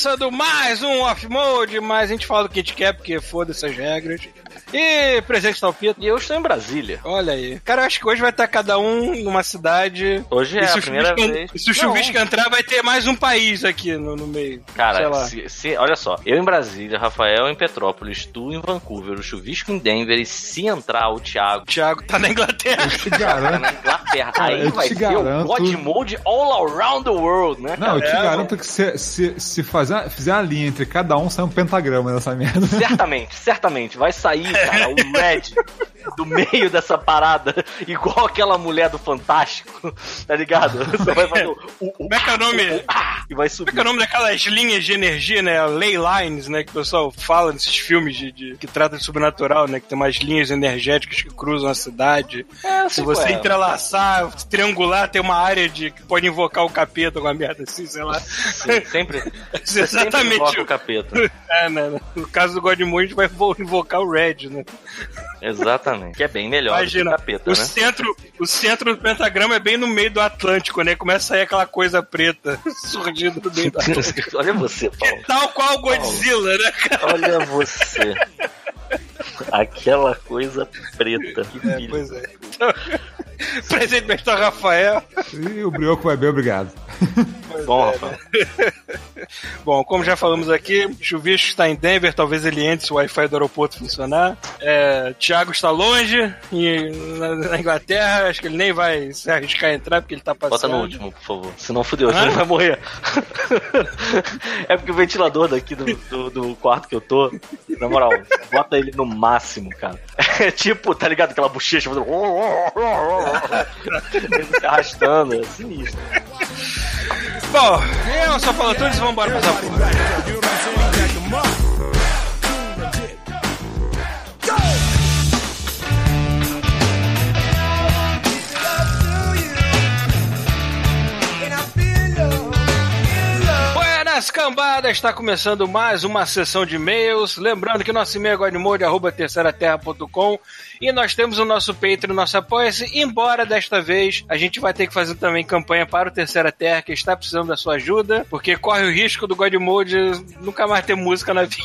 começando mais um Off Mode, mas a gente fala do gente quer, porque foda-se as regras. E presente está o Pito. E eu estou em Brasília. Olha aí. Cara, eu acho que hoje vai estar cada um numa cidade. Hoje é a primeira vez. E se o Chuvisco entrar, vai ter mais um país aqui no, no meio. Sei Cara, lá. se, se- olha só, eu em Brasília, Rafael em Petrópolis, tu em Vancouver, o Chuvisco em Denver e se entrar o Thiago O Thiago tá na Inglaterra. Te tá garanto. na Inglaterra, Cara, aí eu vai te ser garanto- o God Mode all around the world, né? Não, eu te É, garanto que se, se, se fazer, fizer uma linha entre cada um, sai um pentagrama nessa merda. Certamente, certamente. Vai sair, cara, o Red do meio dessa parada, igual aquela mulher do Fantástico, tá ligado? Você vai fazer o. o, o Como é que é o nome? ah, e vai Como subir. é que é o nome daquelas linhas de energia, né? Ley lines, né? Que o pessoal fala nesses filmes de, de- que tratam de sobrenatural, né? Que tem umas linhas energéticas que cruzam a cidade. É, Se você é. entrelaçar, triangular, tem uma área de que pode invocar o capeta, alguma merda assim, sei lá. Sim, sempre. Você sempre Exatamente. invoca o capeta. É, né? No caso do Godmode, a gente vai vo- invocar o Red, né? Exatamente. Que é bem melhor Imagina, do que o capeta, o, né? centro, o centro do pentagrama é bem no meio do Atlântico, né? Começa a sair aquela coisa preta surgindo do meio do Atlântico. Olha você, Paulo. Tal qual o Godzilla, né, cara? Olha você. Aquela coisa preta. Que É, filho. pois é. Então, presente Rafael. E o Brioco vai bem, obrigado. Bom, Rafael. Bom, como já falamos aqui, Chuvisco está em Denver, talvez ele entre se o Wi-Fi do aeroporto funcionar. É, Thiago está longe, e na, na Inglaterra, acho que ele nem vai se arriscar a entrar porque ele está passando. Bota no último, por favor. Senão fudeu, ele vai morrer. é porque o ventilador daqui do, do, do quarto que eu tô, na moral, bota ele no máximo, cara. É tipo, tá ligado? Aquela bochecha fazendo. ele se arrastando, é sinistro. Bom, eu só falo tudo e vamos embora pra essa porra. Buenas cambadas, está começando mais uma sessão de e-mails. Lembrando que nosso e-mail é godmode, arroba terceiraterra.com e nós temos o nosso Patreon, nosso Apoia-se, embora desta vez a gente vai ter que fazer também campanha para o Terceira Terra, que está precisando da sua ajuda, porque corre o risco do Godmode nunca mais ter música na vida.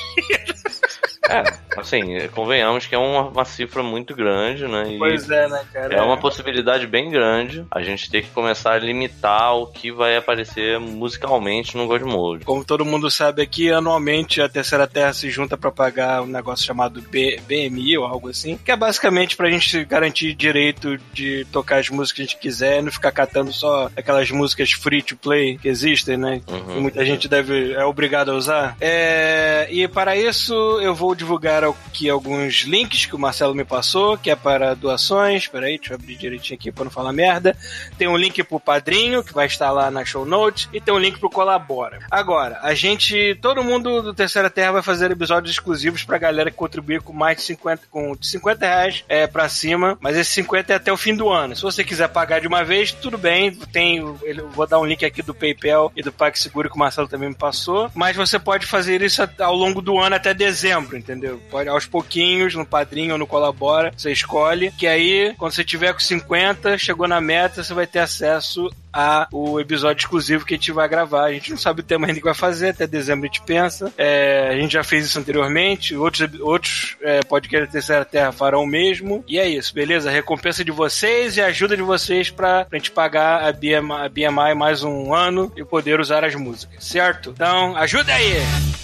É, assim, convenhamos que é uma, uma cifra muito grande, né? E Pois é, né, cara? É uma possibilidade bem grande a gente ter que começar a limitar o que vai aparecer musicalmente no God Mode. Como todo mundo sabe aqui, anualmente a Terceira Terra se junta para pagar um negócio chamado B- BMI ou algo assim, que é basicamente pra gente garantir direito de tocar as músicas que a gente quiser, não ficar catando só aquelas músicas free to play que existem, né? Uhum. Que muita gente deve é obrigado a usar. É, e para isso eu vou divulgar aqui alguns links que o Marcelo me passou, que é para doações. Peraí, deixa eu abrir direitinho aqui para não falar merda. Tem um link pro padrinho, que vai estar lá na show notes, e tem um link pro Colabora. Agora, a gente, todo mundo do Terceira Terra vai fazer episódios exclusivos pra galera que contribuir com mais de 50, com de 50 reais é, pra cima, mas esse 50 é até o fim do ano. Se você quiser pagar de uma vez, tudo bem, tem, eu vou dar um link aqui do PayPal e do PagSeguro que o Marcelo também me passou, mas você pode fazer isso ao longo do ano até dezembro, entendeu? Pode aos pouquinhos, no padrinho ou no colabora, você escolhe, que aí, quando você tiver com 50, chegou na meta, você vai ter acesso a o episódio exclusivo que a gente vai gravar. A gente não sabe o tema ainda que vai fazer, até dezembro a gente pensa. É, a gente já fez isso anteriormente, outros, outros é, podcasts da Terceira Terra farão o mesmo. E é isso, beleza? A recompensa de vocês e a ajuda de vocês pra, pra gente pagar a BMI, a BMI mais um ano e poder usar as músicas, certo? Então, ajuda aí!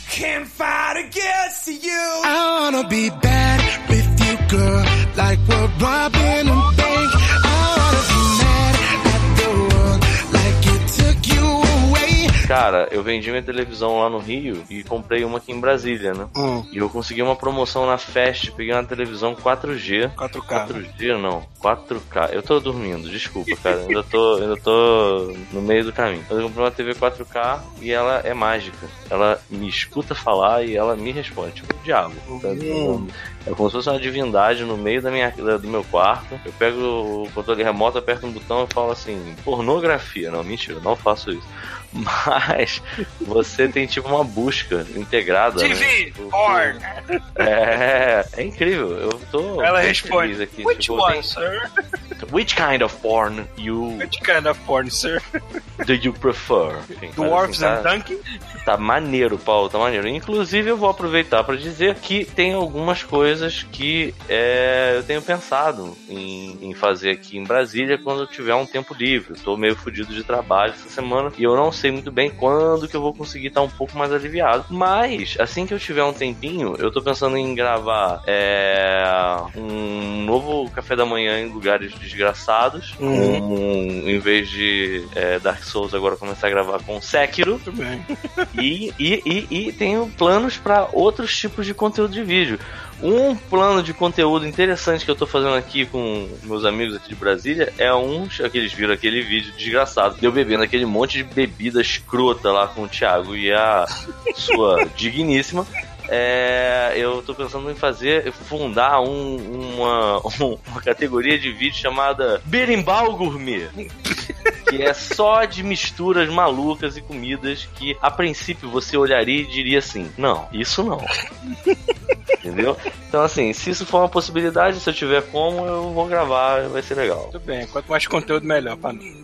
Can't fight against you. I wanna be bad with you, girl, like we're robbing Cara, eu vendi minha televisão lá no Rio e comprei uma aqui em Brasília, né? Hum, E eu consegui uma promoção na Fest, peguei uma televisão 4G. 4K. 4G não, 4K. Eu tô dormindo, desculpa, cara. Ainda tô, ainda tô no meio do caminho. Eu comprei uma TV 4K e ela é mágica. Ela me escuta falar e ela me responde. Tipo, diabo. Hum. É como se fosse uma divindade no meio da minha, da- do meu quarto. Eu pego o controle remoto, aperto um botão e falo assim: pornografia. Não, mentira, não faço isso. Mas você tem tipo uma busca integrada. né? TV, Tipo, porn. É, é incrível. Eu tô. Ela responde, Aqui. Which Tipo, one, tem- sir? Which kind of porn you Which kind of porn, sir? do you prefer? Enfim, Dwarfs assim, and tá- Dunking? Tá maneiro, Paulo, tá maneiro. Inclusive, eu vou aproveitar para dizer que tem algumas coisas que é, eu tenho pensado em, em fazer aqui em Brasília quando eu tiver um tempo livre. Eu tô meio fudido de trabalho essa semana e eu não sei muito bem quando que eu vou conseguir estar um pouco mais aliviado. Mas, assim que eu tiver um tempinho, eu tô pensando em gravar é, um novo café da manhã em lugares desgraçados. Uhum. Um, em vez de é, Dark Souls, agora começar a gravar com Sekiro. Muito bem. E, e, e, e tenho planos para outros tipos de conteúdo de vídeo. Um plano de conteúdo interessante que eu tô fazendo aqui com meus amigos aqui de Brasília é um. que eles viram aquele vídeo desgraçado. de Eu bebendo aquele monte de bebida escrota lá com o Thiago e a sua digníssima. É, eu tô pensando em fazer, fundar um- uma, um- uma categoria de vídeo chamada Berimbau Gourmet que é só de misturas malucas e comidas que a princípio você olharia e diria assim: não, isso não. Entendeu? Então, assim, se isso for uma possibilidade, se eu tiver como, eu vou gravar, vai ser legal. Muito bem. Quanto mais conteúdo, melhor pra mim.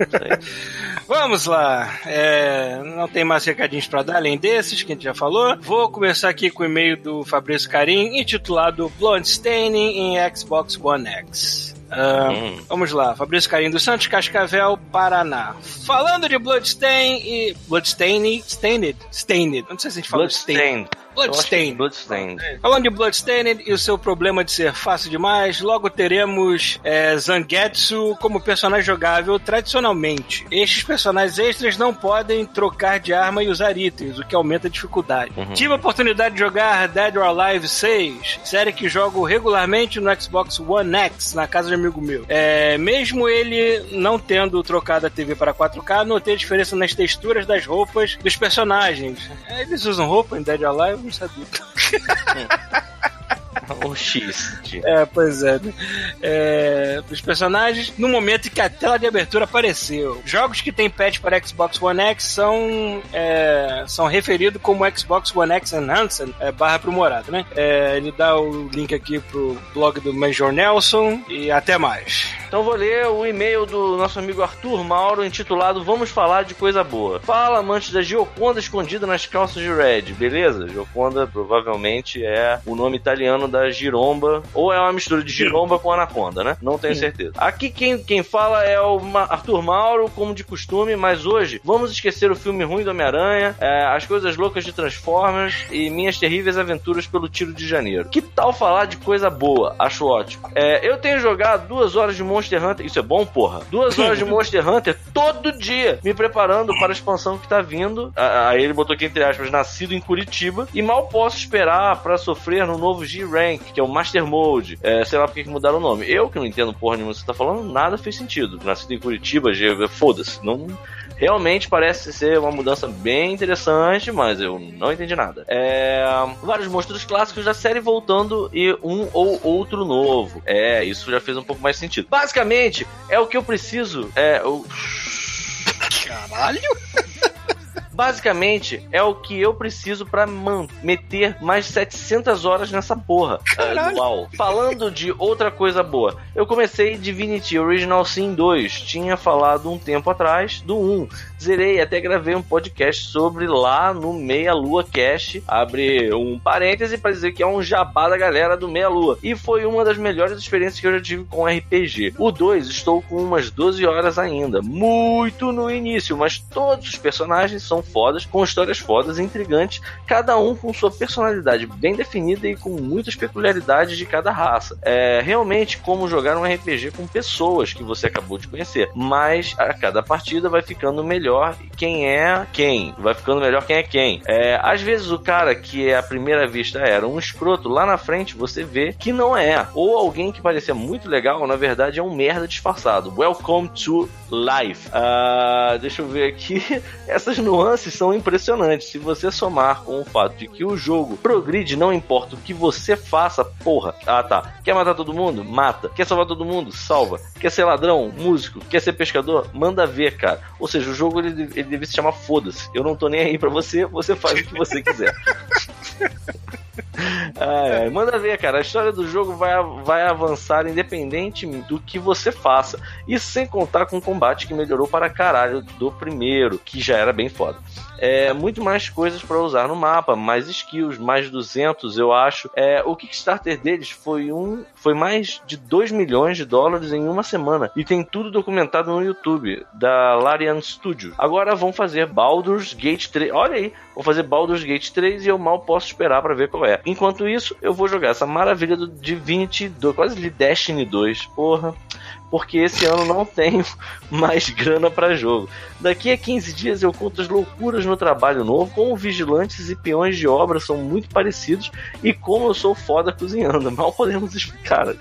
Vamos lá. É, não tem mais recadinhos pra dar além desses que a gente já falou. Vou começar aqui com o e-mail do Fabrício Carim, intitulado Bloodstaining em Xbox One X. Ah, Hum. Vamos lá, Fabrício Carim dos Santos, Cascavel, Paraná. Falando de Bloodstain e. Bloodstained? Stained? Stained. Não sei se a gente fala Stained. Bloodstained. É Bloodstained. Bloodstained. Falando de Bloodstained e o seu problema de ser fácil demais, logo teremos é, Zangetsu como personagem jogável tradicionalmente. Estes personagens extras não podem trocar de arma e usar itens, o que aumenta a dificuldade. Uhum. Tive a oportunidade de jogar Dead or Alive 6, série que jogo regularmente no Xbox One X, na casa de amigo meu. É, mesmo ele não tendo trocado a TV para 4K, notei a diferença nas texturas das roupas dos personagens. É, Eles usam roupa em Dead or Alive? Não sabia. X. É, pois é, né? é. Dos personagens, no momento em que a tela de abertura apareceu. Jogos que tem patch para Xbox One X são, é, são referidos como Xbox One X Enhanced, é, barra aprimorado, né? É, ele dá o link aqui pro blog do Major Nelson e até mais. Então vou ler o e-mail do nosso amigo Arthur Mauro, intitulado Vamos Falar de Coisa Boa. Fala, amante da Gioconda escondida nas calças de Red, beleza? Gioconda provavelmente é o nome italiano da giromba, ou é uma mistura de giromba com anaconda, né? Não tenho certeza. Aqui quem, quem fala é o Arthur Mauro, como de costume, mas hoje vamos esquecer o filme ruim do Homem-Aranha, é, as coisas loucas de Transformers e minhas terríveis aventuras pelo tiro de janeiro. Que tal falar de coisa boa? Acho ótimo. É, eu tenho jogado duas horas de Monster Hunter. Isso é bom, porra? Duas horas de Monster Hunter todo dia, me preparando para a expansão que tá vindo. Aí ele botou aqui entre aspas, nascido em Curitiba. E mal posso esperar para sofrer no novo G-Rank, que é o Master Mode. É, sei lá por que mudaram o nome. Eu, que não entendo porra nenhuma que você tá falando, nada fez sentido. Nascido em Curitiba, foda-se. Não. Realmente parece ser uma mudança bem interessante, mas eu não entendi nada. É, vários monstros clássicos da série voltando e um ou outro novo. É, isso já fez um pouco mais sentido. Basicamente, é o que eu preciso. É, o... Caralho! Basicamente, é o que eu preciso pra man- meter mais 700 horas nessa porra. Caralho. Uau. Falando de outra coisa boa, eu comecei Divinity Original Sin 2. Tinha falado um tempo atrás do 1. Zerei, até gravei um podcast sobre lá no Meia Lua Cast. Abre um parêntese pra dizer que é um jabá da galera do Meia Lua. E foi uma das melhores experiências que eu já tive com RPG. O 2 estou com umas 12 horas ainda. Muito no início, mas todos os personagens são fodas, com histórias fodas e intrigantes, cada um com sua personalidade bem definida e com muitas peculiaridades de cada raça. É realmente como jogar um RPG com pessoas que você acabou de conhecer, mas a cada partida vai ficando melhor quem é quem, vai ficando melhor quem é quem. É, às vezes o cara que à primeira vista era um escroto, lá na frente você vê que não é, ou alguém que parecia muito legal, na verdade é um merda disfarçado. Welcome to life. Ah, deixa eu ver aqui essas nuances são impressionantes. Se você somar com o fato de que o jogo progride, não importa o que você faça, porra. Ah, tá. Quer matar todo mundo? Mata. Quer salvar todo mundo? Salva. Quer ser ladrão? Músico? Quer ser pescador? Manda ver, cara. Ou seja, o jogo ele, ele deve se chamar foda-se. Eu não tô nem aí pra você, você faz o que você quiser. Ai, ai, manda ver, cara. A história do jogo vai, vai avançar independente do que você faça. E sem contar com o combate que melhorou para caralho do primeiro, que já era bem foda. É, muito mais coisas para usar no mapa, mais skills, mais 200, eu acho. É, o Kickstarter deles foi um foi mais de 2 milhões de dólares em uma semana e tem tudo documentado no YouTube da Larian Studio. Agora vão fazer Baldur's Gate 3. Olha aí, vão fazer Baldur's Gate 3 e eu mal posso esperar para ver qual é. Enquanto isso, eu vou jogar essa maravilha do Divinity 2, quase de Destiny 2. Porra porque esse ano não tenho mais grana para jogo. Daqui a 15 dias eu conto as loucuras no trabalho novo, como vigilantes e peões de obra são muito parecidos e como eu sou foda cozinhando. Mal podemos explicar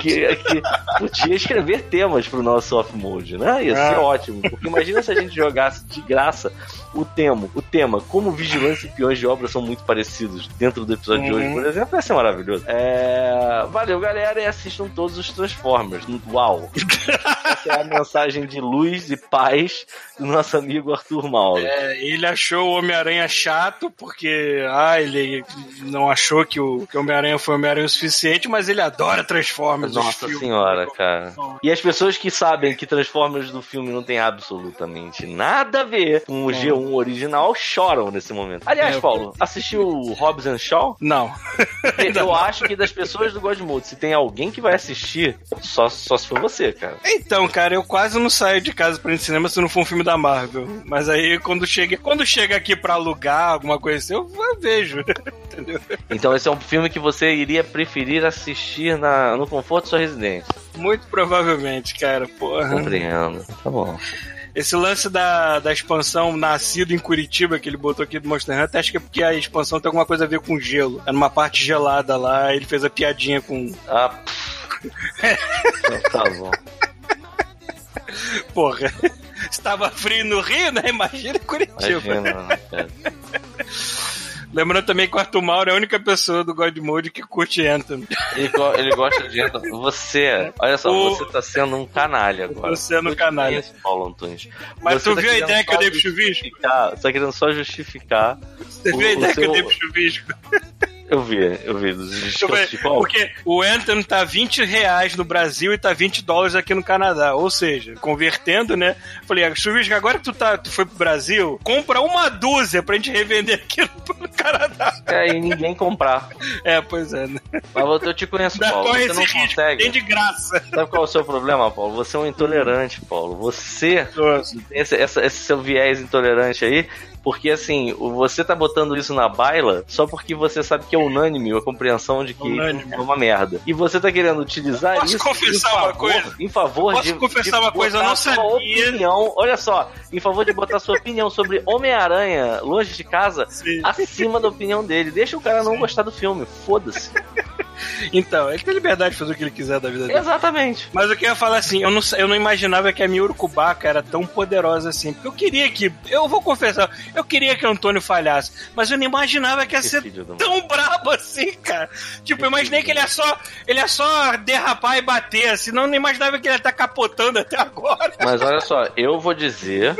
que, que podia escrever temas pro nosso off mode, né? Ia ser é. ótimo. Porque imagina se a gente jogasse de graça o tema, o tema, como vigilantes e peões de obra são muito parecidos dentro do episódio uhum. de hoje, por uhum. exemplo, vai ser maravilhoso. É... Valeu, galera, e assistam todos os Transformers. Uau! Essa é a mensagem de luz e paz do nosso amigo Arthur Mauro. É, ele achou o Homem-Aranha chato, porque ah, ele não achou que o, que o Homem-Aranha foi Homem-Aranha o suficiente, mas ele adora Transformers. Nossa senhora, cara. E as pessoas que sabem que Transformers do filme não tem absolutamente nada a ver com o G1 original choram nesse momento. Aliás, é, Paulo, assistiu Hobbs and Shaw? Não. Eu acho que das pessoas do Godmode, se tem alguém que vai assistir, só, só se for você, cara. Então, cara, eu quase não saio de casa pra ir no cinema se não for um filme da Marvel. Mas aí quando chega, quando chega aqui pra alugar alguma coisa assim, eu, eu vejo. Entendeu? Então esse é um filme que você iria preferir assistir na, no conforto da sua residência. Muito provavelmente, cara, porra. Compreendo. Tá bom. Esse lance da, da expansão nascido em Curitiba, que ele botou aqui do Monster Hunter, acho que é porque a expansão tem alguma coisa a ver com gelo. É numa parte gelada lá, ele fez a piadinha com. Ah, tá bom. Porra. Estava frio no Rio, né? Imagina Curitiba. Imagina, Lembrando também que o Arthur Mauro é a única pessoa do God Mode que curte Anthem. Ele, ele gosta de Anthem. Você, olha só, o... você tá sendo um canalha agora. Você é um canalha. Paulo Antunes. Mas você tu tá viu a ideia que eu dei pro Chuvisco? Você tá querendo só justificar. Você o, viu a ideia seu... que eu dei pro Chuvisco? Eu vi, eu vi dos de Porque o Anthem tá 20 reais no Brasil e tá 20 dólares aqui no Canadá. Ou seja, convertendo, né? Falei, ah, Chuvisco, agora que tu, tá, tu foi pro Brasil, compra uma dúzia pra gente revender aqui no Canadá. É, e ninguém comprar. É, pois é, né? Mas eu te conheço, Dá Paulo. Você não risco, consegue. Tem de graça. Sabe qual é o seu problema, Paulo? Você é um intolerante, Paulo. Você, esse, esse, esse seu viés intolerante aí, porque assim, você tá botando isso na baila só porque você sabe que é unânime a compreensão de que unânime. é uma merda. E você tá querendo utilizar Posso isso confessar favor, uma coisa? em favor Posso de. confessar uma coisa? Eu não sabia. Opinião, olha só, em favor de botar sua opinião sobre Homem-Aranha longe de casa Sim. acima da opinião dele. Deixa o cara não gostar do filme, foda-se. Então, ele tem liberdade de fazer o que ele quiser da vida dele. Exatamente. Mas o que eu ia falar assim, eu não, eu não imaginava que a Miura Kubaka era tão poderosa assim. Porque eu queria que. Eu vou confessar, eu queria que o Antônio falhasse. Mas eu não imaginava que ia que ser tão brabo assim, cara. Tipo, eu imaginei que ele ia só. Ele ia só derrapar e bater, assim. Não, não imaginava que ele ia estar capotando até agora. Mas olha só, eu vou dizer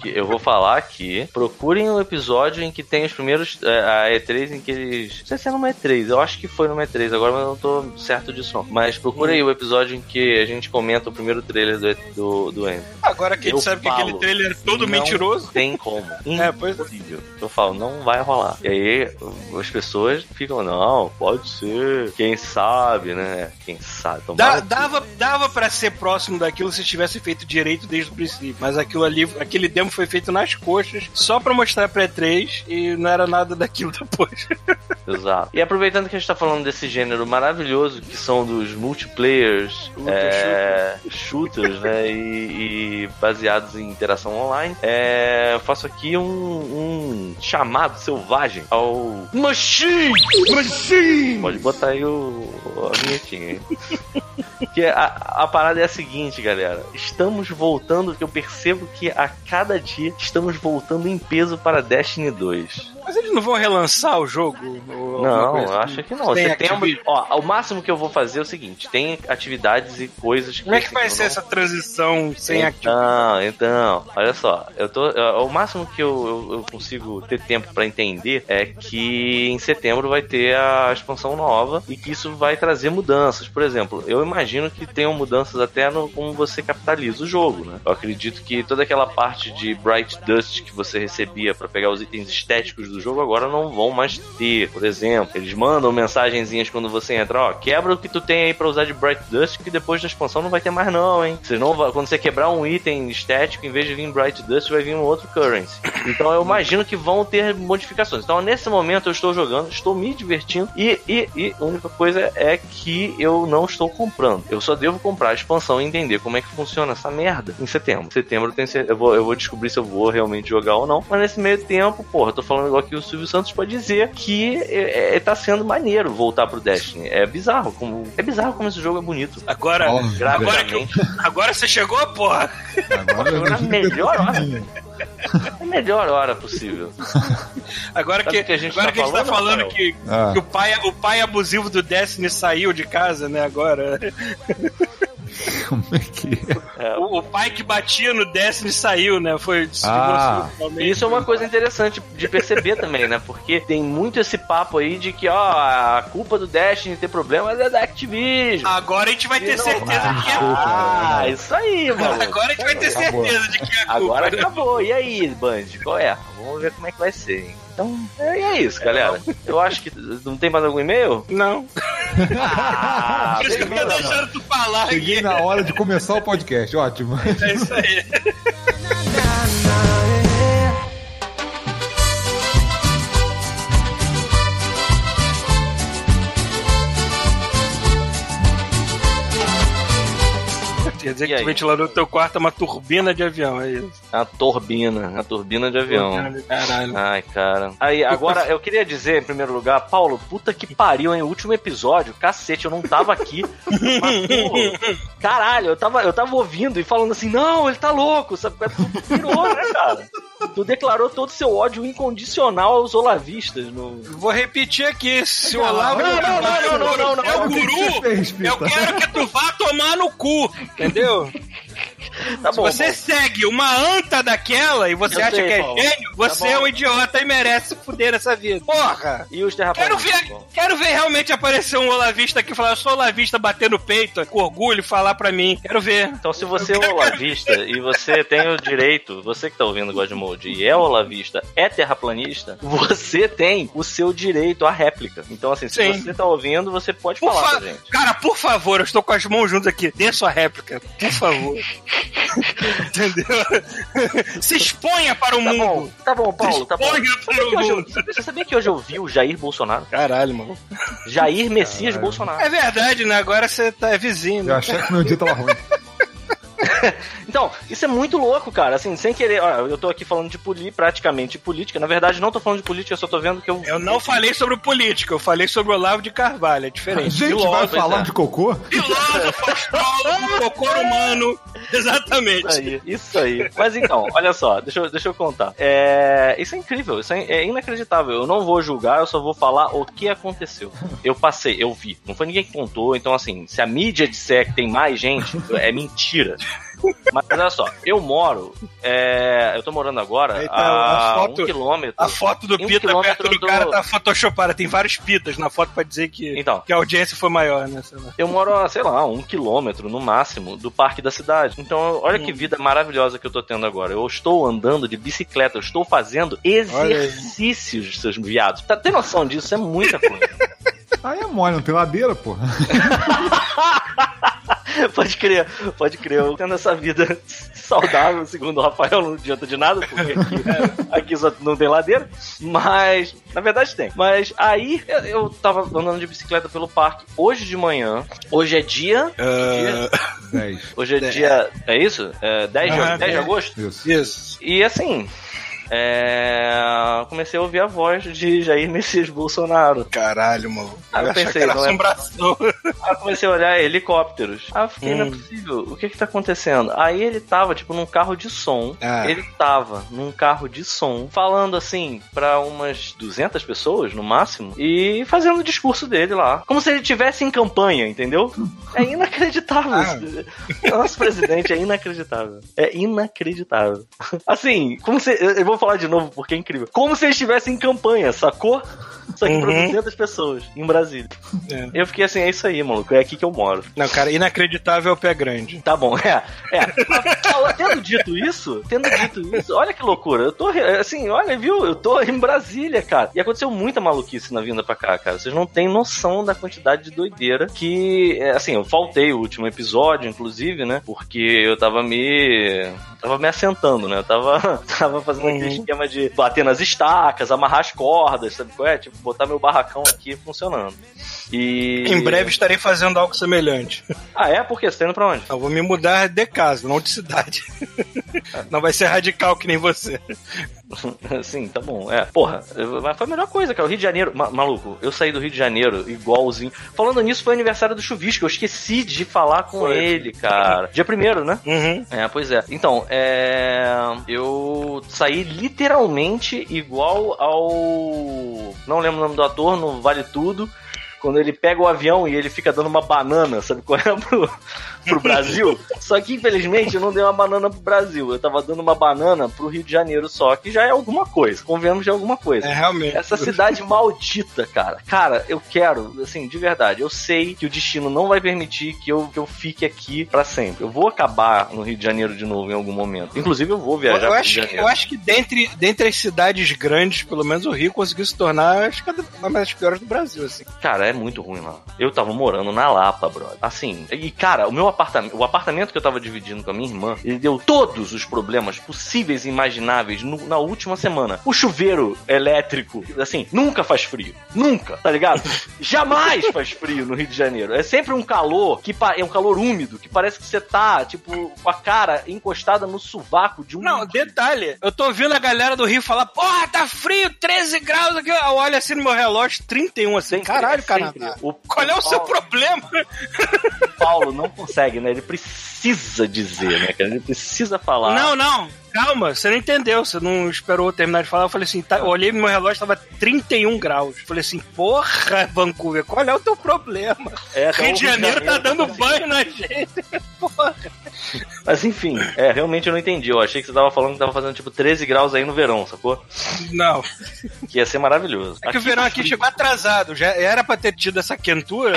que eu vou falar aqui. Procurem o um episódio em que tem os primeiros. É, a E3 em que eles. Não sei se é numa E3, eu acho que foi numa E3, agora eu não tô certo disso não. Mas procure aí o episódio em que a gente comenta o primeiro trailer do, do, do End. Agora que a gente sabe que aquele trailer é todo mentiroso. Tem como. É, pois é. Eu falo, não vai rolar. E aí as pessoas ficam, não, pode ser. Quem sabe, né? Quem sabe. Dá, dava, dava pra ser próximo daquilo se tivesse feito direito desde o princípio. Mas aquilo ali, aquele demo foi feito nas coxas, só pra mostrar pra E3 e não era nada daquilo depois. Exato. E aproveitando que a gente tá falando desse gênero maravilhoso que são dos multiplayers, é, shooters, né? E, e, baseados em interação online, é, eu faço aqui um, um, chamado selvagem ao Machine! Machine! Pode botar aí o, a vinhetinha que a, a parada é a seguinte, galera. Estamos voltando, que eu percebo que a cada estamos voltando em peso para Destiny 2. Mas eles não vão relançar o jogo? Não, assim? acho que não. Tem Setembro. Activision. Ó, o máximo que eu vou fazer é o seguinte: tem atividades e coisas Como é que vai ser não- essa transição sem Activision? Então, então, olha só, eu tô, eu- o máximo que eu, eu- eu consigo ter tempo pra entender é que em setembro vai ter a expansão nova e que isso vai trazer mudanças. Por exemplo, eu imagino que tenham mudanças até no como você capitaliza o jogo, né? Eu acredito que toda aquela parte de Bright Dust que você recebia pra pegar os itens estéticos do jogo agora não vão mais ter. Por exemplo, eles mandam mensagenzinhas quando você entra, ó, quebra o que tu tem aí pra usar de Bright Dust que depois da expansão não vai ter mais não, hein? Vocês não vai- quando você quebrar um item estético, em vez de vir Bright Dust, vai vir um outro currency. Então eu imagino que vão ter modificações. Então nesse momento eu estou jogando, estou me divertindo e, e, e a única coisa é que eu não estou comprando. Eu só devo comprar a expansão e entender como é que funciona essa merda em setembro. Setembro eu, tenho eu, vou, eu vou descobrir se eu vou realmente jogar ou não. Mas nesse meio tempo, porra, eu tô falando igual que o Silvio Santos pode dizer que é, é, tá sendo maneiro voltar pro Destiny. É bizarro como é bizarro como esse jogo é bonito. Agora, Ó, agora, que eu- agora você chegou, porra! Agora na melhor hora. é a melhor hora possível. Agora Sabe que, que a gente agora tá que a gente tá falando, falando Rafael? que, Ah. que o, pai, o pai abusivo do Destiny saiu de casa, né? Agora. Como é que é? O, o pai que batia no Destiny saiu, né? Foi Ah. Isso é uma coisa interessante de perceber também, né? Porque tem muito esse papo aí de que, ó, a culpa do Destiny ter problemas é da Activision. Agora a gente vai ter Não, certeza de que é Ah, isso aí, mano. Agora a gente vai ter Acabou. certeza de que é a culpa. Agora acabou. E aí, Band? Qual é? Vamos ver como é que vai ser, hein? Então, é, e é isso, galera. Eu acho que. Não tem mais algum e-mail? Não. Ah, Por isso que eu tô beleza. deixando tu falar Cheguei aqui. na hora de começar o podcast, ótimo. É isso aí. Quer dizer E que aí? o ventilador do teu quarto é uma turbina de avião, é isso? A turbina, a turbina de avião. Caralho. Ai, cara. Aí, agora, eu queria dizer, em primeiro lugar, Paulo, puta que pariu, hein? O último episódio, cacete, eu não tava aqui. Mas, porra, caralho, eu tava, eu tava ouvindo e falando assim, não, ele tá louco, sabe? Tu pirou, né, cara? Tu declarou todo o seu ódio incondicional aos olavistas. No... Vou repetir aqui, se o Não, Olavo não, não, não, não, não, não, é o O que que você guru, fez, eu Pita? quero que tu vá tomar no cu, entendeu? Tá Se bom, você bom. segue uma anta daquela e você Eu acha sei, que é Paulo. gênio, você Tá é um idiota e merece se fuder nessa vida. Porra! E os Quero ver, quero ver realmente aparecer um olavista aqui falar, eu sou olavista, bater no peito, com orgulho, falar pra mim. Quero ver. Então, se você é olavista e você tem o direito, você que tá ouvindo o Godmode e é olavista, é terraplanista, você tem o seu direito à réplica. Então, assim, se Sim. você tá ouvindo, você pode Por falar fa- pra gente. Cara, por favor, eu estou com as mãos juntas aqui. Dê sua réplica, por favor. Entendeu? Se exponha para o Tá mundo. bom, tá bom, Paulo, tá bom. Exponha Sabia para que o hoje eu- mundo. Você sabia que hoje eu vi o Jair Bolsonaro? Caralho, mano. Jair Messias Bolsonaro. É verdade, né? Agora você tá vizinho. Eu Né? achei que meu dia tava ruim. Então, isso é muito louco, cara. Assim, sem querer. Olha, eu tô aqui falando de poli, praticamente de política. Na verdade, não tô falando de política, eu só tô vendo que eu. Eu não falei sobre política, eu falei sobre o Olavo de Carvalho, é diferente. A gente vai Filósofo, falar é. de cocô? Filósofo, astrólogo, cocô humano. Exatamente. Isso aí, isso aí. Mas então, olha só, deixa eu, deixa eu contar. É, isso é incrível, isso é, é inacreditável. Eu não vou julgar, eu só vou falar o que aconteceu. Eu passei, eu vi. Não foi ninguém que contou, então assim, se a mídia disser que tem mais gente, é mentira. Mas olha só, eu moro, é, eu tô morando agora Aí tá a, a foto- um quilômetro. A foto do Um Pita perto do do- cara tá photoshopada. Tem vários pitas na foto pra dizer que, Então. que a audiência foi maior, né? Eu moro a, sei lá, um quilômetro no máximo do parque da cidade. Então, olha Hum. que vida maravilhosa que eu tô tendo agora. Eu estou andando de bicicleta, eu estou fazendo exercícios, seus viados. Tá tem noção disso? É muita coisa. Aí é mole, não tem ladeira, porra. pode crer, pode crer. Eu tendo essa vida saudável, segundo o Rafael, não adianta de nada, porque aqui, aqui só não tem ladeira. Mas, na verdade tem. Mas aí eu, eu tava andando de bicicleta pelo parque hoje de manhã. Hoje é dia. dia- 10. Hoje é dia. É isso? É 10, de, Aham, 10 de é. agosto? Isso. Isso. E assim, é, comecei a ouvir a voz de Jair Messias Bolsonaro. Caralho, maluco. Ah, eu pensei, não é-. Aí eu comecei a olhar helicópteros. Aí eu fiquei, não é Hum. possível. O que que tá acontecendo? Aí ele tava, tipo, num carro de som. Ah. Ele tava num carro de som, falando assim, pra umas 200 pessoas, no máximo, e fazendo o discurso dele lá. Como se ele tivesse em campanha, entendeu? É inacreditável. Ah. Nosso presidente é inacreditável. É inacreditável. Assim, como se. Eu vou falar de novo porque é incrível. Como se ele estivesse em campanha, sacou? Só que pra Uhum. 200 pessoas, em Brasília. É. Eu fiquei assim, é isso aí, maluco. É aqui que eu moro. Não, cara, inacreditável é o pé grande. Tá bom, é. É. Tendo dito isso, tendo dito isso, olha que loucura. Eu tô, assim, olha, viu? Eu tô em Brasília, cara. E aconteceu muita maluquice na vinda pra cá, cara. Vocês não têm noção da quantidade de doideira que, é, assim, eu faltei o último episódio, inclusive, né? Porque eu tava me. Tava me assentando, né? Eu tava, tava fazendo aquele Uhum. esquema de bater nas estacas, amarrar as cordas, sabe qual é? Tipo, botar meu barracão aqui funcionando. E. Em breve estarei fazendo algo semelhante. Ah, é? Por quê? Você tá indo pra onde? Eu vou me mudar de casa, não de cidade. Não vai ser radical que nem você. Sim, tá bom. É, porra, mas foi a melhor coisa, cara. O Rio de Janeiro, ma- maluco, eu saí do Rio de Janeiro igualzinho. Falando nisso, foi aniversário do Chuvisco. Eu esqueci de falar com Foi. ele, cara. Dia primeiro, né? Uhum. É, pois é. Então, é. Eu saí literalmente igual ao. Não lembro o nome do ator, no Vale Tudo. Quando ele pega o avião e ele fica dando uma banana, sabe qual é? Pro, pro Brasil. Só que, infelizmente, eu não dei uma banana pro Brasil. Eu tava dando uma banana pro Rio de Janeiro só, que já é alguma coisa. Convenhamos de alguma coisa. É, realmente. Essa cidade maldita, cara. Cara, eu quero, assim, de verdade, eu sei que o destino não vai permitir que eu, que eu fique aqui pra sempre. Eu vou acabar no Rio de Janeiro de novo em algum momento. Inclusive, eu vou viajar eu acho, eu acho que dentre, dentre as cidades grandes, pelo menos o Rio conseguiu se tornar acho que uma das piores do Brasil, assim. Cara, é muito ruim lá. Eu tava morando na Lapa, brother. Assim, e cara, o meu apartamento, o apartamento que eu tava dividindo com a minha irmã, ele deu todos os problemas possíveis e imagináveis no- na última semana. O chuveiro elétrico, assim, nunca faz frio. Nunca, tá ligado? Jamais faz frio no Rio de Janeiro. É sempre um calor que é um calor úmido, que parece que você tá, tipo, com a cara encostada no sovaco de um Não, detalhe, eu tô ouvindo a galera do Rio falar, porra, tá frio, 13 graus aqui. Eu olho assim no meu relógio, 31, assim, caralho, é sempre. Canadá. O- Qual é o seu Paulo- problema? Paulo não consegue, né? Ele precisa dizer, né, cara? Ele precisa falar. Não, não, calma, você não entendeu, você não esperou eu terminar de falar. Eu falei assim, tá, eu olhei meu relógio, tava 31 graus. Eu falei assim, porra, Vancouver, qual é o teu problema? É, Rio de Janeiro tá dando conseguiu. banho na gente. Porra. Mas enfim, é, realmente eu não entendi. Eu achei que você tava falando que tava fazendo tipo 13 graus aí no verão, sacou? Não, Que ia ser maravilhoso. é que o verão aqui chegou atrasado. Já era pra ter tido essa quentura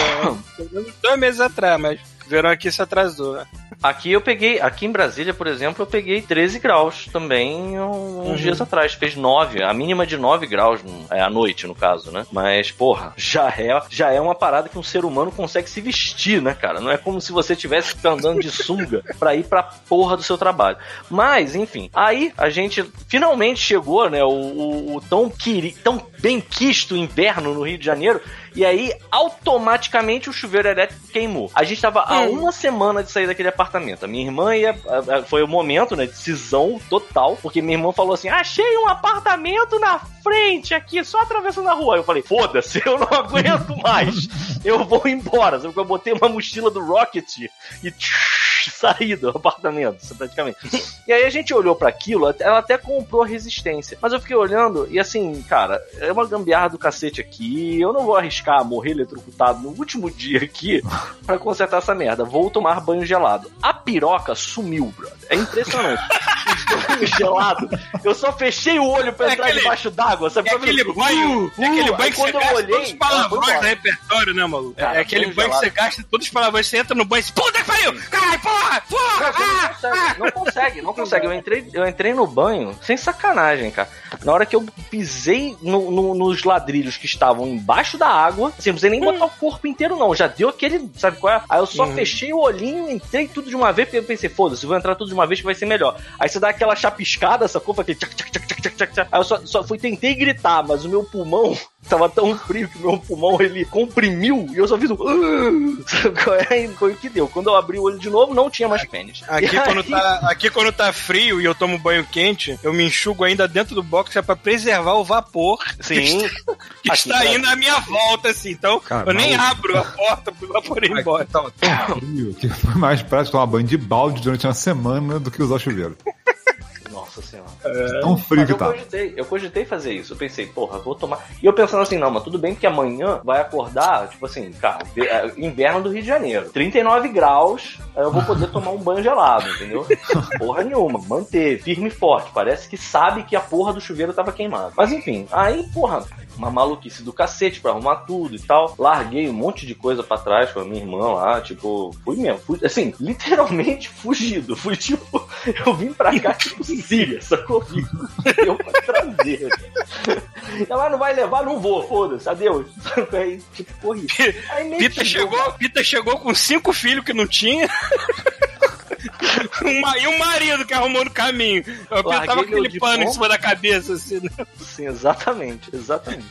pelo menos dois meses atrás, mas verão aqui se atrasou. né? Aqui eu peguei, aqui em Brasília, por exemplo, eu peguei 13 graus também uns Uhum. dias atrás. Fez 9, a mínima de 9 graus é, à noite, no caso, né? Mas, porra, já é, já é uma parada que um ser humano consegue se vestir, né, cara? Não é como se você tivesse que andando de sunga pra ir pra porra do seu trabalho. Mas, enfim, aí a gente finalmente chegou, né? O, o- o tão, queri, tão bem quisto inverno no Rio de Janeiro. E aí, automaticamente, o chuveiro elétrico queimou. A gente tava há uma semana de sair daquele apartamento. A minha irmã ia. Foi o momento, né? Decisão total. Porque minha irmã falou assim: achei um apartamento na frente aqui, só atravessando a rua. Eu falei: foda-se, eu não aguento mais. Eu vou embora. Sabe? Eu botei uma mochila do Rocket e saí do apartamento, praticamente. E aí a gente olhou pra aquilo, ela até comprou a resistência. Mas eu fiquei olhando e assim, cara, é uma gambiarra do cacete aqui. Eu não vou arriscar morrer eletrocutado no último dia aqui pra consertar essa merda. Vou tomar banho gelado. A piroca sumiu, brother. É impressionante. Gelados. Eu só fechei o olho pra É entrar aquele- debaixo d'água, sabe? É aquele banho, é aquele uh, banho que você quando eu gasta olhei, todos os palavrões do repertório, né, maluco? Cara, é aquele banho banho que você gelado. gasta todos os palavrões, você entra no banho e puta que pariu! Caralho, porra! Porra! Não, você não Ah, consegue, não consegue, não consegue. Eu entrei, eu entrei no banho sem sacanagem, cara. Na hora que eu pisei no- no- nos ladrilhos que estavam embaixo da água, assim, não precisei nem botar o corpo inteiro, não. Já deu aquele, sabe qual é? Aí eu só Hum. fechei o olhinho, entrei tudo de uma vez, porque eu pensei, foda-se, vou entrar tudo de uma vez que vai ser melhor. Aí você dá aquela chapiscada, sacou? Foi aquele tchac, tchac, tchac, tchac, tchac, tchac. Aí eu só, só fui, tentei gritar, mas o meu pulmão tava tão frio que o meu pulmão ele comprimiu e eu só fiz um. E Foi o que deu. Quando eu abri o olho de novo, não tinha mais pênis. Aqui E quando, aí- tá, aqui quando tá frio e eu tomo banho quente, eu me enxugo ainda dentro do box é pra preservar o vapor Sim. que Aqui, está cara. indo à minha volta, assim. Então, Cara, eu nem abro a porta pro vapor ir embora. Tava tão frio que foi mais prático tomar banho de balde durante uma semana do que usar chuveiro. Nossa senhora. Tão frio que eu tá. cogitei, eu cogitei fazer isso. Eu pensei, porra, vou tomar. E eu pensando assim, não, mas tudo bem que amanhã vai acordar, tipo assim, cara, é, inverno do Rio de Janeiro. 39 graus, aí eu vou poder tomar um banho gelado, entendeu? Porra nenhuma, manter, firme e forte. Parece que sabe que a porra do chuveiro tava queimado. Mas enfim, aí, porra, uma maluquice do cacete pra arrumar tudo e tal. Larguei um monte de coisa pra trás com a minha irmã lá, tipo, fui mesmo, fui, assim, literalmente fugido. Fui tipo, eu vim pra cá tipo Síria, sacou? Eu pra trazer. Ela não vai levar, não vou, foda-se, adeus. Aí, tipo, corri. Aí Pita chegou, Pita chegou com cinco filhos que não tinha. Um e um marido que arrumou no caminho. O Larguei tava com aquele pano em cima da cabeça, assim, né? Sim, exatamente, exatamente.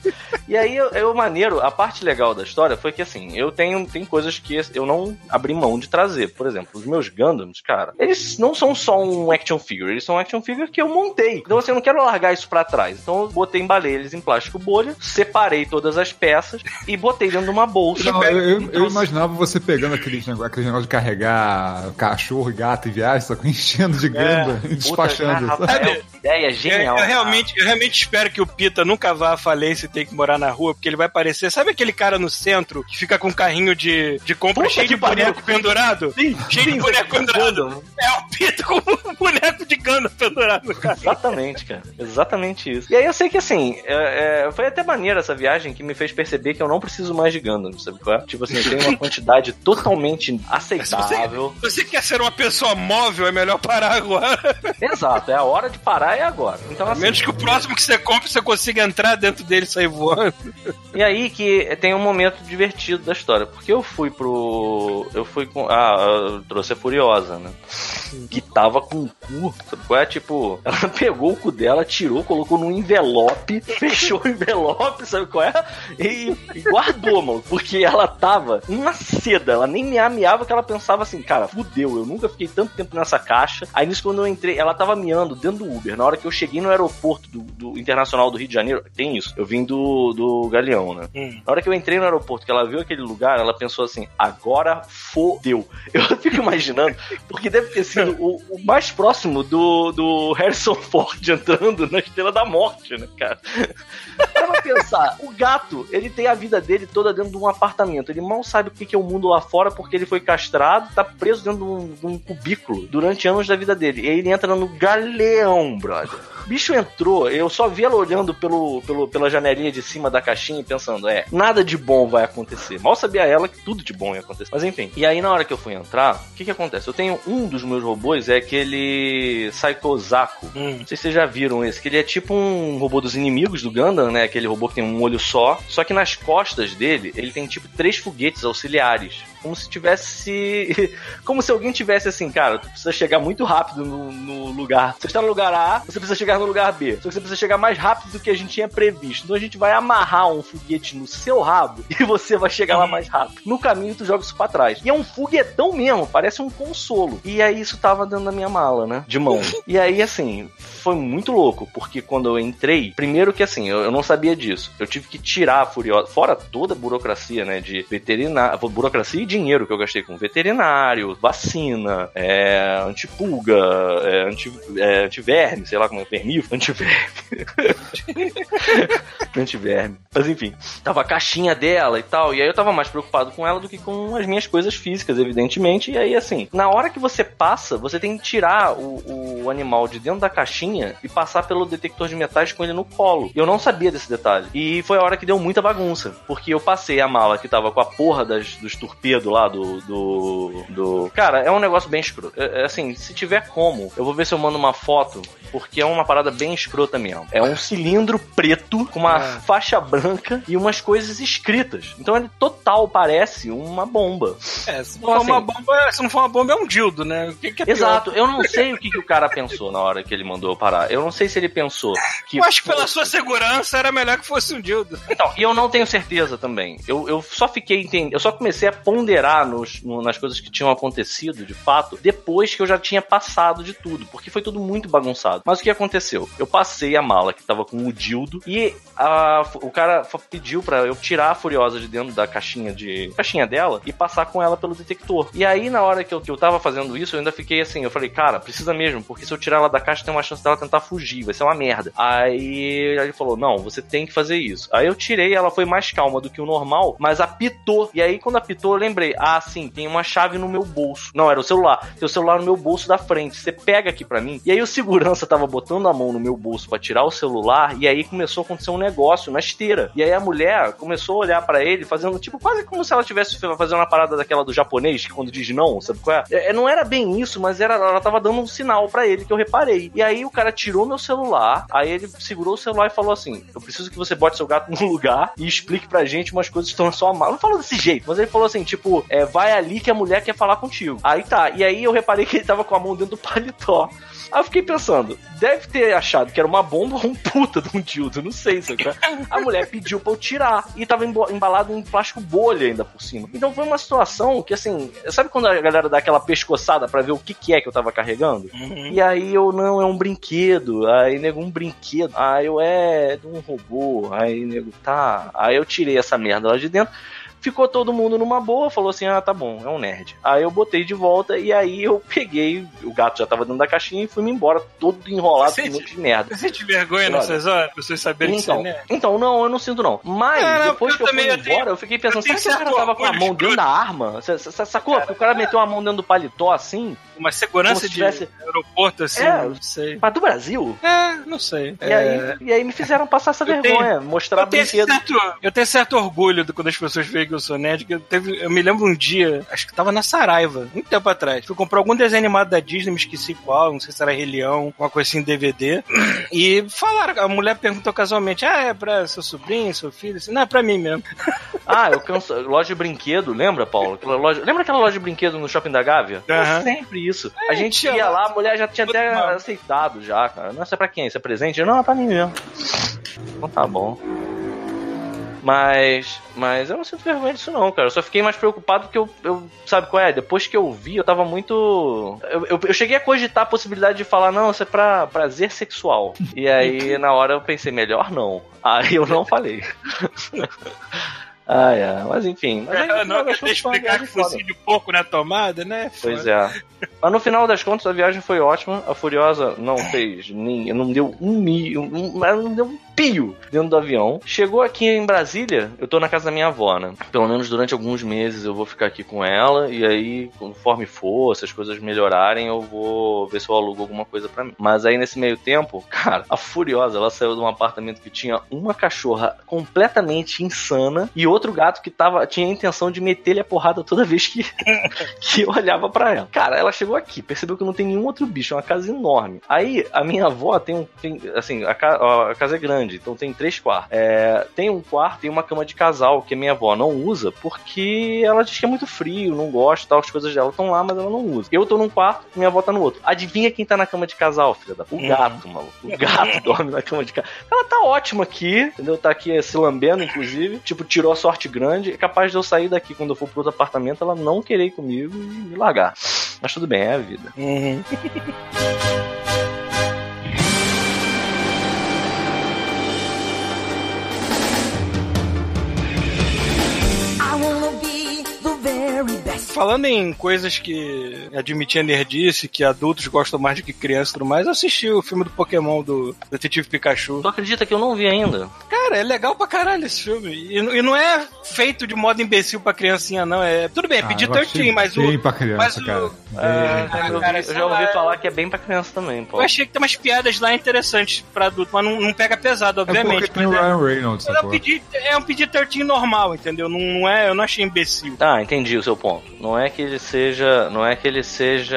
e aí, eu, eu maneiro, a parte legal da história foi que, assim, eu tenho tem coisas que eu não abri mão de trazer. Por exemplo, os meus Gundams, cara, eles não são só um action figure, eles são um action figure que eu montei. Então, assim, eu não quero largar isso pra trás. Então, eu botei, embalei eles em plástico bolha, separei todas as peças e botei dentro de uma bolsa. Não, eu, eu- eu trouxe- imaginava você pegando aqueles negócio, aquele negócio de carregar cachorro gato em viagem, só enchendo de ganda e Puta, despachando. cara, sabe? Rafael, ideia Eu, genial. eu realmente, eu realmente espero que o Pita nunca vá à falência e tenha que morar na rua, porque ele vai parecer. Sabe aquele cara no centro que fica com um carrinho de, de compra Puta cheio de pariu. boneco pendurado? Sim, cheio sim, de boneco pendurado. É o Pita com um boneco de gana pendurado no. Exatamente, cara. Exatamente isso. E aí eu sei que assim, é- é, foi até maneira essa viagem que me fez perceber que eu não preciso mais de Gundam, sabe qual é? Tipo assim, eu tenho uma quantidade totalmente aceitável. Se você quer ser uma pessoa móvel, é melhor parar agora. Exato, é a hora de parar é agora. Então assim, menos que o próximo que você compre, você consiga entrar dentro dele e sair voando. E aí que tem um momento divertido da história, porque eu fui pro. Eu fui com. Ah, eu trouxe a Furiosa, né? Que tava com o cu, sabe qual é? Tipo, ela pegou o cu dela, tirou, colocou num envelope, fechou o envelope, sabe qual é? E, e guardou, mano, porque ela tava uma seda, ela nem me ameava que ela pensava assim, cara, fudeu, eu nunca fiquei tanto tempo nessa caixa. Aí nisso, quando eu entrei, ela tava miando dentro do Uber. Na hora que eu cheguei no aeroporto do, do Internacional do Rio de Janeiro, tem isso, eu vim do, do Galeão, né? Na hora que eu entrei no aeroporto, que ela viu aquele lugar, ela pensou assim: agora fodeu. Eu fico imaginando, porque deve ter sido o, o mais próximo do, do Harrison Ford entrando na Estrela da Morte, né, cara? Pra pensar, o gato, ele tem a vida dele toda dentro de um apartamento. Ele mal sabe o que é o mundo lá fora porque ele foi castrado, tá preso dentro de um, de um cubículo durante anos da vida dele. E aí ele entra no galeão, brother. O bicho entrou, eu só vi ela olhando pelo, pelo, pela janelinha de cima da caixinha e pensando, é, nada de bom vai acontecer. Mal sabia ela que tudo de bom ia acontecer. Mas enfim. E aí, na hora que eu fui entrar, o que que acontece? Eu tenho um dos meus robôs, é aquele Saikozaku. Hum. Não sei se vocês já viram esse, que ele é tipo um robô dos inimigos do Gundam, né? Aquele robô que tem um olho só. Só que nas costas dele, ele tem tipo três foguetes auxiliares. Como se tivesse. Como se alguém tivesse assim, cara, tu precisa chegar muito rápido no, no lugar. Você está no lugar A, você precisa chegar no lugar B. Só que você precisa chegar mais rápido do que a gente tinha previsto. Então a gente vai amarrar um foguete no seu rabo e você vai chegar lá mais rápido. No caminho, tu joga isso pra trás. E é um foguetão mesmo, parece um consolo. E aí isso tava dentro da minha mala, né? De mão. E aí, assim, foi muito louco, porque quando eu entrei, primeiro que assim, eu, eu não sabia disso. Eu tive que tirar a Furiosa, fora toda a burocracia, né, de veterinário, burocracia e dinheiro que eu gastei com veterinário, vacina, é, antipulga, é, anti, é, antiverme, sei lá como é, vermífugo, antiverme. antiverme. Mas enfim, tava a caixinha dela e tal, e aí eu tava mais preocupado com ela do que com as minhas coisas físicas, evidentemente, e aí assim, na hora que você passa, você tem que tirar o, o animal de dentro da caixinha e passar pelo detector de metais com ele no colo. Eu não sabia desse detalhe. E foi a hora que deu muita bagunça, porque eu passei a mala que tava com a porra das, dos torpedos lá do, do, do... Cara, é um negócio bem escroto. É, é assim, se tiver como, eu vou ver se eu mando uma foto porque é uma parada bem escrota mesmo. É um cilindro preto com uma É. faixa branca e umas coisas escritas. Então ele total parece uma bomba. É, se não Então, for uma assim- bomba, se não for uma bomba, é um dildo, né? O que, que é pior? Exato, eu não sei o que, que o cara pensou na hora que ele mandou eu parar. Eu não sei se ele pensou que. Eu acho que pela sua segurança era melhor que fosse um dildo. Então, e eu não tenho certeza também. Eu, eu só fiquei entendendo. Eu só comecei a ponderar nos, no- nas coisas que tinham acontecido, de fato, depois que eu já tinha passado de tudo. Porque foi tudo muito bagunçado. Mas o que aconteceu? Eu passei a mala que tava com o dildo e a- o cara pediu pra eu tirar a Furiosa de dentro da caixinha de caixinha dela e passar com ela pelo detector. E aí, na hora que eu, que eu tava fazendo isso, eu ainda fiquei assim, eu falei, cara, precisa mesmo, porque se eu tirar ela da caixa, tem uma chance dela tentar fugir, vai ser uma merda. Aí ele falou, não, você tem que fazer isso. Aí eu tirei, ela foi mais calma do que o normal, mas apitou. E aí, quando apitou, eu lembrei, ah, sim, tem uma chave no meu bolso. Não, era o celular. Tem o celular no meu bolso da frente. Você pega aqui pra mim. E aí o segurança tava botando a mão no meu bolso pra tirar o celular, e aí começou a acontecer um negócio na esteira. E aí a mulher começou a olhar pra ele, fazendo tipo quase como se ela tivesse fazendo uma parada daquela do japonês, que quando diz não, sabe qual é? É, não era bem isso, mas era, ela tava dando um sinal pra ele que eu reparei. E aí o cara tirou meu celular, aí ele segurou o celular e falou assim: Eu preciso que você bote seu gato no lugar e explique pra gente umas coisas que estão na sua mala. Não falou desse jeito, mas ele falou assim: tipo, é, vai ali que a mulher quer falar contigo. Aí tá, e aí eu reparei que ele tava com a mão dentro do paletó. Aí eu fiquei pensando, deve ter achado que era uma bomba ou um puta de um dildo, não sei, sabe? A mulher pediu pra eu tirar e tava embalado em plástico bolha ainda por cima. Então foi uma situação que, assim, sabe quando a galera dá aquela pescoçada pra ver o que, que é que eu tava carregando? E aí eu, não, é um brinquedo. Aí, nego, um brinquedo. Aí eu, é, de um robô. Aí, nego, tá. Aí eu tirei essa merda lá de dentro. Ficou todo mundo numa boa, falou assim: ah, tá bom, é um nerd. Aí eu botei de volta e aí eu peguei, o gato já tava dentro da caixinha e fui-me embora, todo enrolado com um monte de merda. Você sente vergonha Olha. nessas horas? As pessoas saberem que você é Então, então, não, eu não sinto não. Mas, não, depois que eu fui embora, tenho- eu fiquei pensando, será que o cara tava com a mão dentro da arma? Sacou? Porque o cara meteu a mão dentro do paletó assim? Uma segurança de tivesse- aeroporto assim, É. não sei. Mas do Brasil? É, não sei. E, É, aí, e aí me fizeram passar essa Eu vergonha, mostrar Eu tenho, brinquedo. certo, eu tenho certo orgulho do, quando as pessoas veem que eu sou nerd. Que eu, teve, eu me lembro um dia, acho que tava na Saraiva, muito tempo atrás. Fui comprar algum desenho animado da Disney, me esqueci qual, não sei se era Rei Leão, uma coisa assim DVD. E falaram, a mulher perguntou casualmente: Ah, é pra seu sobrinho, seu filho? Assim, não, é pra mim mesmo. Ah, eu canso. Loja de brinquedo, lembra, Paulo? Aquela loja... Lembra aquela loja de brinquedo no shopping da Gávea? É sempre isso. a É, gente tinha ia lá. a mulher já tinha até mal. aceitado já, cara. Não, isso é pra quem? Isso é presente? Eu, Não, é pra mim mesmo. Então tá bom. Mas, mas eu não sinto vergonha disso não, cara. Eu só fiquei mais preocupado porque eu, eu sabe qual é? Depois que eu vi, eu tava muito... Eu, eu, eu cheguei a cogitar a possibilidade de falar, não, isso é pra prazer sexual. E aí, na hora, eu pensei, melhor não. Aí eu não falei. Ai, ai, mas enfim. Mas Eu final não uma explicar que foda. fosse de pouco na tomada, né? Pois é. Mas no final das contas, a viagem foi ótima. A Furiosa não fez nem. não deu um mi. Um, não deu um pio dentro do avião. Chegou aqui em Brasília, eu tô na casa da minha avó, né? Pelo menos durante alguns meses eu vou ficar aqui com ela. E aí, conforme for, se as coisas melhorarem, eu vou ver se eu alugo alguma coisa pra mim. Mas aí nesse meio tempo, cara, a Furiosa, ela saiu de um apartamento que tinha uma cachorra completamente insana e outro gato que tava, tinha a intenção de meter-lhe a porrada toda vez que, que eu olhava pra ela. Cara, ela chegou aqui, percebeu que não tem nenhum outro bicho, é uma casa enorme. Aí, a minha avó tem um. Tem, assim, a, ca- a casa é grande, então tem três quartos. É, tem um quarto e uma cama de casal que a minha avó não usa porque ela diz que é muito frio, não gosta, tal, as coisas dela estão lá, mas ela não usa. Eu tô num quarto, minha avó tá no outro. Adivinha quem tá na cama de casal, filha da. O Hum. gato, maluco. O gato dorme na cama de casal. Ela tá ótima aqui, entendeu? Tá aqui se lambendo, inclusive. Tipo, tirou a sorte grande. É capaz de eu sair daqui quando eu for pro outro apartamento, ela não querer ir comigo e me largar. Mas tudo bem, é a vida. Uhum. Falando em coisas que admitia nerdice, que adultos gostam mais do que crianças e tudo mais, eu assisti o filme do Pokémon do Detetive Pikachu. Tu acredita que eu não vi ainda? Cara, é legal pra caralho esse filme. E, e não é feito de modo imbecil pra criancinha, não. É, tudo bem, é Ah, pedir achei 13, mas o. bem pra criança, mas o- cara. É, Bem. eu, cara, eu já ouvi falar que é bem pra criança também, pô. Eu achei que tem umas piadas lá interessantes pra adulto, mas não, não pega pesado, É obviamente. porque tem o é- Ryan Reynolds, mas é um pedir, é um pedir 13 normal, entendeu? Não, não é, eu não achei imbecil. Ah, entendi o seu ponto. Não é que ele seja, não é que ele seja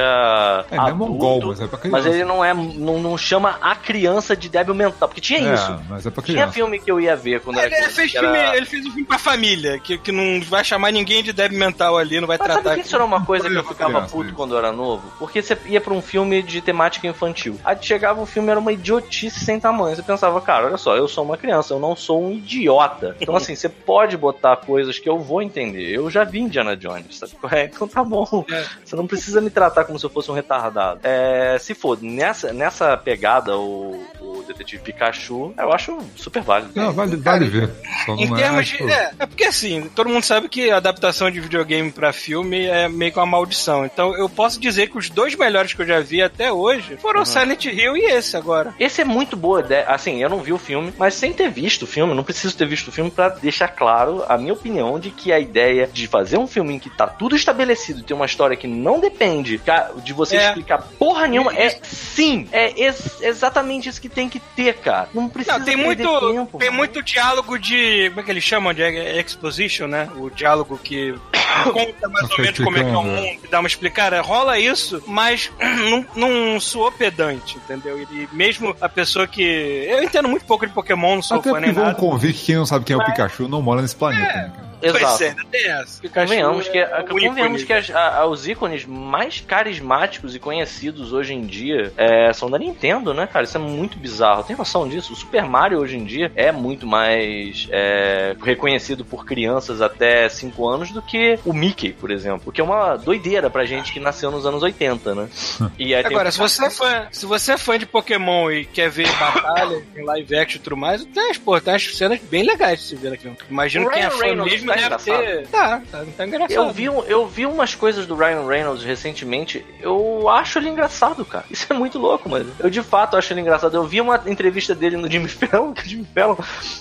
É, é adulto, mongol, mas é pra criança. mas ele não é, não, não chama a criança de débil mental, porque tinha É, isso. mas é pra Tinha criança. filme que eu ia ver quando Ele, era fez era- filme, ele fez um filme pra família, que, que não vai chamar ninguém de débil mental ali, não vai Mas tratar. sabe que isso era uma coisa que eu ficava criança, puto isso. quando eu era novo? Porque você ia pra um filme de temática infantil. Aí chegava o filme, era uma idiotice sem tamanho. Você pensava, cara, olha só, eu sou uma criança, eu não sou um idiota. Então, assim, você pode botar coisas que eu vou entender. Eu já vi Indiana Jones, sabe? Qual é? Então tá bom. É. Você não precisa me tratar como se eu fosse um retardado. É, se for nessa, nessa pegada, o, o Detetive Pikachu, eu acho super válido. Não, vale, vale ver. Em é, termos de. tipo, É, é porque assim, todo mundo sabe que a adaptação de videogame pra filme é meio que uma maldição. Então eu posso dizer que os dois melhores que eu já vi até hoje foram Uhum. Silent Hill e esse agora. Esse é muito boa ideia. Assim, eu não vi o filme, mas sem ter visto o filme, não preciso ter visto o filme pra deixar claro a minha opinião de que a ideia de fazer um filme em que tá tudo estabelecido, ter uma história que não depende de você É. explicar porra nenhuma, é sim, é ex- exatamente isso que tem que ter, cara. Não precisa Não, tem muito, tempo. tem mano. muito diálogo de. Como é que eles chamam? De exposition, né? O diálogo que conta mais ou menos como é que é o mundo, dá uma explicada. Rola isso, mas não, não soou pedante, entendeu? E mesmo a pessoa que. Eu entendo muito pouco de Pokémon, não sou Até fã nem porque vamos nada. convir que quem não sabe quem é o Pikachu não mora nesse planeta, né, cara? Exato. Pois é, tem essa. Pikachu Convenhamos que, é o convenhamos que as- a- os ícones mais carismáticos e conhecidos hoje em dia é, são da Nintendo, né, cara? Isso é muito bizarro. Tem noção disso? O Super Mario hoje em dia é muito mais é, reconhecido por crianças até 5 anos do que o Mickey, por exemplo. O que é uma doideira pra gente que nasceu nos anos 80, né? E Agora, se você, é fã, se você é fã de Pokémon e quer ver batalha live action e tudo mais, tem, as- pô, tem umas cenas bem legais de se ver aqui. Imagino quem é fã Reynolds mesmo tá deve engraçado. ter. Tá, tá, tá engraçado. Eu vi, um- eu vi umas coisas do Ryan Reynolds recentemente. Eu acho ele engraçado, cara. Isso é muito louco, mas eu de fato acho ele engraçado. Eu vi uma entrevista dele no Jimmy Fallon, que o Jimmy Fallon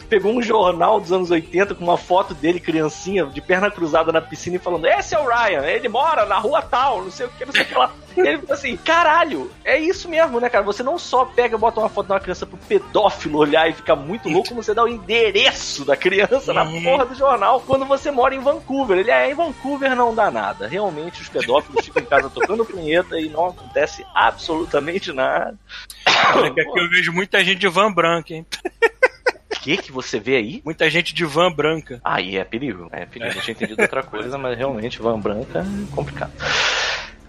pegou um jornal dos anos 80 com uma foto dele, criancinha, de perna cruzada na piscina e falando: Esse é o Ryan, ele mora na rua tal, não sei o que, não sei o que lá. E ele falou assim: caralho, é isso mesmo, né, cara? Você não só pega e bota uma foto de uma criança pro pedófilo olhar e ficar muito louco, como você dá o endereço da criança na Uhum. porra do jornal quando você mora em Vancouver. Ele é em Vancouver não dá nada. Realmente os pedófilos ficam em casa tocando punheta e não acontece absolutamente nada. Olha, que aqui eu vejo muita gente de van branca, hein? O que que você vê aí? Muita gente de van branca. Aí é perigo. É perigo. Eu tinha entendido outra coisa, mas realmente van branca é complicado.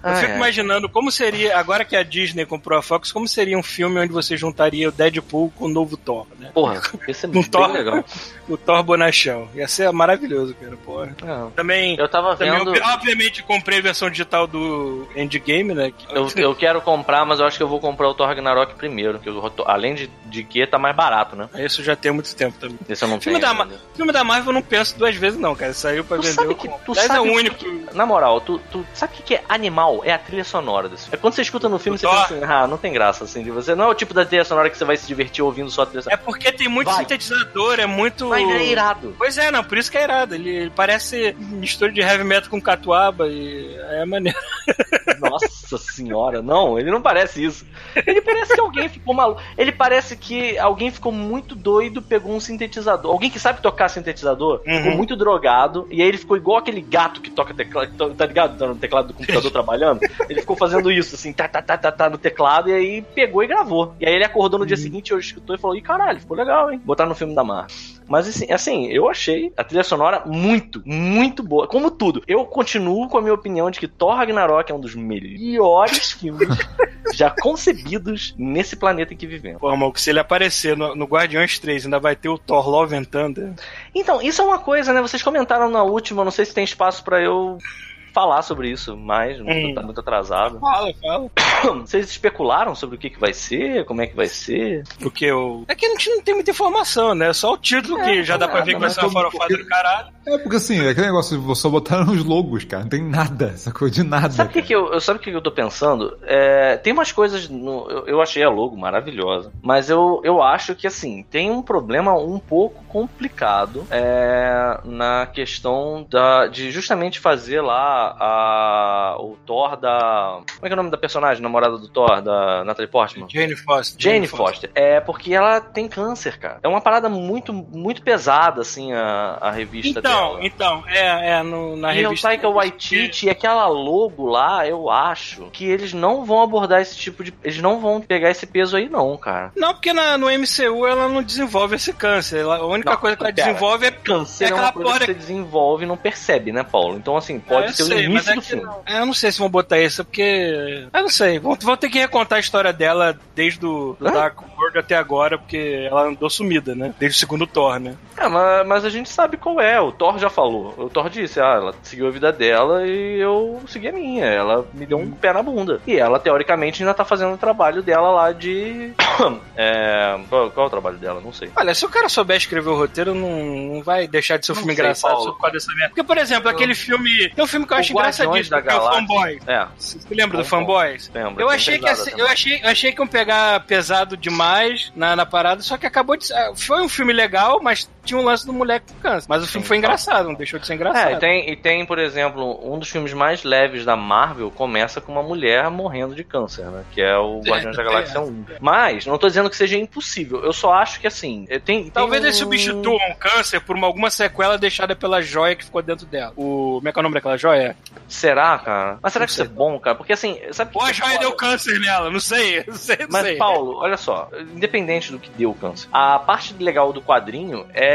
Eu Ah, fico é. imaginando como seria, agora que a Disney comprou a Fox, como seria um filme onde você juntaria o Deadpool com o novo Thor, né? Porra, esse é Um Thor, legal. o Thor bonachão. Ia ser maravilhoso, cara, porra. Não. Também, Eu tava também vendo. obviamente, comprei a versão digital do Endgame, né? Eu, eu quero comprar, mas eu acho que eu vou comprar o Thor Ragnarok primeiro. Que o, além de, de que tá mais barato, né? Isso já tem muito tempo também. Esse eu não Filme tenho. da, ainda. filme da Marvel eu não penso duas vezes, não, cara. Saiu pra Tu vender. sabe eu que- tu Aliás, é sabe o que- único. Na moral, tu, tu sabe o que é animal? É a trilha sonora desse filme. É quando você escuta no filme, O você Thor? pensa assim, ah, não tem graça, assim, de você. Não é o tipo da trilha sonora que você vai se divertir ouvindo só a trilha É sonora. porque tem muito Vai. sintetizador, é muito. Mas é irado. Pois é, não, por isso que é irado. Ele, ele parece mistura de heavy metal com catuaba e é maneiro. Nossa senhora, não, ele não parece isso. Ele parece que alguém ficou maluco. Ele parece que alguém ficou muito doido, pegou um sintetizador. Alguém que sabe tocar sintetizador, Uhum. ficou muito drogado, e aí ele ficou igual aquele gato que toca teclado, tá ligado? Tá no teclado do computador trabalhando. Ele ficou fazendo isso, assim, tá, tá, tá, tá, tá, no teclado, e aí pegou e gravou. E aí ele acordou no dia seguinte, hoje escutou e falou: Ih, caralho, ficou legal, hein? Botar no filme da Mar. Mas assim, assim, eu achei a trilha sonora muito, muito boa. Como tudo. Eu continuo com a minha opinião de que Thor Ragnarok é um dos melhores filmes já concebidos nesse planeta em que vivemos. Pô, que se ele aparecer no, no Guardiões 3, ainda vai ter o Thor Love and Thunder. Então, isso é uma coisa, né? Vocês comentaram na última, não sei se tem espaço pra eu falar sobre isso mais, Hum. tá muito atrasado. Fala, fala. Vocês especularam sobre o que, que vai ser, como é que vai ser? Porque o. É que a gente não tem muita informação, né? Só o título É, que já dá pra nada, ver que vai ser uma farofada do caralho. É porque assim, é aquele negócio, você só botaram os logos, cara. Não tem nada, essa coisa de nada. Sabe o que, que eu, eu- sabe o que que eu tô pensando? É, tem umas coisas. no- eu, eu achei a logo maravilhosa. Mas eu, eu acho que assim, tem um problema um pouco complicado é, na questão da, de justamente fazer lá a, o Thor da. Como é que é o nome da personagem, namorada do Thor, da Natalie Portman? Jane Foster. Jane Foster. É porque ela tem câncer, cara. É uma parada muito, muito pesada, assim, a, a revista Então, Então, então, é, é no, na E o revista. Taika Waititi e aquela logo lá, eu acho que eles não vão abordar esse tipo de. Eles não vão pegar esse peso aí, não, cara. Não, porque na- no MCU ela não desenvolve esse câncer. Ela- a única Não, coisa que ela pera. desenvolve é Câncer É é, uma aquela coisa porra que você desenvolve e não percebe, né, Paulo? Então, assim, pode É, ser o sei, mas início é do filme. não- é, Eu não sei se vão botar isso, porque. Eu não sei. Vão, vão ter que recontar a história dela desde o? Dark World até agora, porque ela andou sumida, né? Desde o segundo Thor, né? É, mas, mas a gente sabe qual é. O Thor já falou. O Thor disse, ah, ela seguiu a vida dela e eu segui a minha. Ela me deu um pé na bunda. E ela, teoricamente, ainda tá fazendo o trabalho dela lá de. é, qual, qual é o trabalho dela? Não sei. Olha, se o cara souber escrever o roteiro, não, não vai deixar de ser um Não filme sei, engraçado Paulo. por dessa merda. Porque, por exemplo, aquele filme. Tem um filme que eu acho engraçadíssimo, que é o. Fanboy. É, Você lembra do Bom, Fanboys? lembro. Eu achei, que assim, eu, achei, achei que iam pegar pesado demais na, na parada, só que acabou de. Foi um filme legal, mas tinha um lance do moleque com câncer. Mas o filme foi engraçado, não deixou de ser engraçado. É, e tem, e tem, por exemplo, um dos filmes mais leves da Marvel começa com uma mulher morrendo de câncer, né? Que é o É, Guardiões da é. Galáxia 1. Mas, não tô dizendo que seja impossível. Eu só acho que, assim, é, tem... tem Talvez um... eles substituam o câncer por uma, alguma sequela deixada pela joia que ficou dentro dela. O. Como é que é o nome daquela joia? Será, cara? Mas será Não que isso é bom, cara? Porque, assim, sabe... Ou a que- joia deu câncer nela, não sei, não sei, não Mas, sei. Paulo, olha só, independente do que deu o câncer, a parte legal do quadrinho é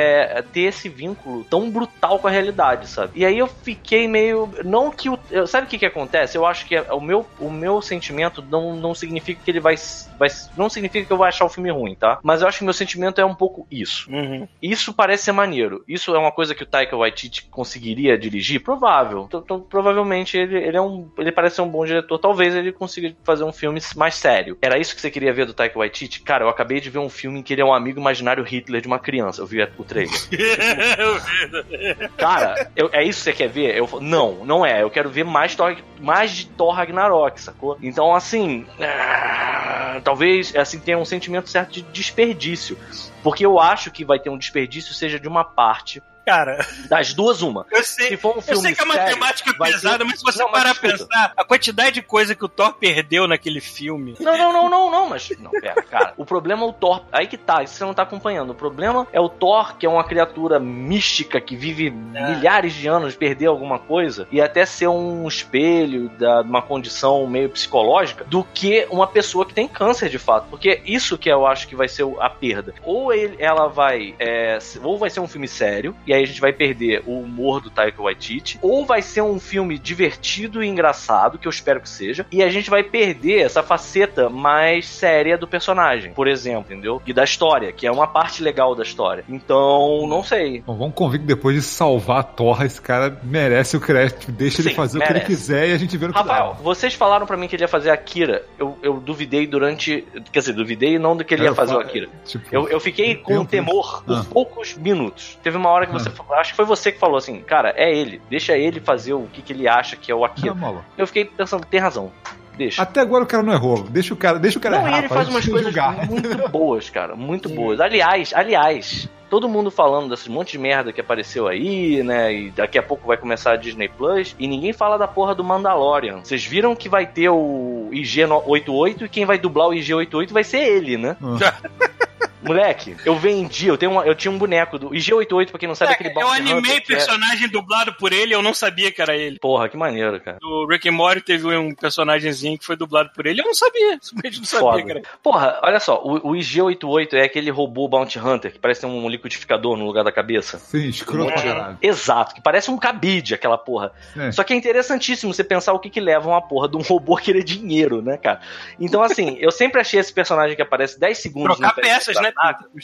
ter esse vínculo tão brutal com a realidade, sabe? E aí eu fiquei meio. Não que o. eu- Sabe o que que acontece? Eu acho que é- o meu, o meu sentimento não, não significa que ele vai, vai. Não significa que eu vou achar o filme ruim, tá? Mas eu acho que meu sentimento é um pouco isso. Uhum. Isso parece ser maneiro. Isso é uma coisa que o Taika Waititi conseguiria dirigir? Provável. Então, então, provavelmente ele, ele é um. Ele parece ser um bom diretor. Talvez ele consiga fazer um filme mais sério. Era isso que você queria ver do Taika Waititi? Cara, eu acabei de ver um filme em que ele é um amigo imaginário Hitler de uma criança. Eu vi o trailer. Cara, eu- é isso que você quer ver? Eu, não, não é. Eu quero ver mais, Thor, mais de Thor Ragnarok, sacou? Então, assim. ah, talvez assim tenha um sentimento certo de desperdício. Porque eu acho que vai ter um desperdício, seja de uma parte. Cara, Das duas, uma. eu sei. Se for um Eu filme sei que a sério, matemática é vai ter- pesada, mas se você Não, parar pra escuta. pensar, a quantidade de coisa que o Thor perdeu naquele filme. Não, não, não, não, não, mas. Não, pera, cara. O problema é o Thor. Aí que tá, isso você não tá acompanhando. O problema é o Thor, que é uma criatura mística que vive É. milhares de anos, perder alguma coisa, e até ser um espelho da- de uma condição meio psicológica, do que uma pessoa que tem câncer de fato. Porque isso que eu acho que vai ser a perda. Ou ele- ela vai. é, ou vai ser um filme sério, e aí a gente vai perder o humor do Taika Waititi, ou vai ser um filme divertido e engraçado, que eu espero que seja, e a gente vai perder essa faceta mais séria do personagem, por exemplo, entendeu? E da história, que é uma parte legal da história. Então, não sei. Bom, vamos convir que depois de salvar a Torra, esse cara merece o crédito. Deixa ele Sim, fazer o que merece. ele quiser e a gente vê no Rafael, final. vocês falaram pra mim que ele ia fazer Akira. Eu, eu duvidei durante. Quer dizer, duvidei não do que ele ia Eu fazer o falo- Akira. Tipo, Eu, eu fiquei com tempo, temor por Ah. poucos minutos. Teve uma hora que você acho que foi você que falou assim, cara, é ele, deixa ele fazer o que, que ele acha que é o Akira. Não, maluco. Eu fiquei pensando, tem razão, deixa. Até agora o cara não errou. Deixa o cara, deixa o cara Não, e errar. ele faz umas coisas julgar. muito boas, cara, muito boas. Aliás, aliás, todo mundo falando desse monte de merda que apareceu aí, né? E daqui a pouco vai começar a Disney Plus. E ninguém fala da porra do Mandalorian. Vocês viram que vai ter o IG88 e quem vai dublar o IG88 vai ser ele, né? Ah. Moleque, eu vendi, eu, tenho uma- eu tinha um boneco do IG88, pra quem não sabe, é aquele eu Bounty animei Hunter, que é- personagem dublado por ele, eu não sabia que era ele. Porra, que maneiro, cara. O Rick and Morty teve um personagemzinho que foi dublado por ele, eu não sabia, simplesmente não sabia, Foda. cara. Porra, olha só, o, o IG88 é aquele robô Bounty Hunter que parece ter um liquidificador no lugar da cabeça. Sim, escroto caralho. Exato, que parece um cabide aquela porra. É. Só que é interessantíssimo você pensar o que que leva uma porra de um robô a querer dinheiro, né, cara? Então, assim, eu sempre achei esse personagem que aparece 10 segundos Trocar no peças, né?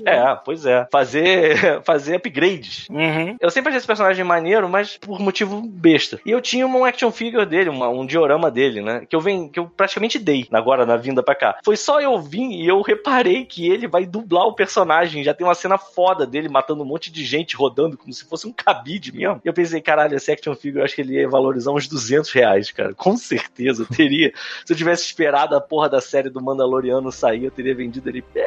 É, pois é. Fazer, fazer upgrades. Uhum. Eu sempre achei esse personagem maneiro, mas por motivo besta. E eu tinha um action figure dele, uma- um diorama dele, né? Que eu, vem, que eu praticamente dei agora na vinda pra cá. Foi só eu vim e eu reparei que ele vai dublar o personagem. Já tem uma cena foda dele matando um monte de gente rodando como se fosse um cabide mesmo. E eu pensei, caralho, esse action figure eu acho que ele ia valorizar uns 200 reais, cara. Com certeza eu teria. Se eu tivesse esperado a porra da série do Mandaloriano sair, eu teria vendido ele bem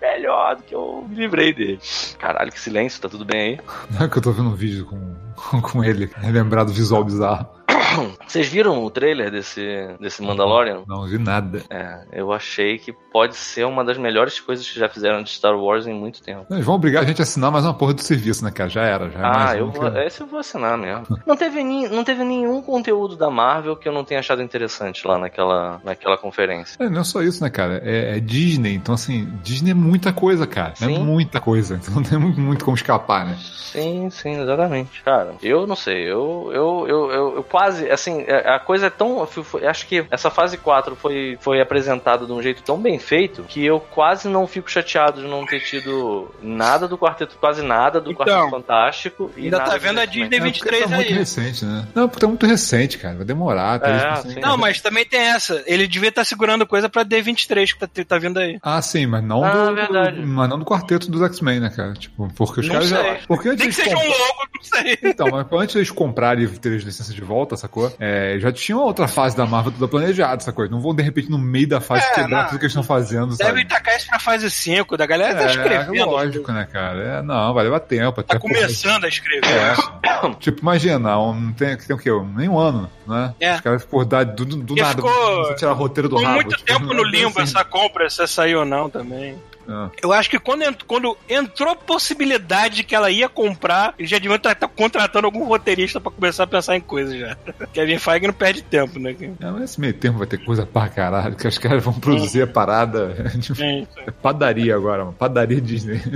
melhor do que eu me livrei dele. Caralho, que silêncio, tá tudo bem aí? Não é que eu tô vendo um vídeo com, com ele, relembrado visual bizarro. Vocês viram o trailer desse, desse Mandalorian? Não vi nada. É, eu achei que pode ser uma das melhores coisas que já fizeram de Star Wars em muito tempo. Eles vão obrigar a gente a assinar mais uma porra do serviço, né, cara? Já era, já é Ah, eu vou, que- esse eu vou assinar mesmo. Não teve, ni- não teve nenhum conteúdo da Marvel que eu não tenha achado interessante lá naquela, naquela conferência. É, não é só isso, né, cara? É, é Disney, então assim, Disney é muita coisa, cara. É Sim. muita coisa. Então não tem muito, muito como escapar, né? Sim, sim, exatamente. Cara, eu não sei, eu, eu, eu, eu, eu quase, assim, a a coisa é tão. fui- Acho que essa fase 4 foi, foi apresentada de um jeito tão bem feito que eu quase não fico chateado de não ter tido nada do Quarteto, quase nada do Então, Quarteto Fantástico. e ainda nada tá do vendo a. Disney É, porque 23 tá muito aí. recente, né? Não, porque tá muito recente, cara. Vai demorar. Tá É, assim. sim. Não, mas também tem essa. Ele devia estar segurando coisa pra D23 que tá, tá vindo aí. Ah, sim, mas não, Ah, do, verdade. do- mas não do quarteto dos X-Men, né, cara? Tipo, porque os Não caras sei. já. Porque antes Nem que seja um logo, não sei. Então, mas antes eles comprarem e terem as licenças de volta, sacou? É, já tinha outra fase da Marvel toda planejada, sacou? Não vão de repente no meio da fase É, quebrar não. tudo que eles estão fazendo, sabe? Deve tacar isso pra fase 5, da galera tá é, escrevendo. lógico, né, cara? É, não, vai levar tempo. Tá até começando a escrever. É. tipo, imagina, um, tem, tem o quê? Um- Nem um ano, né? É. Os caras acordar do, do, do nada. ficou- tirar roteiro do muito tipo, tempo não no limbo assim. essa compra, se saiu ou não também. É. Eu acho que quando, ent- quando entrou a possibilidade de que ela ia comprar, já deviam estar contratando algum roteirista pra começar a pensar em coisas já. Kevin Feige não perde tempo, né? É, mas esse meio tempo vai ter coisa pra caralho, que os caras vão produzir a parada. tipo, é padaria agora, mano. Padaria Disney.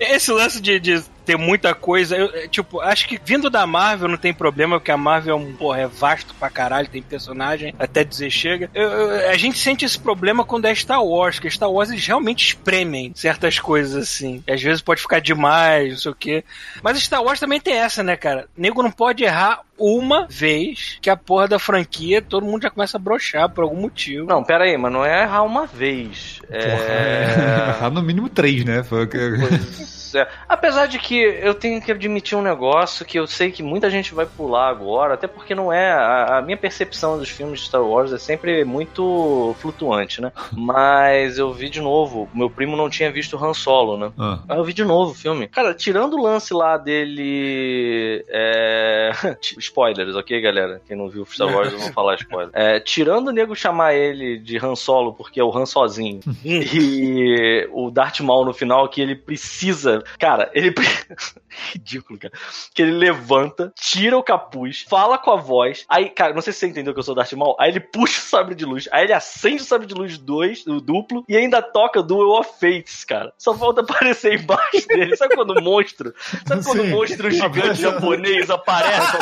Esse lance de, de ter muita coisa, eu, é, tipo, acho que vindo da Marvel não tem problema, porque a Marvel é um, porra, é vasto pra caralho, tem personagem, até dizer chega. Eu- eu- a gente sente esse problema quando é Star Wars, porque Star Wars eles realmente espremem certas coisas assim. E às vezes pode ficar demais, não sei o quê. Mas Star Wars também tem essa, né, cara? Nego não pode errar uma vez que a porra da franquia, todo mundo já começa a brochar por algum motivo. Não, pera aí, mas não é errar uma vez. Porra, É. no mínimo três, né? Foi que- Pois é. Apesar de que eu tenho que admitir um negócio que eu sei que muita gente vai pular agora, até porque não é. A, a minha percepção dos filmes de Star Wars é sempre muito flutuante, né? Mas eu vi de novo. Meu primo não tinha visto Han Solo, né? Ah. Aí eu vi de novo o filme. Cara, tirando o lance lá dele. É... Spoilers, ok, galera? Quem não viu Star Wars, eu vou falar spoiler. É, tirando o nego chamar ele de Han Solo porque é o Han sozinho e o Darth Maul no final que ele precisa. Cara, ele. Ridículo, cara. Que ele levanta, tira o capuz, fala com a voz. Aí, cara, não sei se você entendeu que eu sou o Darth Maul. Aí ele puxa o sabre de luz. Aí ele acende o sabre de luz dois, o duplo, e ainda toca Duel of Fates, cara. Só falta aparecer embaixo dele. Sabe quando o monstro. Sabe quando o monstro gigante japonês aparece?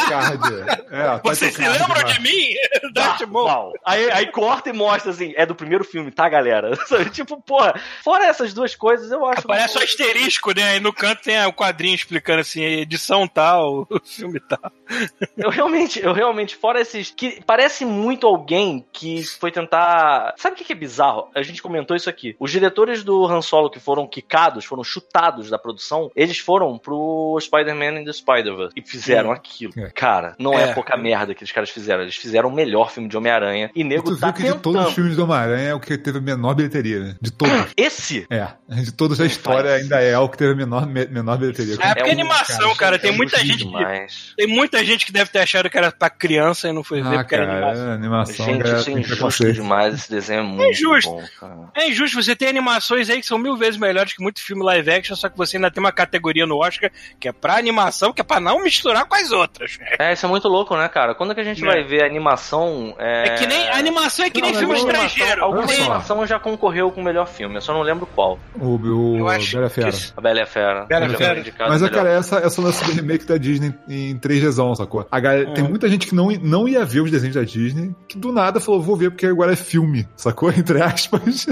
É, Você title se card, lembra mano. de mim? Darth Maul. mal. Aí, aí corta e mostra assim, é do primeiro filme, tá, galera? Sabe, tipo, porra, fora essas duas coisas, eu acho. Aparece o asterisco, né? Aí no canto tem o quadrinho explicando assim, edição tal, o filme tal. Eu realmente, eu realmente, fora esses. que parece muito alguém que foi tentar. Sabe o que que é bizarro? A gente comentou isso aqui. Os diretores do Han Solo que foram quicados, foram chutados da produção, eles foram pro Spider-Man and the Spider-Verse e fizeram Hum. aquilo. É. Cara, não é. É. pouca merda que os caras fizeram. Eles fizeram o melhor filme de Homem-Aranha e E nego tu tá viu que de todos os tentando. filmes do Homem-Aranha é o que teve a menor bilheteria, né? De todos. Esse É, de todos a história ainda é o que teve a menor, me- menor bilheteria. É porque um- animação, cara, tem é muita gente que- demais. Tem muita gente que deve ter achado que era pra criança e não foi ver Ah, porque era cara, animação. é, animação. Gente, isso é injusto demais. Esse desenho é muito injusto. bom, cara. É injusto, você tem animações aí que são mil vezes melhores que muito filme live action, só que você ainda tem uma categoria no Oscar que é pra animação, que é pra não misturar com as outras. É, isso é muito louco, né, cara? Quando é que a gente É. vai ver animação? É, É que nem animação é que nem Não, filme estrangeiro. animação, alguma animação já concorreu com o melhor filme, eu só não lembro qual. O, o Bela Fera. que isso- A Bela Fera. Bela Fera. Indicado Mas, é, cara, melhor. essa, essa lance do remake da Disney em 3Dzão, sacou? A galera, É. Tem muita gente que não, não ia ver os desenhos da Disney, que do nada falou, vou ver porque agora é filme, sacou? Entre aspas.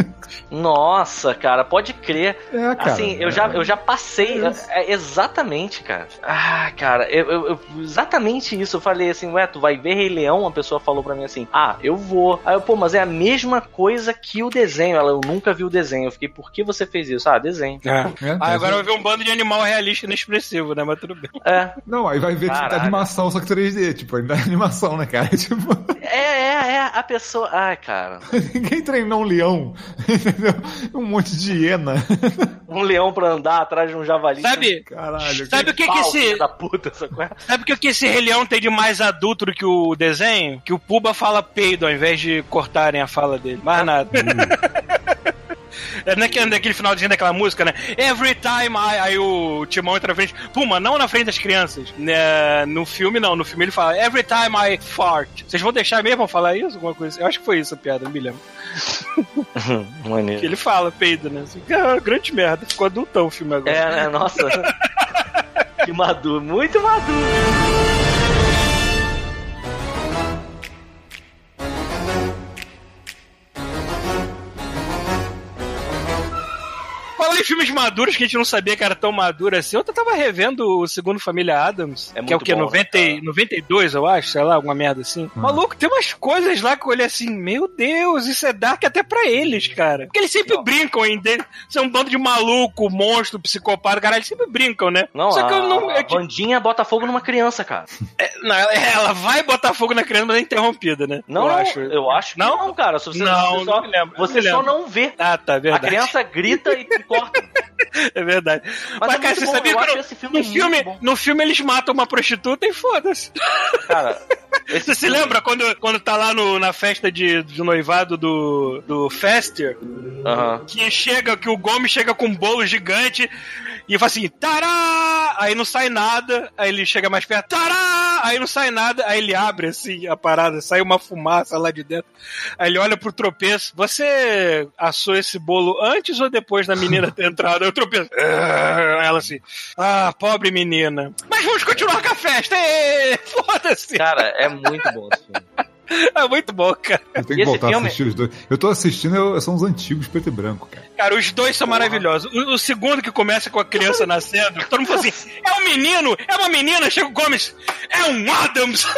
Nossa, cara, pode crer. É, cara. assim, eu já, eu já passei. É isso. é, exatamente, cara. Ah, cara, eu, eu- eu- exatamente isso. Eu falei assim, ué, tu vai ver Rei Leão? A pessoa falou pra mim assim, ah, eu vou. Aí eu, pô, mas é a mesma coisa que o desenho. Ela, eu nunca vi o desenho. Eu fiquei, por que você fez isso? Ah, desenho. É. É, Ah, é, agora vai ver um bando de animal realista inexpressivo, né? Mas tudo bem. É, Não, aí vai ver que tá animação, só que 3D, tipo, ainda é animação, né, cara? Tipo, é, é, é. A pessoa. Ai, cara. ninguém treinou um leão, entendeu? Um monte de hiena. um leão pra andar atrás de um javali. Sabe, Caralho. sabe o que que esse... da puta. Sabe o que, que esse Rei Leão tem de mais adulto do que o desenho? Que o Puba fala peido ao invés de cortarem a fala dele. Mais nada. É naquele, naquele finalzinho daquela música, né? Every time I, aí o Timão entra na frente. Puma, não na frente das crianças. Né, no filme, não. No filme ele fala Every time I fart. Vocês vão deixar mesmo falar isso? Alguma coisa? Eu acho que foi isso a piada, não me lembro. Que Maneiro. ele fala peido, né? Assim, ah, grande merda. Ficou adultão o filme agora. É, né? Nossa. que maduro, muito maduro. Filmes maduros que a gente não sabia que era tão maduro assim. Ontem eu tava revendo o segundo Família Adams, É que é o quê? bom, 90, né, e- 92, eu acho, sei lá, alguma merda assim. Maluco, tem umas coisas lá que eu olhei assim, meu Deus, isso é dark até pra eles, cara. Porque eles sempre brincam em de- ser um bando de maluco, monstro, psicopata, caralho, eles sempre brincam, né? Não, Só que a, eu não. a é que- bandinha bota fogo numa criança, cara. não, ela, ela vai botar fogo na criança, mas é interrompida, né? Não, eu não, acho. eu acho que Não? não, cara. Se você, Não, você não só, me lembro, você não me só lembro. não vê. Ah, tá, A verdade. criança grita e, e É verdade. Mas Mas, é cara, você bom, sabia eu que no, filme no filme, bom. no filme eles matam uma prostituta e foda-se. Cara, esse Você se lembra quando, quando tá lá no, na festa de, de noivado do, do Fester? Aham. Que chega, que o Gomes chega com um bolo gigante e fala assim, tará! Aí não sai nada, aí ele chega mais perto, tará! Aí não sai nada, aí ele abre assim a parada, sai uma fumaça lá de dentro. Aí ele olha pro tropeço, você assou esse bolo antes ou depois da menina entrado? Aí o tropeço, "Ah", ela assim, ah, pobre menina. Mas vamos continuar com a festa, foda-se! Cara, é muito bom esse filme. É muito bom, cara. Eu tenho que voltar filme- a assistir os dois. Eu tô assistindo, eu- são os antigos preto e branco, cara. Cara, os dois são maravilhosos. O, o segundo que começa com a criança nascendo, todo mundo fala assim: é um menino, é uma menina, chega o Gomes, é um Adams.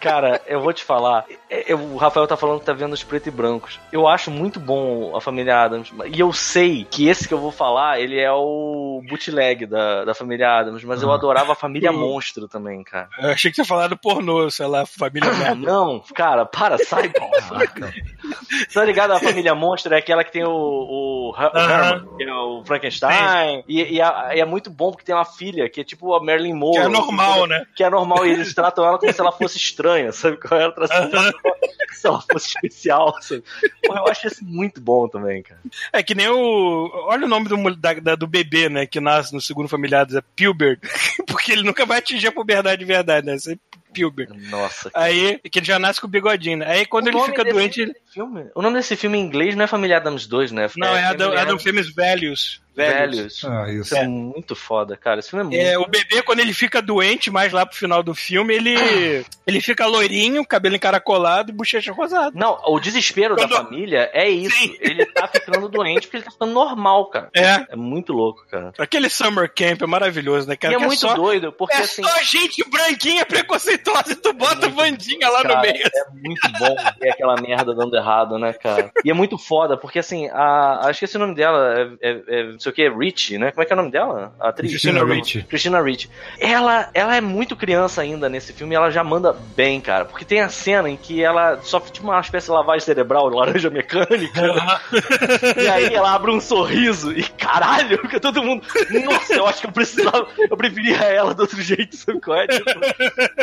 Cara, eu vou te falar. É- é- o Rafael tá falando que tá vendo os preto e brancos. Eu acho muito bom a família Adams. E eu sei que esse que eu vou falar, ele é o bootleg da, da família Adams. Mas eu Ah. adorava a família. Monstro também, cara. Eu achei que você ia falar do pornô, sei lá, família merda. Não, cara, para, sai. Você tá ligado? A família Monstro é aquela que tem o, o Aham. Herman, que é o Frankenstein. E, e a- e é muito bom porque tem uma filha que é tipo a Marilyn Que Monroe. é normal, né? Que é normal e eles tratam ela como se ela fosse estranha, sabe? Como ela tratam ela como se ela fosse especial, sabe? Porra, eu acho isso muito bom também, cara. É que nem o. Olha o nome do, da- da- do bebê, né? Que nasce no segundo familiar, é Pilbert. Porque ele nunca vai atingir a puberdade de verdade, né? É Pilbert. Nossa. cara. Aí, que ele já nasce com o bigodinho, né? Aí quando O ele fica doente. Ele... Filme? O nome desse filme em inglês não é Família Adams 2, né? Não, é, Adam, Family Adam Adams Famous Values. Velhos. Velhos. Ah, Isso é muito foda, cara. Esse filme é muito É, o bebê, quando ele fica doente, mais lá pro final do filme, ele, ele fica loirinho, cabelo encaracolado e bochecha rosada. Não, o desespero Quando- da família é isso. Sim. Ele tá ficando doente porque ele tá ficando normal, cara. É, É muito louco, cara. aquele summer camp é maravilhoso, né, cara? e é Que muito só, doido, porque é assim. só gente branquinha preconceituosa e tu bota Vandinha lá Cara, no meio. é muito bom ver aquela merda dando errado, né, cara? E é muito foda, porque assim, a. Acho que esse nome dela é, é, é sei o que, Rich, né? Como é que é o nome dela? A atriz? Christina Ricci. Christina Ricci. Ela, ela é muito criança ainda nesse filme e ela já manda bem, cara. Porque tem a cena em que ela sofre tipo uma espécie de lavagem cerebral, laranja mecânica. E aí ela abre um sorriso e caralho, fica todo mundo. Nossa, eu acho que eu precisava. Eu preferia ela do outro jeito, sabe qual é? Tipo,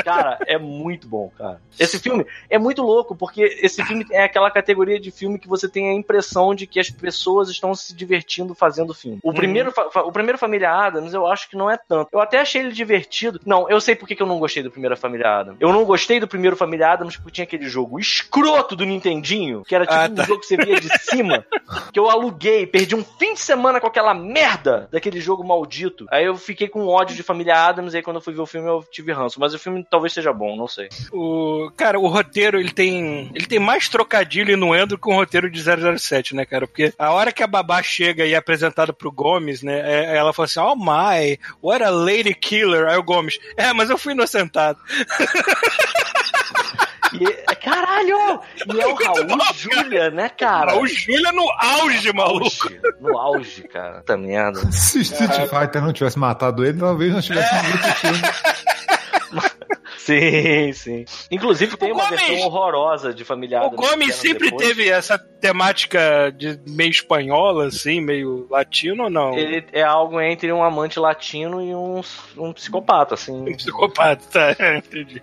cara, é muito bom, cara. Esse filme é muito louco, porque esse filme é aquela categoria de filme que você tem a impressão de que as pessoas estão se divertindo fazendo o filme. O primeiro, fa- fa- o primeiro Família Adams, eu acho que não é tanto. Eu até achei ele divertido. Não, eu sei por que eu não gostei do primeiro Família Adams. Eu não gostei do primeiro Família Adams porque tinha aquele jogo escroto do Nintendinho, que era tipo Ah, um tá. jogo que você via de cima, que eu aluguei, perdi um fim de semana com aquela merda daquele jogo maldito. Aí eu fiquei com ódio de Família Adams, e aí quando eu fui ver o filme eu tive ranço. Mas o filme talvez seja bom, não sei. O, cara, o roteiro, ele tem ele tem mais trocadilho e nuendo que um roteiro de 007, né, cara? Porque a hora que a babá chega e é apresentada pro Gomes, né, é- ela fala assim, oh my, what a lady killer. Aí o Gomes, é, mas eu fui inocentado. E, é- caralho! E é o Raul bom. Júlia, né, cara? o Júlia no auge, maluco. no auge, cara. Puta merda. Se Street Fighter não tivesse matado ele, talvez nós tivéssemos visto o filme. Sim, sim. Inclusive tem O uma Gomes- versão horrorosa de Familiar. O Gomes sempre teve essa temática de meio espanhola, assim, meio latino ou não? Ele é algo entre um amante latino e um, um psicopata, assim. Um psicopata, tá? Entendi.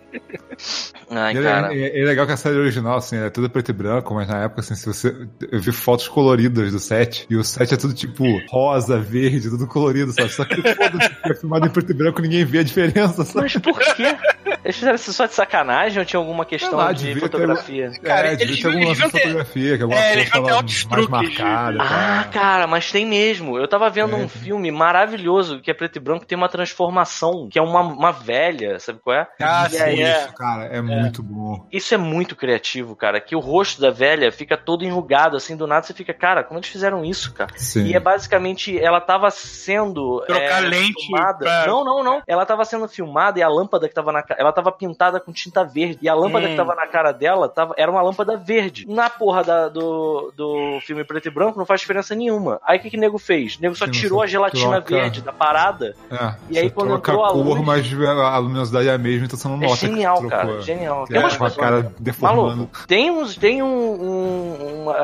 Ai, Ele cara. é, é legal que a série original, assim, é tudo preto e branco, mas na época, assim, se você. Eu vi fotos coloridas do set, e o set é tudo tipo rosa, verde, tudo colorido, sabe? Só que foda-se, é filmado em preto e branco, ninguém vê a diferença, sabe? Mas por quê? Eles fizeram isso só de sacanagem ou tinha alguma questão lá, de devia ter- fotografia? Cara, é, devia eles- ter algum eles lance de deviam ter- fotografia, que alguma É, coisa eles tava outros mais de- marcada. Ah, tá? cara, mas tem mesmo. Eu tava vendo É. um filme maravilhoso que é preto e branco, tem uma transformação, que é uma, uma velha, sabe qual é? Ah, E sim, aí, é. Isso, cara, é, muito bom. Isso é muito criativo, cara. Que o rosto da velha fica todo enrugado, assim, do nada você fica, cara, como eles fizeram isso, cara? Sim. E é basicamente, ela tava sendo. Trocar é, lente filmada. pra- Não, não, não. Ela tava sendo filmada e a lâmpada que tava na cara. Ela tava pintada com tinta verde. E a lâmpada Hum. que tava na cara dela tava, era uma lâmpada verde. Na porra da- do, do filme preto e branco não faz diferença nenhuma. Aí o que, que o nego fez? O nego só Sim, tirou a gelatina troca- verde da parada. É, E aí, quando troca entrou a a cor, luz- mas a luminosidade é a mesma, então você não É nota que genial, cara. Genial. É, umas coisas- cara deformando. Maluco, tem, uns, tem um, um- uma-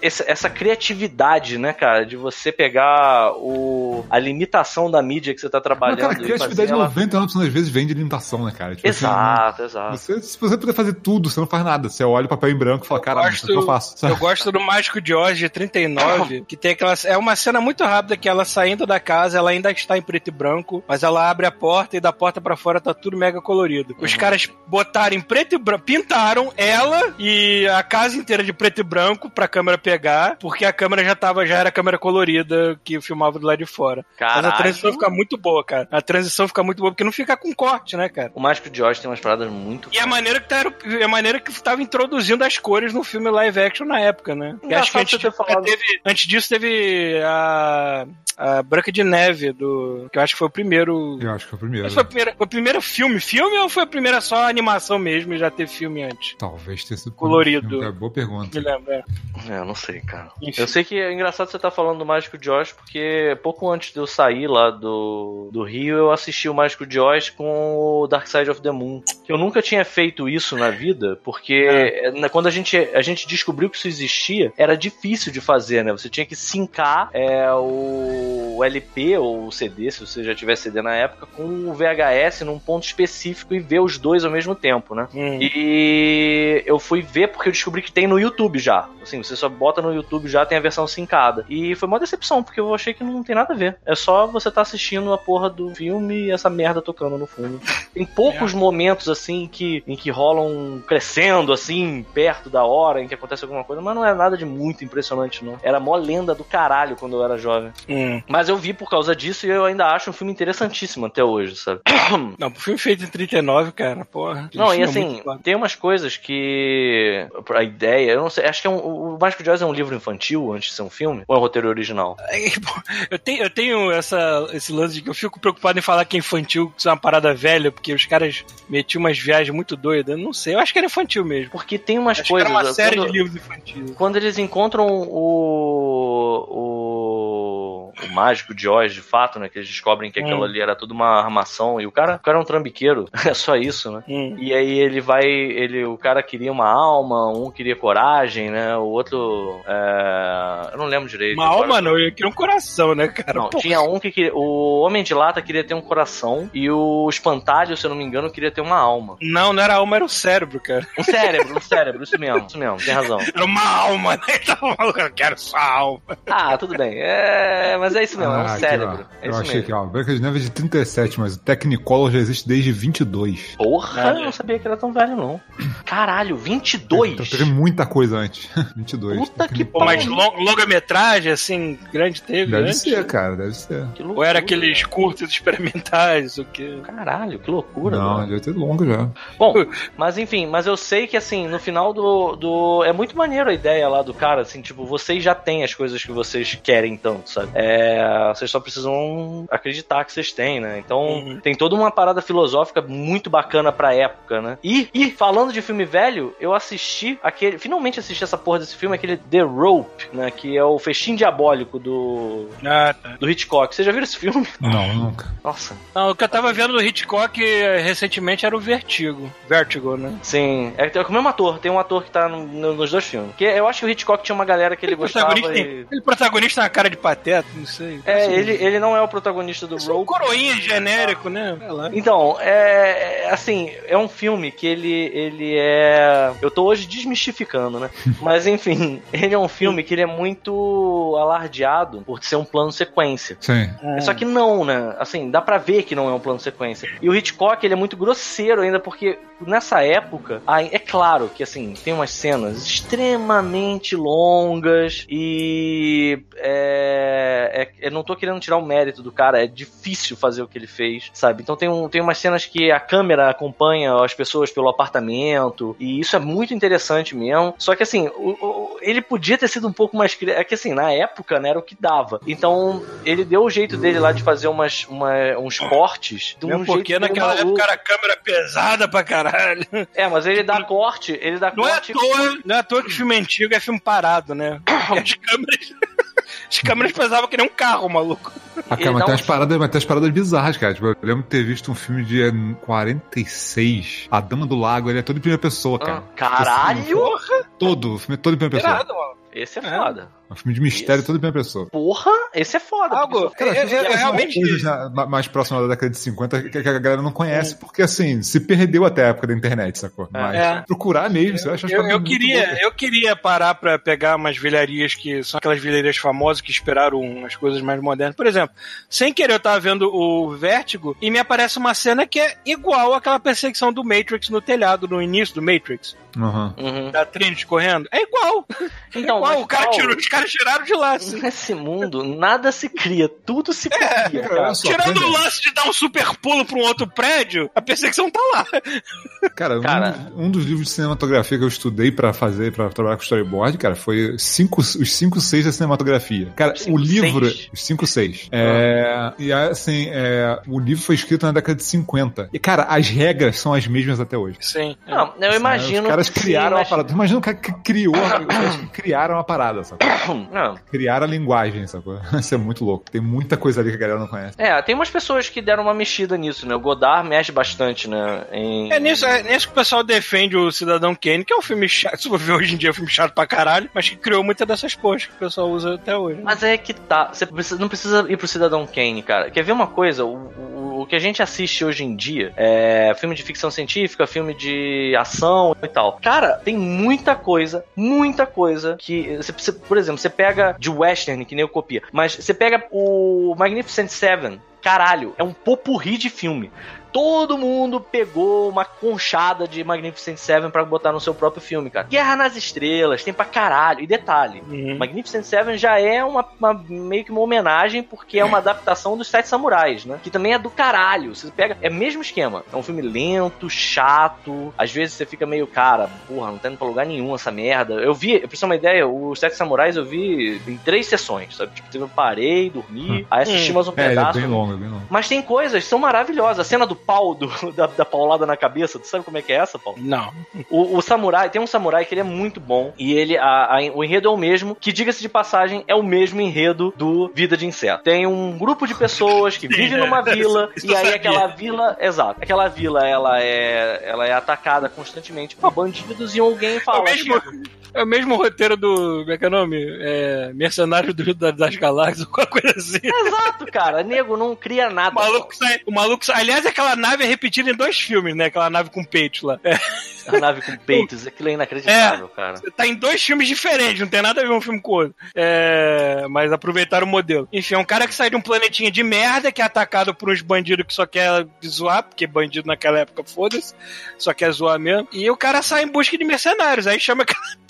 essa, essa criatividade, né, cara, de você pegar o, a limitação da mídia que você tá Mas, trabalhando. cara, a criatividade ela- 99% das vezes vem de limitação, né, cara? Tipo, assim, Exato, exato. Você, se você puder fazer tudo, você não faz nada. Você olha o papel em branco e fala, cara, gosto- isso é o que eu faço. sabe? Eu gosto do Mágico de Oz de 39, que tem aquela. É uma cena muito rápida que ela saindo da casa, ela ainda está em preto e branco, mas ela abre a porta e da porta pra fora tá tudo mega colorido. Os caras botaram em preto e branco, pintaram ela e a casa inteira de preto e branco pra câmera pegar, porque a câmera já tava, já era câmera colorida que filmava do lado de fora. Mas a Caralho. transição fica muito boa, cara. A transição fica muito boa, porque não fica com corte, né, cara? O Mágico de Oz tem umas paradas muito. E a maneira que tá, é a maneira que tava introduzindo as cores no filme live action na época, né? Acho que antes, você ter disso, falado. teve, antes disso teve a, a Branca de Neve, do, que eu acho que foi o primeiro. Eu acho que foi o primeiro. Foi o primeiro, foi o primeiro filme, filme ou foi a primeira só animação mesmo e já teve filme antes? Talvez tenha sido Colorido. É, boa pergunta. Me lembro. é. É, eu não sei, cara. Enfim. Eu sei que é engraçado você estar falando do Mágico de Oz, porque pouco antes de eu sair lá do, do Rio, eu assisti o Mágico de Oz com o Dark Side of the Moon. Eu nunca tinha feito isso na vida, porque na- quando a gente, a gente descobriu que isso existia, era difícil de fazer, né? Você tinha que sincar é, o, LP ou o CD, se você já tivesse CD na época, com o VHS num ponto específico e ver os dois ao mesmo tempo, né? Hum. E eu fui ver porque eu descobri que tem no YouTube já. Assim, você só bota no YouTube já, tem a versão sincada. E foi uma decepção, porque eu achei que não tem nada a ver. É só você tá assistindo a porra do filme e essa merda tocando no fundo. Tem poucos momentos, assim, que, em que rolam crescendo, assim, perto da hora em que acontece alguma coisa, mas não é nada de muito impressionante, não. Era mó lenda do caralho quando eu era jovem. Hum. Mas eu vi por causa disso e eu ainda acho um filme interessantíssimo até hoje, sabe? Não, o filme feito em 39, cara, porra. Não, e é assim, foda. tem umas coisas que. A ideia, eu não sei, acho que é um, o Mágico de Oz é um livro infantil antes de ser um filme? Ou é um roteiro original? Eu tenho, eu tenho essa, esse lance de que eu fico preocupado em falar que é infantil, que isso é uma parada velha, porque os caras metiam umas viagens muito doidas. Eu não sei, eu acho que era infantil mesmo. Porque tem umas Acho coisas. que era uma série quando, de livros infantis. quando eles encontram o. o. o mágico de Oz, de fato, né? Que eles descobrem que aquilo Hum. ali era tudo uma armação. E o cara, o cara é um trambiqueiro. É só isso, né? Hum. E aí ele vai. Ele, o cara queria uma alma, um queria coragem, né? O outro. é, eu não lembro direito. Uma agora. alma não, eu queria um coração, né, cara? Não, Pô, tinha um que queria. O Homem de Lata queria ter um coração e o Espantalho, se eu não me engano, queria ter uma alma. Não, não era alma, era o cérebro, cara. Um cérebro, um cérebro, isso mesmo, isso mesmo, tem razão. Era uma alma, né? Então, eu quero só alma. Ah, tudo bem. É, mas é isso mesmo, é um Ah, aqui, cérebro. ó. é eu isso achei mesmo. que, ó, Branca de Neve é de 37, mas o Technicolor já existe desde 22. Porra, Nada. eu não sabia que era tão velho, não. Caralho, 22? Então teve muita coisa antes. 22. Puta que mas pariu. long- longa-metragem, assim, grande teve Deve antes? ser, cara, deve ser. Que Ou loucura. era aqueles curtos experimentais, o que? Caralho, que loucura. Não, mano. deve ter longo já. Bom, mas enfim, mas eu sei que assim, no final do, do. É muito maneiro a ideia lá do cara, assim, tipo, vocês já têm as coisas que vocês querem tanto, sabe? É, É, vocês só precisam acreditar que vocês têm, né? Então Uhum. tem toda uma parada filosófica muito bacana pra época, né? E, e falando de filme velho, eu assisti aquele. Finalmente assisti essa porra desse filme, aquele The Rope, né? Que é o festim diabólico do, Ah, tá. do Hitchcock. Vocês já viram esse filme? Não, nunca. Nossa. Não, o que eu tava vendo do Hitchcock eh, recentemente era o Vertigo. Vertigo, né? Sim. É, é o mesmo ator. Tem um ator que tá no- no- nos dois filmes. Que eu acho que o Hitchcock tinha uma galera que ele gostava. protagonista, E... ele protagonista na cara de pateta, não sei. É, ele, ele não é o protagonista do Um Rope. coroinha genérico, né? Então, é, é, assim, é um filme que ele, ele é. Eu tô hoje desmistificando, né? Mas enfim, ele é um filme que ele é muito alardeado por ser um plano sequência. Sim. Só que não, né? Assim, dá pra ver que não é um plano sequência. E o Hitchcock, ele é muito grosseiro ainda, porque nessa época, é claro que, assim, tem umas cenas extremamente longas e. É, é- eu não tô querendo tirar o mérito do cara, é difícil fazer o que ele fez, sabe? Então tem, um, tem umas cenas que a câmera acompanha as pessoas pelo apartamento, e isso é muito interessante mesmo. Só que, assim, o- o- ele podia ter sido um pouco mais. É que, assim, na época, né, era o que dava. Então, ele deu o jeito dele lá de fazer umas, uma- uns cortes. De um porque naquela maluco. época era a câmera pesada pra caralho. É, mas ele dá corte, ele dá Não é corte. toa, não é à toa que filme antigo é filme parado, né? Porque as câmeras. As câmeras pesavam que nem um carro, maluco. Ah, cara, mas tem, um- umas paradas, mas tem umas paradas bizarras, cara. Tipo, eu lembro de ter visto um filme de eh, 46, A Dama do Lago, ele é todo em primeira pessoa, cara. Ah, caralho! Todo, o filme é todo em primeira pessoa. Irado, mano. Esse é É. foda. É um filme de mistério Isso. todo em primeira pessoa. Porra, esse é foda. Algo. Eu, eu- eu Tem realmente. mais próximas da década de 50 que que a galera não conhece, porque assim, se perdeu até a época da internet, sacou? Mas É. procurar mesmo, você vai achar as Eu, eu queria, eu queria parar pra pegar umas velharias que são aquelas velharias famosas que esperaram umas coisas mais modernas. Por exemplo, sem querer eu tava vendo o Vértigo e me aparece uma cena que é igual àquela perseguição do Matrix no telhado, no início do Matrix. Uhum. Da Trinity correndo. É igual. Então, igual. mas, O cara tirou, os caras tiraram de lá. assim. Nesse mundo, nada se cria, tudo se cria, cara, cara. olha só, Tirando por o lance de dar um super pulo pra um outro prédio, a perseguição tá lá. Cara, um- Cara. Um, dos livros de cinematografia que eu estudei pra fazer, pra trabalhar com storyboard, cara, foi cinco, os 5 6 da cinematografia. Cara, Cinco, o livro. seis? Os 5 6. É, e assim, é, o livro foi escrito na década de 50. E, cara, as regras são as mesmas até hoje. Sim. Não, eu imagino. Os caras sim, criaram a parada. Imagina o cara que criou, caras criaram a parada, sacou? Não. Criaram a linguagem, sacou? Isso é muito louco. Tem muita coisa ali que a galera não conhece. É, tem umas pessoas que deram uma mexida nisso, né? O Godard mexe bastante, né? Em... É nisso, é nisso que o pessoal defende o Cidadão Kane, que é um filme chato, se for ver hoje em dia é um filme chato pra caralho, mas que criou muitas dessas porras que o pessoal usa até hoje. Mas é que tá. Você não precisa ir pro Cidadão Kane, cara. Quer ver uma coisa? O, o- o que a gente assiste hoje em dia é filme de ficção científica, filme de ação e tal. Cara, tem muita coisa, muita coisa que. Você, por exemplo, você pega de western, que nem eu copia, mas você pega o Magnificent Seven. Caralho, é um popurri de filme. Todo mundo pegou uma conchada de Magnificent Seven pra botar no seu próprio filme, cara. Guerra nas Estrelas, tem pra caralho. E detalhe, Uhum. Magnificent Seven já é uma, uma- meio que uma homenagem porque é uma adaptação dos Sete Samurais, né? Que também é do caralho. Você pega, é o mesmo esquema. É um filme lento, chato. Às vezes você fica meio, cara, porra, não tá indo pra lugar nenhum essa merda. Eu vi, pra você ter uma ideia, os Sete Samurais eu vi em três sessões, sabe? Tipo, eu parei, dormi, aí assisti Hum. mais um É, é pedaço. bem longo, é bem longo. Mas tem coisas são maravilhosas. A cena do pau, do- da, da paulada na cabeça, tu sabe como é que é essa, Paulo? Não. O, o samurai, tem um samurai que ele é muito bom. E ele, a- a- o enredo é o mesmo, que diga-se de passagem, é o mesmo enredo do Vida de Inseto. Tem um grupo de pessoas que vivem numa vila, e aí aquela vila, exato, aquela vila ela é, ela é atacada constantemente por bandidos e alguém É fala. o mesmo, é o mesmo roteiro do. Como é que é o nome? É, Mercenário do da- das Galáxias, alguma coisa assim. Exato, cara. Nego não cria O nada. maluco sai. O maluco sai. Aliás, aquela nave é repetida em dois filmes, né? Aquela nave com peitos lá. É, A nave com peitos, aquilo é inacreditável, cara. tá em dois filmes diferentes, não tem nada a ver um filme com o outro. É, mas aproveitaram o modelo. Enfim, é um cara que sai de um planetinha de merda, que é atacado por uns bandidos que só quer zoar, porque bandido naquela época, foda-se, só quer zoar mesmo. E o cara sai em busca de mercenários. Aí chama aquela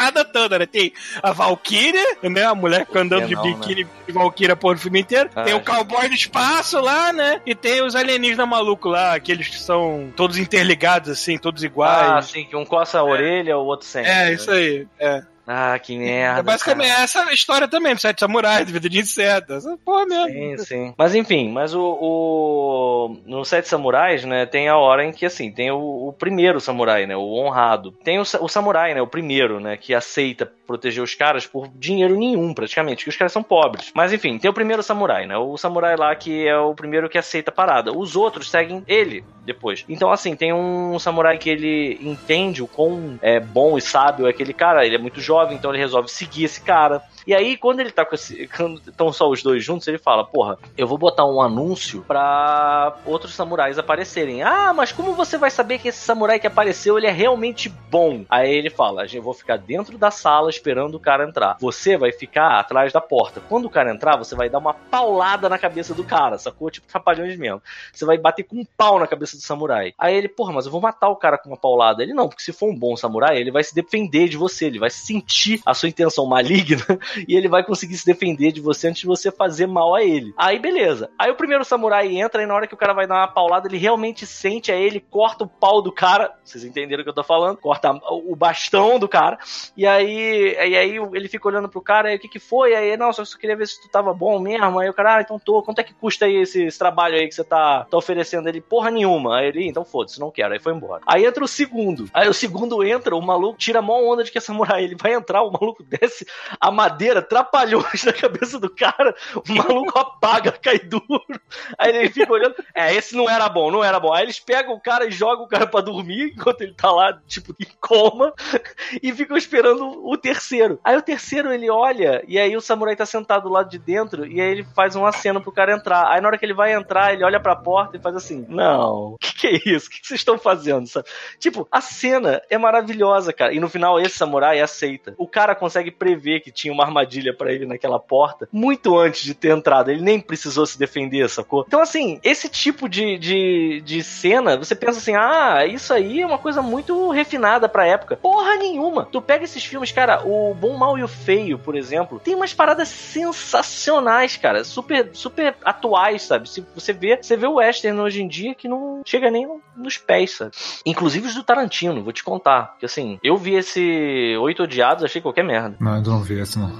patotada toda, né? Tem a Valkyria, né? A mulher que andando de Não, biquíni de Valkyria por o filme inteiro. Ah, tem o gente. cowboy do espaço lá, né? E tem os alienígenas malucos lá, aqueles que são todos interligados, assim, todos Ah, iguais. sim, que um coça a orelha, o outro sem. É, isso aí. É. Ah, que merda. É basicamente cara. essa história também, do Sete Samurais, do Vida de Inseto. Essa porra mesmo. Sim, sim. Mas enfim, mas o, o- no Sete Samurais, né, tem a hora em que assim, tem o, o primeiro samurai, né, o honrado. Tem o, o samurai, né, o primeiro, né, que aceita proteger os caras por dinheiro nenhum, praticamente, que os caras são pobres. Mas enfim, tem o primeiro samurai, né, o samurai lá que é o primeiro que aceita a parada. Os outros seguem ele depois. Então assim, tem um samurai que ele entende o quão é bom e sábio é aquele cara, ele é muito jovem, então ele resolve seguir esse cara. E aí, quando ele tá com esse. Quando estão só os dois juntos, ele fala: Porra, eu vou botar um anúncio pra outros samurais aparecerem. Ah, mas como você vai saber que esse samurai que apareceu ele é realmente bom? Aí ele fala: Eu vou ficar dentro da sala esperando o cara entrar. Você vai ficar atrás da porta. Quando o cara entrar, você vai dar uma paulada na cabeça do cara, sacou? Tipo trapalhões mesmo. Você vai bater com um pau na cabeça do samurai. Aí ele, porra, mas eu vou matar o cara com uma paulada. Ele não, porque se for um bom samurai, ele vai se defender de você, ele vai sentir a sua intenção maligna e ele vai conseguir se defender de você antes de você fazer mal a ele. Aí beleza. Aí o primeiro samurai entra e na hora que o cara vai dar uma paulada, ele realmente sente a ele, corta o pau do cara. Vocês entenderam o que eu tô falando? Corta o bastão do cara. E aí, e aí ele fica olhando pro cara, e o que que foi? Aí, não, só queria ver se tu tava bom mesmo. Aí o cara, ah, então tô. Quanto é que custa aí esse, esse trabalho aí que você tá, tá oferecendo? Ele, porra nenhuma. Aí ele, então foda-se, não quero. Aí foi embora. Aí entra o segundo. Aí o segundo entra, o maluco tira a mão onda de que é samurai. Ele vai entrar, o maluco desce a madeira, trapalhões na cabeça do cara. O maluco apaga, cai duro. Aí ele fica olhando. É, esse não era bom, não era bom. Aí eles pegam o cara e jogam o cara pra dormir, enquanto ele tá lá, tipo, em coma, e ficam esperando o terceiro. Aí o terceiro ele olha, e aí o samurai tá sentado do lado de dentro, e aí ele faz um aceno pro cara entrar. Aí na hora que ele vai entrar, ele olha pra porta e faz assim: Não, o que, que é isso? O que, que vocês estão fazendo? sabe? Tipo, a cena é maravilhosa, cara. E no final, esse samurai aceita. O cara consegue prever que tinha uma armadilha pra ele naquela porta muito antes de ter entrado. Ele nem precisou se defender, sacou? Então, assim, esse tipo de, de, de cena, você pensa assim: ah, isso aí é uma coisa muito refinada pra época. Porra nenhuma. Tu pega esses filmes, cara, o Bom, Mal e o Feio, por exemplo, tem umas paradas sensacionais, cara. Super, super atuais, sabe? Se você vê, você vê o western hoje em dia que não chega nem no- nos pés, sabe? Inclusive os do Tarantino, vou te contar. Que assim, eu vi esse Oito Odiados, achei qualquer merda. Não, eu não vi esse não.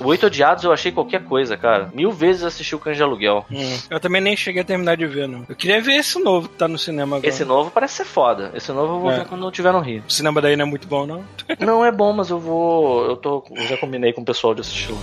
O Oito Odiados eu achei qualquer coisa, cara. Mil vezes assisti o Cães de Aluguel. Hum. Eu também nem cheguei a terminar de ver, não. Eu queria ver esse novo que tá no cinema agora. Esse novo parece ser foda. Esse novo eu vou É. ver quando eu tiver no Rio. O cinema daí não é muito bom, não? Não é bom, mas eu vou. Eu tô. Eu já combinei com o pessoal de assistir. lá.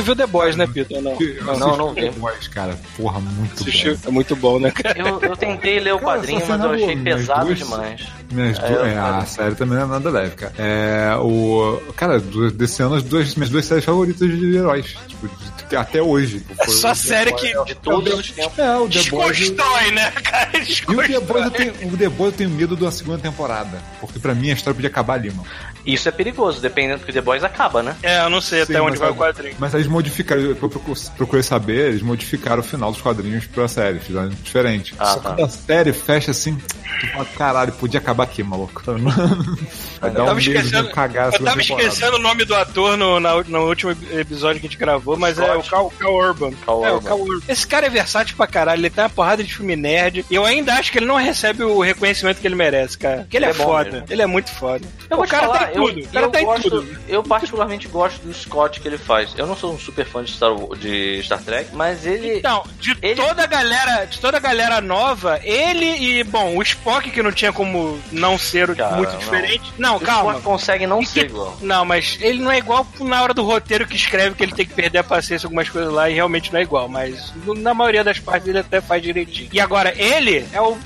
Você viu The Boys, né, Peter? Não. Eu Não, não vi. The Boys, cara. Porra, muito Assistiu? bom. É muito bom, né, cara? Eu, eu tentei ler o Cara, quadrinho, mas eu achei boa, mas pesado duas- demais. Minhas É, duas, é, a série também não é nada leve, cara. É, o, cara, do- desse ano, as duas, minhas duas séries favoritas de heróis. Tipo, de- até hoje. Foi Só o The série Boys- que De todos os tempos. É, o The Boys. desconstrói, né, cara? E o The, Desconstrói. Boys eu tenho, o The Boys eu tenho medo da segunda temporada. Porque pra mim a história podia acabar ali, mano. Isso é perigoso, dependendo do que The Boys acaba, né? É, eu não sei Sim, até onde vai a- o quadrinho. Mas eles modificaram, eu procu- procurei saber, eles modificaram o final dos quadrinhos pra série, fizeram diferente. Ah, Só tá. que a série fecha assim, tu fala, caralho, podia acabar aqui, maluco. Vai dar Eu um esquecendo- de cagar Eu tava esquecendo o nome do ator no, na- no último episódio que a gente gravou, mas é o Scott. Cal, Cal Urban. Cal é, o Urban. Cal Urban. Esse cara é versátil pra caralho, ele tem uma porrada de filme nerd. E eu ainda acho que ele não recebe o reconhecimento que ele merece, cara. Porque ele, Ele é, é foda. mesmo. Ele é muito foda. Eu o cara falar, tá eu, tudo. o eu tá gosto, eu particularmente gosto do Scott que ele faz. Eu não sou um super fã de Star, de Star Trek, mas ele. Então, de Ele- toda a galera, de toda a galera nova, ele e, bom, o Spock que não tinha como não ser Cara, muito não. diferente. Não, o calma. Scott consegue não ser igual. Não, mas ele não é igual na hora do roteiro que escreve que ele tem que perder a paciência algumas coisas lá e realmente não é igual, mas na maioria das partes ele até faz direitinho. E agora, ele é o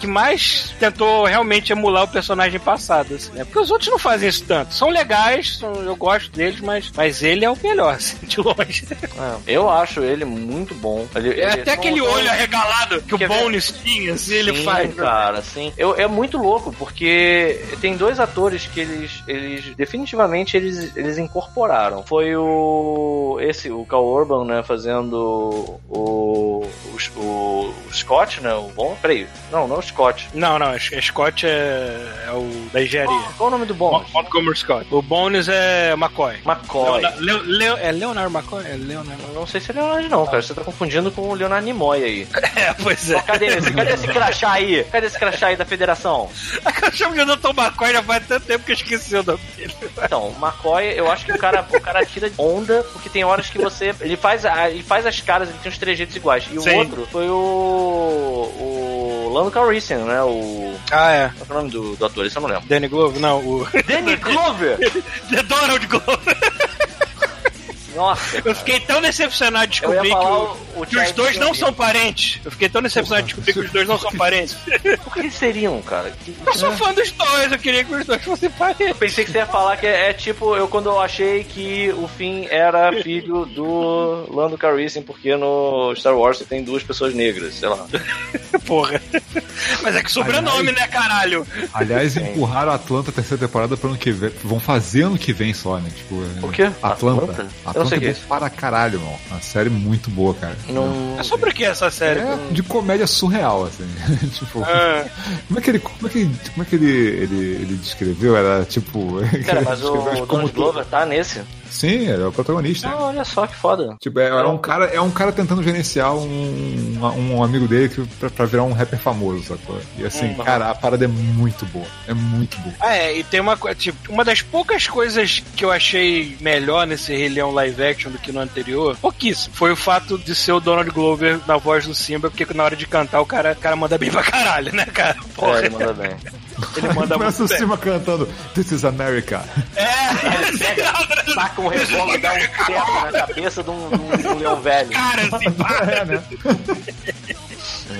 que mais tentou realmente emular o personagem passado, assim, né? Porque os outros não fazem isso tanto. São legais, são- eu gosto deles, mas, mas ele é o melhor, assim, de longe. É, eu acho ele muito bom. Ele, É ele- até são- aquele olho arregalado que Quer o? Bones tinha, assim, ele Sim, faz. cara, sim. Eu, é muito louco, porque tem dois atores que eles, eles definitivamente eles, eles incorporaram. Foi o esse, o Cal Urban, né, fazendo o, o, o, o Scott, né, o bom. Peraí, não, Não, não é o Scott. Não, não, é Scott é, é o da engenharia. Qual o nome do Bones? Montgomery Scott. O Bones é McCoy. McCoy. Leona- Leo- Leo- é Leonard McCoy? É Leonard Eu Não sei se é Leonardo não, cara. Você tá confundindo com o Leonardo Nimoy aí. É, pois é. Cadê esse? Cadê esse crachá aí? Cadê esse crachá aí da federação? Eu chamo de Dr. McCoy já faz tanto tempo que eu esqueci o nome dele. Então, o McCoy, eu acho que o cara, o cara tira onda, porque tem horas que você. Ele faz, ele faz as caras, ele tem uns trejeitos iguais. E o Sim. outro foi o. O. Lando Calrissian, né? O. Ah, é. Qual é o nome do, do ator? Esse eu não lembro. Danny Glover? Não, o. Danny Glover! The Donald Glover. Nossa! Eu fiquei tão decepcionado de Eu descobrir que, o- o, que os dois não são parentes. Eu fiquei tão decepcionado de descobrir que os dois não são parentes. Por que eles seriam, cara? Eu sou fã dos dois, eu queria que os dois fossem parentes. Pensei que você ia falar que é, é tipo eu quando eu achei que o Finn era filho do Lando Calrissian, porque no Star Wars você tem duas pessoas negras, sei lá. Porra. Mas é que sobrenome, né, caralho? Aliás, empurraram a Atlanta a terceira temporada pro ano que vem. Vão fazer ano que vem só, né? Tipo, O quê? Atlanta. Atlanta? Atlanta, Eu não sei que é é para caralho, irmão. Uma série muito boa, cara. Não. É sobre o que essa série? É de comédia surreal, assim. tipo, Ah, como é que ele, como é que, como é que ele, ele, ele descreveu? Era tipo. Cara, mas o como Donald tu- Glover tá nesse. Sim, ele é o protagonista. Ah, olha só que foda. Tipo, é, é um cara, é um cara tentando gerenciar um, um, amigo dele que, pra, pra virar um rapper famoso, sacou? E assim, Uhum. cara, a parada é muito boa. É muito boa. Ah, é, e tem uma coisa, tipo, uma das poucas coisas que eu achei melhor nesse Rei Leão live action do que no anterior, pouquíssimo, foi o fato de ser o Donald Glover na voz do Simba, porque na hora de cantar o cara, o cara manda bem pra caralho, né, cara? É, Porra, ele manda bem. Ele manda Começa muito o bem. cima cantando This is America. É, Taca um revólver, dá um teco na cabeça de um, de um- de um leão velho. cara, assim, pá. É, né?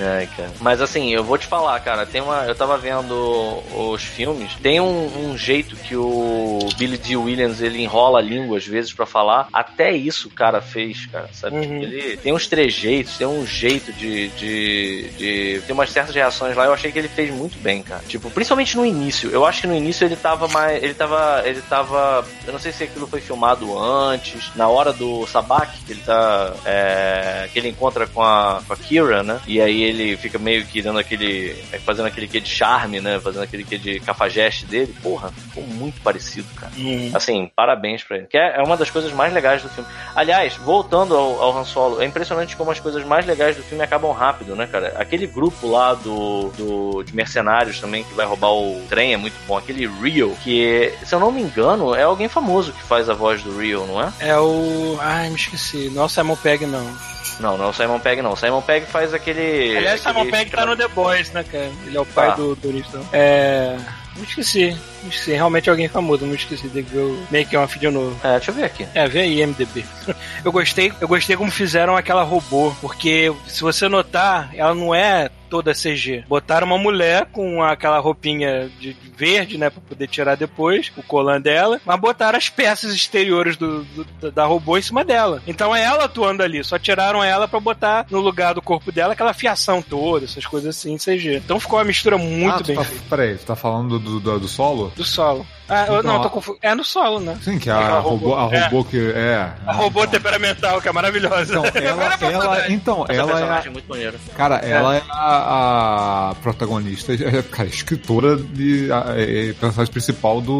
Ai, cara. Mas assim, eu vou te falar, cara, tem uma. Eu tava vendo os filmes, tem um, um jeito que o Billy D. Williams ele enrola a língua às vezes pra falar. Até isso o cara fez, cara, sabe? Uhum. Ele tem uns trejeitos, tem um jeito de, de, de. Tem umas certas reações lá, eu achei que ele fez muito bem, cara. Tipo, principalmente no início. Eu acho que no início ele tava mais. Ele tava. Ele tava. Eu não sei se aquilo foi filmado antes, na hora do Sabak, que ele tá. é, que ele encontra com a, com a Kira, né? E aí ele fica meio que dando aquele. fazendo aquele que de charme, né? Fazendo aquele que de cafajeste dele. Porra, ficou muito parecido, cara. Uhum. Assim, parabéns pra ele. Que é é uma das coisas mais legais do filme. Aliás, voltando ao, ao Han Solo, é impressionante como as coisas mais legais do filme acabam rápido, né, cara? Aquele grupo lá do, do de mercenários também que vai roubar o trem é muito bom. Aquele Rio, que, se eu não me engano, é alguém famoso que faz a voz do Rio, não é? É o. Ai, me esqueci. Não é o Simon Pegg, não. Não, não é o Simon Pegg, não. O Simon Pegg faz aquele. Aliás, aquele Simon Pegg tá no The Boys, né, cara? Ele é o pai Tá. do turista. É. Me esqueci. Me esqueci. Realmente é alguém famoso. Me esqueci. Tem que ver o Make Off de novo. É, deixa eu ver aqui. É, vê aí, MDB. Eu gostei, eu gostei como fizeram aquela robô, porque se você notar, ela não é toda CG. Botaram uma mulher com aquela roupinha de verde, né, pra poder tirar depois, o colan dela, mas botaram as peças exteriores do, do- da robô em cima dela. Então é ela atuando ali, só tiraram ela pra botar no lugar do corpo dela aquela fiação toda, essas coisas assim, CG. Então ficou uma mistura muito ah, bem tá, feita. peraí, tu tá falando do, do, do solo? Do solo. Ah, Então, não, a- tô confu... É no solo, né? Sim, que é Aquela a robô, a é. robô que é. A robô temperamental, que é maravilhosa. Então, ela, ela, então, Essa ela é, personagem a- é muito maneira. cara, ela é a, a protagonista, é, cara, escritora de a, é, personagem principal do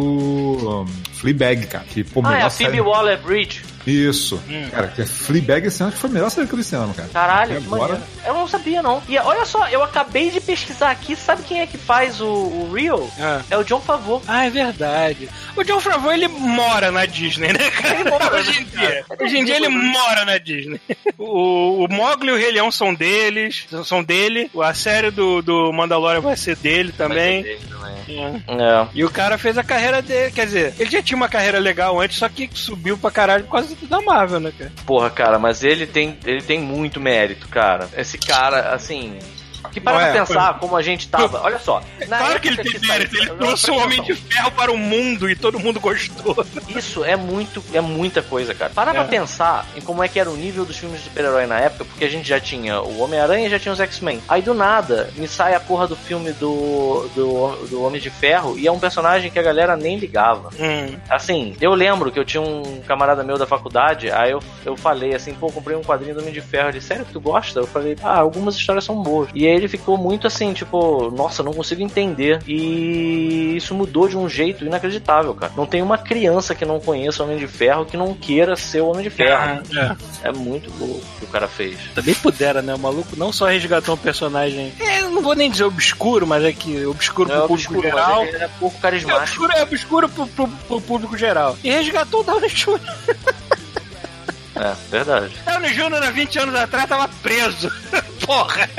um, Fleabag, cara. Que, pô, Ah, é a Phoebe série- Waller-Bridge. Isso. Hum. Cara, que é Fleabag esse ano que foi a melhor série que eu vi esse ano, cara. Caralho, que agora. maneiro. Eu não sabia, não. E olha só, eu acabei de pesquisar aqui, sabe quem é que faz o, o Real? Ah. É o John Favreau. Ah, é verdade. O John Favreau, ele mora na Disney, né, cara? Ele mora, Hoje em dia. Hoje em dia ele mora na Disney. O, o Mogli e o Rei Leão são deles, são dele. A série do, do Mandalorian vai ser dele também. Vai ser dele também. É. É. E o cara fez a carreira dele, quer dizer, ele já tinha uma carreira legal antes, só que subiu pra caralho por causa da Marvel, né, cara? Porra, cara, mas ele tem, ele tem muito mérito, cara. Esse cara, assim. Que para Não é, pra pensar como a gente tava. Olha só. Claro que ele tem saiu- mérito, ele trouxe o Homem de. Ferro para o mundo e todo mundo gostou. Isso é muito, é muita coisa, cara. Para É. pra pensar em como é que era o nível dos filmes de super-herói na época, porque a gente já tinha o Homem-Aranha e já tinha os X-Men. Aí do nada me sai a porra do filme do, do, do Homem de Ferro e é um personagem que a galera nem ligava. Hum. Assim, eu lembro que eu tinha um camarada meu da faculdade, aí eu, eu falei assim, pô, comprei um quadrinho do Homem de Ferro. Ele, sério que tu gosta? Eu falei, ah, algumas histórias são boas. E aí ele ficou muito assim, tipo, nossa, não consigo entender. E isso mudou de um jeito inacreditável, cara. Não tem uma criança que não conheça o Homem de Ferro que não queira ser o Homem de Ferro. É. É muito louco o que o cara fez. Também pudera, né? O maluco não só resgatou um personagem. É, não vou nem dizer obscuro, mas é que obscuro Não é pro público obscuro, geral. mas ele é pouco É carismático. obscuro, é obscuro pro, pro- pro público geral. E resgatou o Downey Jr. É, verdade. Downey Jr. há 20 anos atrás tava preso. Porra!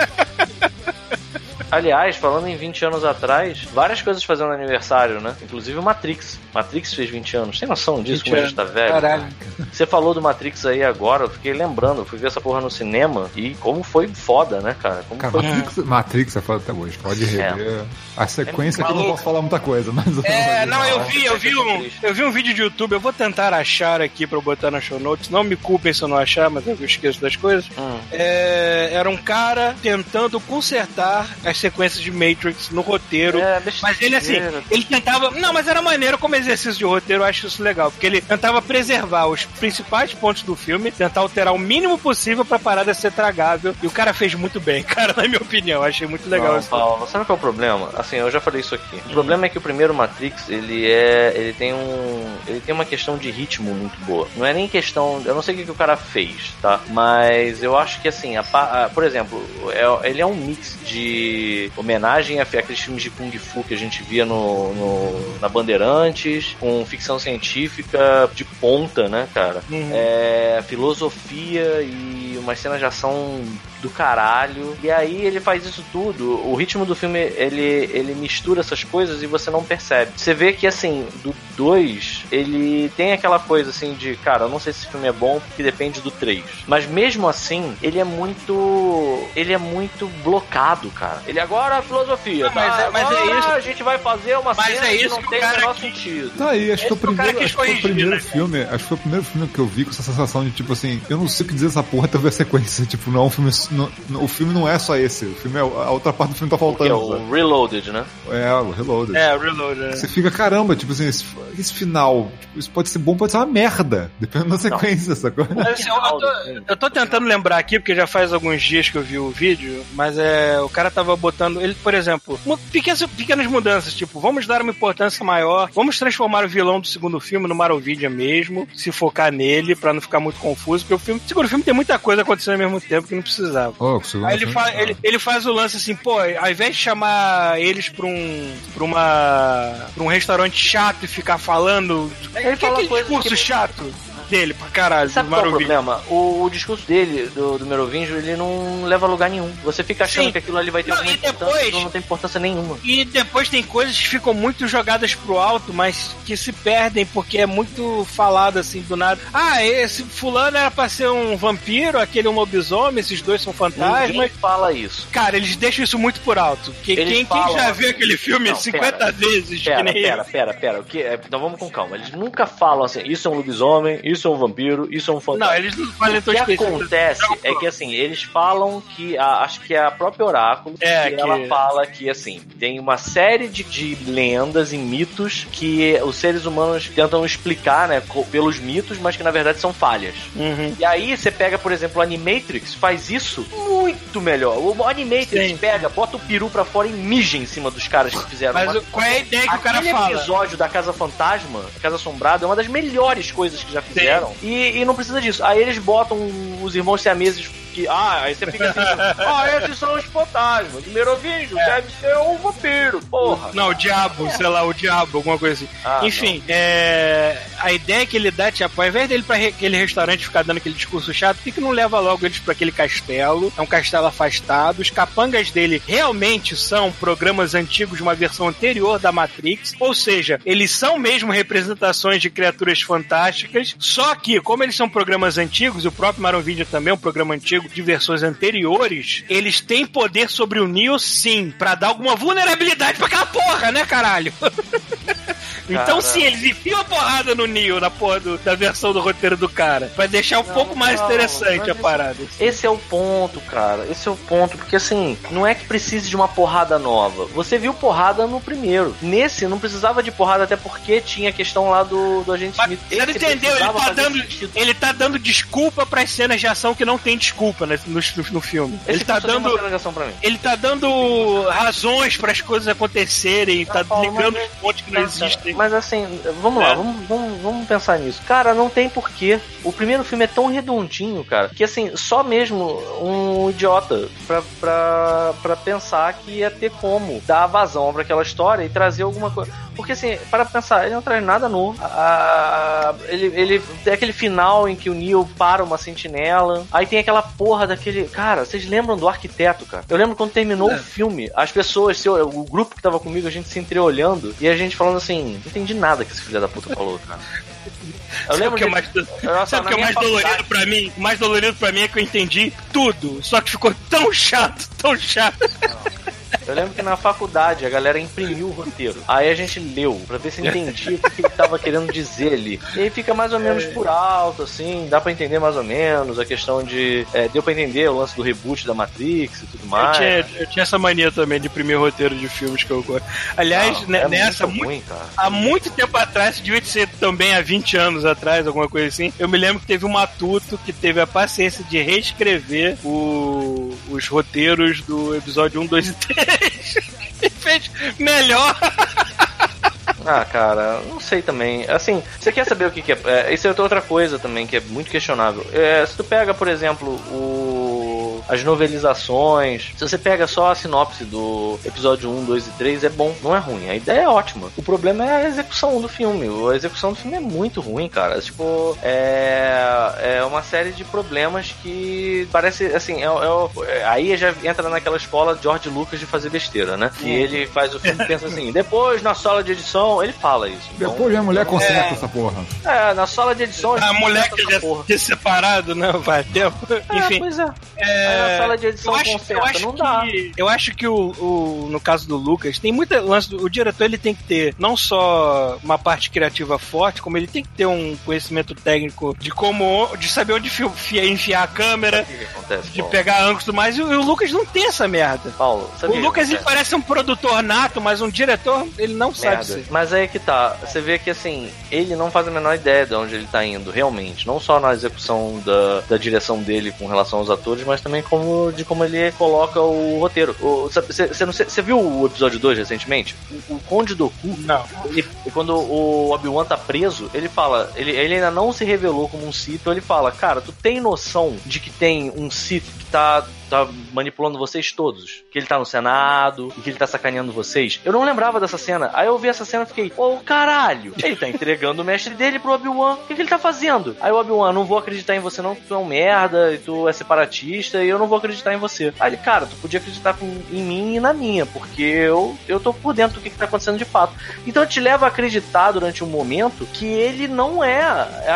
Aliás, falando em 20 anos atrás, várias coisas fazendo aniversário, né? Inclusive o Matrix. Matrix fez 20 anos. Tem noção disso 20 como a gente tá velho? Caralho. Você falou do Matrix aí agora, eu fiquei lembrando, eu fui ver essa porra no cinema e como foi foda, né, cara? Como Cara, foi. Matrix, Matrix é foda até hoje. Pode rever. A sequência que eu não posso falar muita coisa, mas. É, não, eu vi, eu vi um, eu vi um vídeo de YouTube, eu vou tentar achar aqui pra eu botar na show notes. Não me culpem se eu não achar, mas eu esqueço das coisas. Hum. É, era um cara tentando consertar as sequências de Matrix no roteiro. É, Mas ele assim, ele tentava. Não, mas era maneiro como exercício de roteiro, eu acho isso legal. Porque ele tentava preservar os principais pontos do filme, tentar alterar o mínimo possível pra parada ser tragável. E o cara fez muito bem, cara, na minha opinião. Eu achei muito legal Não, isso. Paulo, sabe qual é o problema? Assim, eu já falei isso aqui. O problema é que o primeiro Matrix, ele é. ele tem um. ele tem uma questão de ritmo muito boa. Não é nem questão. Eu não sei o que, que o cara fez, tá? Mas eu acho que assim, a, pa- a- por exemplo, é- ele é um mix de homenagem a, aqueles filmes de Kung Fu que a gente via no, no- na Bandeirantes, com ficção científica de ponta, né, cara? Uhum. É, filosofia e uma cena de ação do caralho. E aí ele faz isso tudo. O ritmo do filme, ele, ele mistura essas coisas e você não percebe. Você vê que, assim, do 2, ele tem aquela coisa, assim, de, cara, eu não sei se esse filme é bom porque depende do 3. Mas mesmo assim, ele é muito... ele é muito blocado, cara. Ele agora é a filosofia, Não, mas tá? é- mas é isso. a gente vai fazer uma Mas cena é que isso não que o tem o cara menor que- sentido. Tá aí, acho que foi o Esse é o primeiro, que acho que foi o primeiro né, filme, acho que foi o primeiro filme que eu vi com essa sensação de tipo assim, eu não sei o que dizer essa porra ver a sequência, tipo, não, é um filme, não- o filme não é só esse, o filme é, a outra parte do filme tá Que é faltando, o sabe? Reloaded, né? É, o Reloaded. É, Reload. né? Você fica, caramba, tipo assim, esse, esse final, tipo, isso pode ser bom, pode ser uma merda, dependendo da sequência, sacou? Mas, assim, eu, eu tô, eu tô tentando lembrar aqui, porque já faz alguns dias que eu vi o vídeo, mas é, o cara tava botando, ele, por exemplo, pequenas, pequenas mudanças, tipo, vamos dar uma importância maior, vamos transformar o vilão do segundo filme no Marovidia mesmo, se focar nele, pra não ficar muito confuso, porque o filme, o segundo filme tem muita coisa acontecendo ao mesmo tempo que não precisava. Oh, Aí ele, filme, fa ele, ele faz o lance assim, pô, ao invés de chamar eles pra um. pra uma. pra um restaurante chato e ficar falando. Ele que é fala aquele coisas discurso que- chato dele pra caralho, Sabe qual é o problema? O, o discurso dele, do, do Merovingio, ele não leva a lugar nenhum. Você fica achando Sim. que aquilo ali vai ter Não, alguma importância, depois- não tem importância nenhuma. E depois tem coisas que ficam muito jogadas pro alto, mas que se perdem porque é muito falado assim do nada. Ah, esse fulano era pra ser um vampiro, aquele é um lobisomem, esses dois são Ninguém fantasmas. fala isso. Cara, eles deixam isso muito por alto. Que, quem, quem falam- já viu aquele filme Não, 50 pera. vezes, que Pera, nem pera, pera, pera. O que, é, então vamos com calma. Eles nunca falam assim, isso é um lobisomem, isso é um vampiro, isso é um fantasma. Não, eles não fazem O tão que específico. acontece é que assim, eles falam que a- acho que é a própria Oráculo É, que, que- ela fala que assim, tem uma série de, de lendas e mitos que os seres humanos tentam explicar, né, pelos mitos, mas que na verdade são falhas. Uhum. E aí você pega, por exemplo, o Animatrix, faz isso muito melhor. O Animatrix Sim. pega, bota o peru pra fora e mija em cima dos caras que fizeram. Mas uma- o- qual é a ideia que o cara Aquele fala? episódio da Casa Fantasma, Casa Assombrada, é uma das melhores coisas que já fizeram. E, e não precisa disso. Aí eles botam os irmãos siameses que. Ah, aí você fica assim. ah, esses são os fantasmas. O Merovingio É. deve ser um vampiro. Porra. Não, o diabo, sei lá, o diabo, alguma coisa assim. Ah, Enfim, é, a ideia que ele dá, tipo, ao invés dele pra re- aquele restaurante ficar dando aquele discurso chato, por que, que não leva logo eles pra aquele castelo? É um castelo afastado. Os capangas dele realmente são programas antigos de uma versão anterior da Matrix. Ou seja, eles são mesmo representações de criaturas fantásticas. Só que, como eles são programas antigos, e o próprio Maron Video também é um programa antigo de versões anteriores, eles têm poder sobre o Neo, sim, pra dar alguma vulnerabilidade pra aquela porra, né, caralho? Então, sim, eles enfiam a porrada no Neo, na porra do- da versão do roteiro do cara. Pra deixar um pouco mais não, interessante a parada. Esse é o ponto, cara. Esse é o ponto. Porque assim, não é que precise de uma porrada nova. Você viu porrada no primeiro. Nesse, não precisava de porrada, até porque tinha a questão lá do, do agente Mas Smith. você não entendeu? Ele tá, dando, sentido. ele tá dando desculpa pras cenas de ação que não tem desculpa né, no, no, no filme. Esse ele tá dando. Ele tá dando razões para as coisas acontecerem, tá Paulo, ligando os pontos que não existem. Mas assim, vamos lá, É. vamos, vamos, vamos pensar nisso. Cara, não tem porquê. O primeiro filme é tão redondinho, cara, que assim, só mesmo um idiota pra, pra, pra pensar que ia ter como dar vazão pra aquela história e trazer alguma coisa. Porque assim, para pensar, ele não traz nada novo. Ah, ele, ele tem aquele final em que o Neo para uma sentinela. Aí tem aquela porra daquele. Cara, vocês lembram do arquiteto, cara? Eu lembro quando terminou É. o filme, as pessoas, o grupo que tava comigo, a gente se entreolhando e a gente falando assim: não entendi nada que esse filho da puta falou, cara. Eu Sabe lembro o que é mais, Nossa, sabe o na que é mais dolorido pra mim? O mais dolorido pra mim é que eu entendi tudo, só que ficou tão chato, tão chato. Eu lembro que na faculdade a galera imprimiu o roteiro. Aí a gente leu pra ver se entendia o que ele tava querendo dizer ali. E aí fica mais ou menos por alto, assim, dá pra entender mais ou menos a questão de. é, deu pra entender o lance do reboot da Matrix e tudo Eu mais. tinha, eu tinha essa mania também de imprimir roteiro de filmes que eu gosto. Aliás, Não, ne- é nessa, muito muito- ruim, cara. há muito tempo atrás, devia ser também há 20 anos atrás, alguma coisa assim, eu me lembro que teve um matuto que teve a paciência de reescrever o- os roteiros do episódio 1, 2 e 3. E fez melhor. Ah, cara, não sei também. Assim, você quer saber o que, que é, é? Isso é outra coisa também que é muito questionável. É, se tu pega, por exemplo, o. As novelizações, se você pega só a sinopse do episódio 1, 2 e 3, é bom, não é ruim. A ideia é ótima. O problema é a execução do filme. A execução do filme é muito ruim, cara. Tipo, é, é uma série de problemas que parece, assim, é, é o- é- aí já entra naquela escola George Lucas de fazer besteira, né? Que ele faz o filme e pensa assim, depois na sala de edição, ele fala isso. Então, Depois minha mulher conserta essa porra. é, na sala de edição. A ele mulher que já separado, né? Faz tempo. É, Enfim. pois é. É, Na sala de edição eu acho, conserta, eu acho não que, dá. Eu acho que o, o- no caso do Lucas, tem muita lance. O diretor ele tem que ter não só uma parte criativa forte, como ele tem que ter um conhecimento técnico de como. de saber onde enfiar a câmera, Sabe que que acontece, de Paulo? pegar ângulos e tudo mais. E o, e o Lucas não tem essa merda. Paulo, sabe O que Lucas ele parece um produtor nato, mas um diretor ele não sabe Merda. ser. Mas aí que tá, você vê que assim, ele não faz a menor ideia de onde ele tá indo, realmente. Não só na execução da, da direção dele com relação aos atores, mas também como, de como ele coloca o roteiro. Você viu o episódio 2 recentemente? O, o Conde Doku, Não. ele, quando o Obi-Wan tá preso, ele fala, ele, ele ainda não se revelou como um Sith, então ele fala, cara, tu tem noção de que tem um Sith que tá, tá manipulando vocês todos? Que ele tá no Senado e que ele tá sacaneando vocês? Eu não lembrava dessa cena. Aí eu vi essa cena e fiquei, ô caralho, ele tá entregando o mestre dele pro Obi-Wan. O que, que ele tá fazendo? Aí o Obi-Wan, não vou acreditar em você não, tu é um merda e tu é separatista e eu não vou acreditar em você. Aí ele, cara, tu podia acreditar em mim e na minha, porque eu, eu tô por dentro do que, que tá acontecendo de fato. Então te leva a acreditar durante um momento que ele não é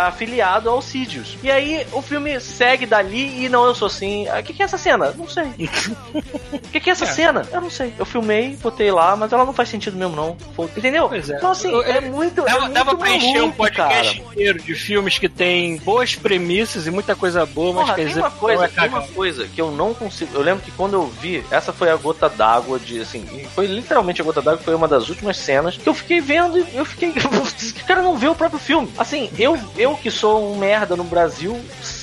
afiliado ao Sidious. E aí o filme segue dali e não, eu sou assim. O que, que é essa cena? Não sei. O que, que é essa É. cena? Eu não sei. Eu filmei, botei lá, mas ela não faz sentido mesmo, não. Entendeu? Pois é. Então, assim, Eu- é muito. Dava, é muito dava pra encher um podcast cara. inteiro de filmes que tem boas premissas e muita coisa boa, mas Porra, quer dizer uma coisa, é tem uma coisa que eu não consigo. Eu lembro que quando eu vi, essa foi a gota d'água de assim, foi literalmente a gota d'água, foi uma das últimas cenas que eu fiquei vendo e eu fiquei. o cara não vê o próprio filme. Assim, eu, eu que sou um merda no Brasil,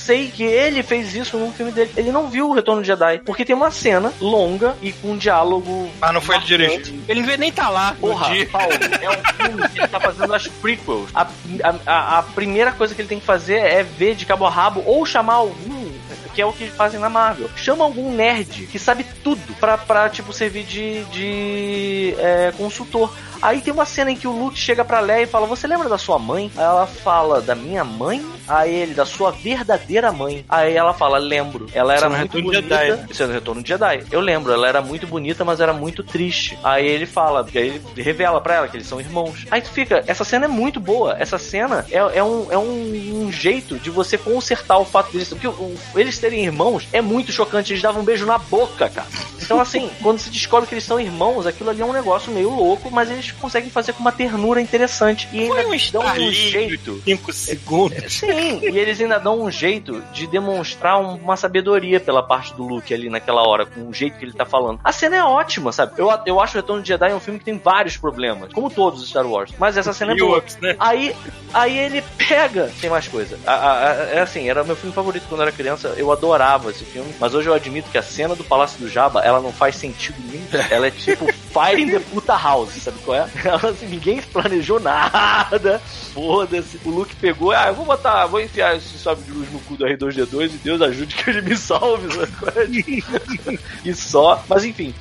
sei que ele fez isso num filme dele. Ele não viu o Retorno de Jedi, porque tem uma cena longa e com um diálogo. Ah, não foi ele dirigir. Ele não veio nem tá lá. Porra. Paulo, é um filme que ele tá fazendo as prequels. A, a, a, a primeira coisa que ele tem que fazer é ver de cabo a rabo ou chamar algum. Que é o que fazem na Marvel. Chama algum nerd que sabe tudo pra, pra tipo, servir de, de é, consultor. Aí tem uma cena em que o Luke chega pra Leia e fala: Você lembra da sua mãe? Aí ela fala: Da minha mãe? Aí ele, da sua verdadeira mãe. Aí ela fala: Lembro. Ela era muito bonita. Jedi. Isso é no Retorno de Jedi. Eu lembro, ela era muito bonita, mas era muito triste. Aí ele fala, aí ele revela pra ela que eles são irmãos. Aí tu fica, essa cena é muito boa. Essa cena é, é, um, é um, um jeito de você consertar o fato deles. Porque o- o- eles serem irmãos é muito chocante. Eles davam um beijo na boca, cara. Então, assim, quando se descobre que eles são irmãos, aquilo ali é um negócio meio louco, mas eles conseguem fazer com uma ternura interessante. E Foi ainda um dão um jeito. de 5 segundos. Sim, e eles ainda dão um jeito de demonstrar um- uma sabedoria pela parte do Luke ali naquela hora, com o jeito que ele tá falando. A cena é ótima, sabe? Eu, eu acho o Retorno de Jedi um filme que tem vários problemas, como todos os Star Wars. Mas essa cena é boa. Ewoks, né? Aí, aí ele pega. Tem mais coisa. A- a- a- é assim, era meu filme favorito quando eu era criança. Eu adorava esse filme. Mas hoje eu admito que a cena do Palácio do Jabba, ela não faz sentido nenhum. Ela é tipo Fire in the Puta House, sabe qual é? Assim, ninguém planejou nada. Foda-se. O Luke pegou, ah, eu vou botar, vou enfiar esse sabe de luz no cu do R2D2 e Deus ajude que ele me salve, sabe qual é? E só. Mas enfim,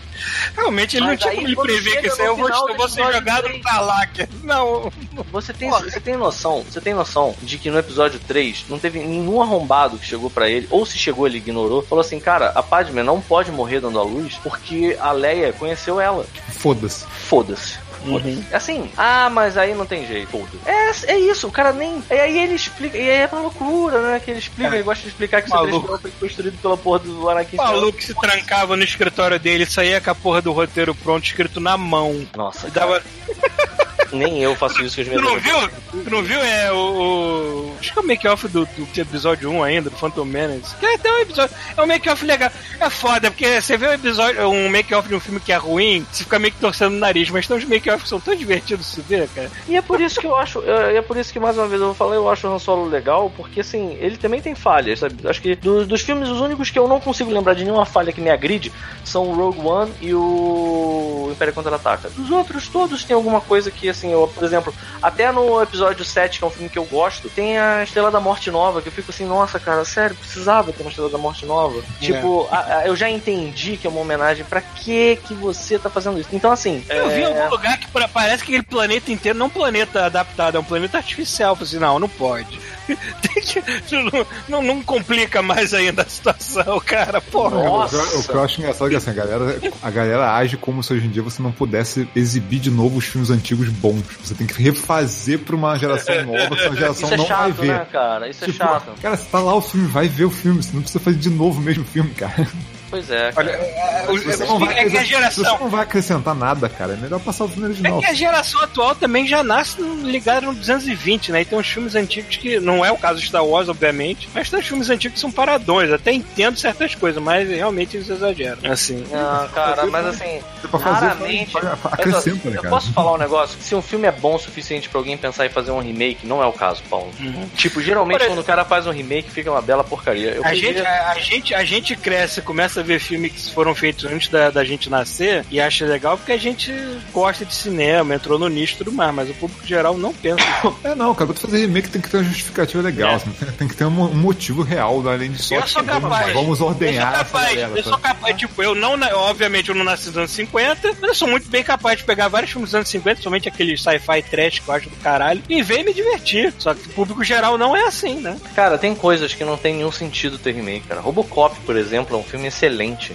Realmente ele Mas não tinha como ele prever que isso aí eu vou, eu vou ser jogado três. no Galáquia. Não, Você tem, Porra. você tem noção, você tem noção de que no episódio 3 não teve nenhum arrombado que chegou pra ele, ou se chegou ele ignorou, falou assim, cara, a Padme não pode morrer dando a luz porque a Leia conheceu ela. Foda-se. Foda-se. Foda-se. Assim, ah, mas aí não tem jeito. É, é isso, o cara nem. E aí ele explica, e aí é uma loucura, né? Que ele explica, ele gosta de explicar que o Maluco. C3PO foi construído pela porra do Anakin o maluco se trancava no escritório dele, saía com a porra do roteiro pronto, escrito na mão. Nossa, E dava... nem eu faço isso com as Tu minhas não viu? Tu não viu? É o. o- Acho que é o make-off do, do episódio 1 ainda, do Phantom Menace. Que é até um episódio. É um make-off legal. É foda, porque você vê um episódio, um make-off de um filme que é ruim, você fica meio que torcendo o nariz, mas tem uns make-offs que são tão divertidos de se ver, cara. E é por isso que eu acho, é é por isso que mais uma vez eu vou falar, eu acho o Han Solo legal, porque assim, ele também tem falhas, sabe? Acho que do- dos filmes, os únicos que eu não consigo lembrar de nenhuma falha que me agride são o Rogue One e o Império Contra-Ataca. Dos outros, todos tem alguma coisa que, assim, eu, por exemplo, até no episódio 7, que é um filme que eu gosto, tem a Estrela da Morte Nova, que eu fico assim, nossa, cara, sério, precisava ter uma Estrela da Morte Nova. Tipo, a- a- eu já entendi que é uma homenagem, pra que que você tá fazendo isso? Então, assim... Eu vi em é, algum lugar que parece que aquele planeta inteiro não é um planeta adaptado, é um planeta artificial. Eu falei assim, não, não pode. Tem que- não, não, não complica mais ainda a situação, cara. Porra. Nossa. O que eu- acho engraçado é que assim, a galera, a galera age como se hoje em dia você não pudesse exibir de novo os filmes antigos bons. Você tem que refazer pra uma geração nova, que essa geração Isso é não vai chato, ver. né, cara? Isso é Tipo, chato. Cara, você tá lá o filme, vai ver o filme, você não precisa fazer de novo o mesmo filme, cara. Pois é, cara. Você não vai, é que a acrescentar- geração. você não vai acrescentar nada, cara. É melhor passar o filme É original. que a geração atual também já nasce ligada no 220, né? E tem uns filmes antigos que não é o caso de Star Wars, obviamente, mas tem uns filmes antigos que são paradões. Até entendo certas coisas, mas realmente eles exageram. Assim. Não, cara, mas assim, Pra fazer, raramente. faz- faz- Olha só, acrescenta, né, eu cara? posso falar um negócio? Se um filme é bom o suficiente pra alguém pensar em fazer um remake, não é o caso, Paulo. Tipo, geralmente Por quando o cara faz um remake, fica uma bela porcaria. Eu A queria- gente, a, a gente, a gente cresce, começa a ver filmes que foram feitos antes da, da gente nascer e acha legal porque a gente gosta de cinema, entrou no nicho e tudo mais, mas o público geral não pensa. É, não, cara, pra tu fazer remake tem que ter uma justificativa legal. É. assim, tem, tem que ter um, motivo real, além de só eu sou capaz. vamos ordenhar eu sou essa capaz, galera, eu sou capaz, tipo, eu não, na- obviamente eu não nasci nos anos 50, mas eu sou muito bem capaz de pegar vários filmes dos anos 50, somente aquele sci-fi trash que eu acho do caralho, e ver e me divertir. Só que o público geral não é assim, né? Cara, tem coisas que não tem nenhum sentido ter remake, cara. Robocop, por exemplo, é um filme excelente.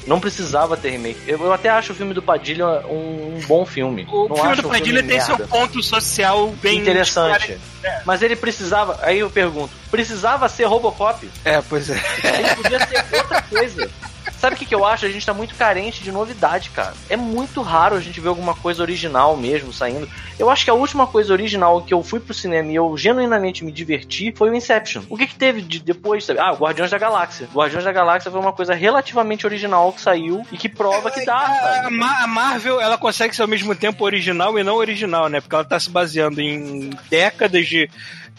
Não precisava ter remake. Eu, eu até acho o filme do Padilha um, um bom filme. O não filme acho do um Padilha tem merda. seu ponto social bem interessante. Mas ele precisava. Aí eu pergunto: precisava ser Robocop? É, pois é. Ele podia ser outra coisa. Sabe o que, que eu acho? A gente tá muito carente de novidade, cara. É muito raro a gente ver alguma coisa original mesmo saindo. Eu acho que a última coisa original que eu fui pro cinema e eu genuinamente me diverti foi o Inception. O que, que teve de depois? Sabe? Ah, o Guardiões da Galáxia. Guardiões da Galáxia foi uma coisa relativamente original que saiu e que prova que dá. Sabe? Ma- a Marvel, ela consegue ser ao mesmo tempo original e não original, né? Porque ela tá se baseando em décadas de,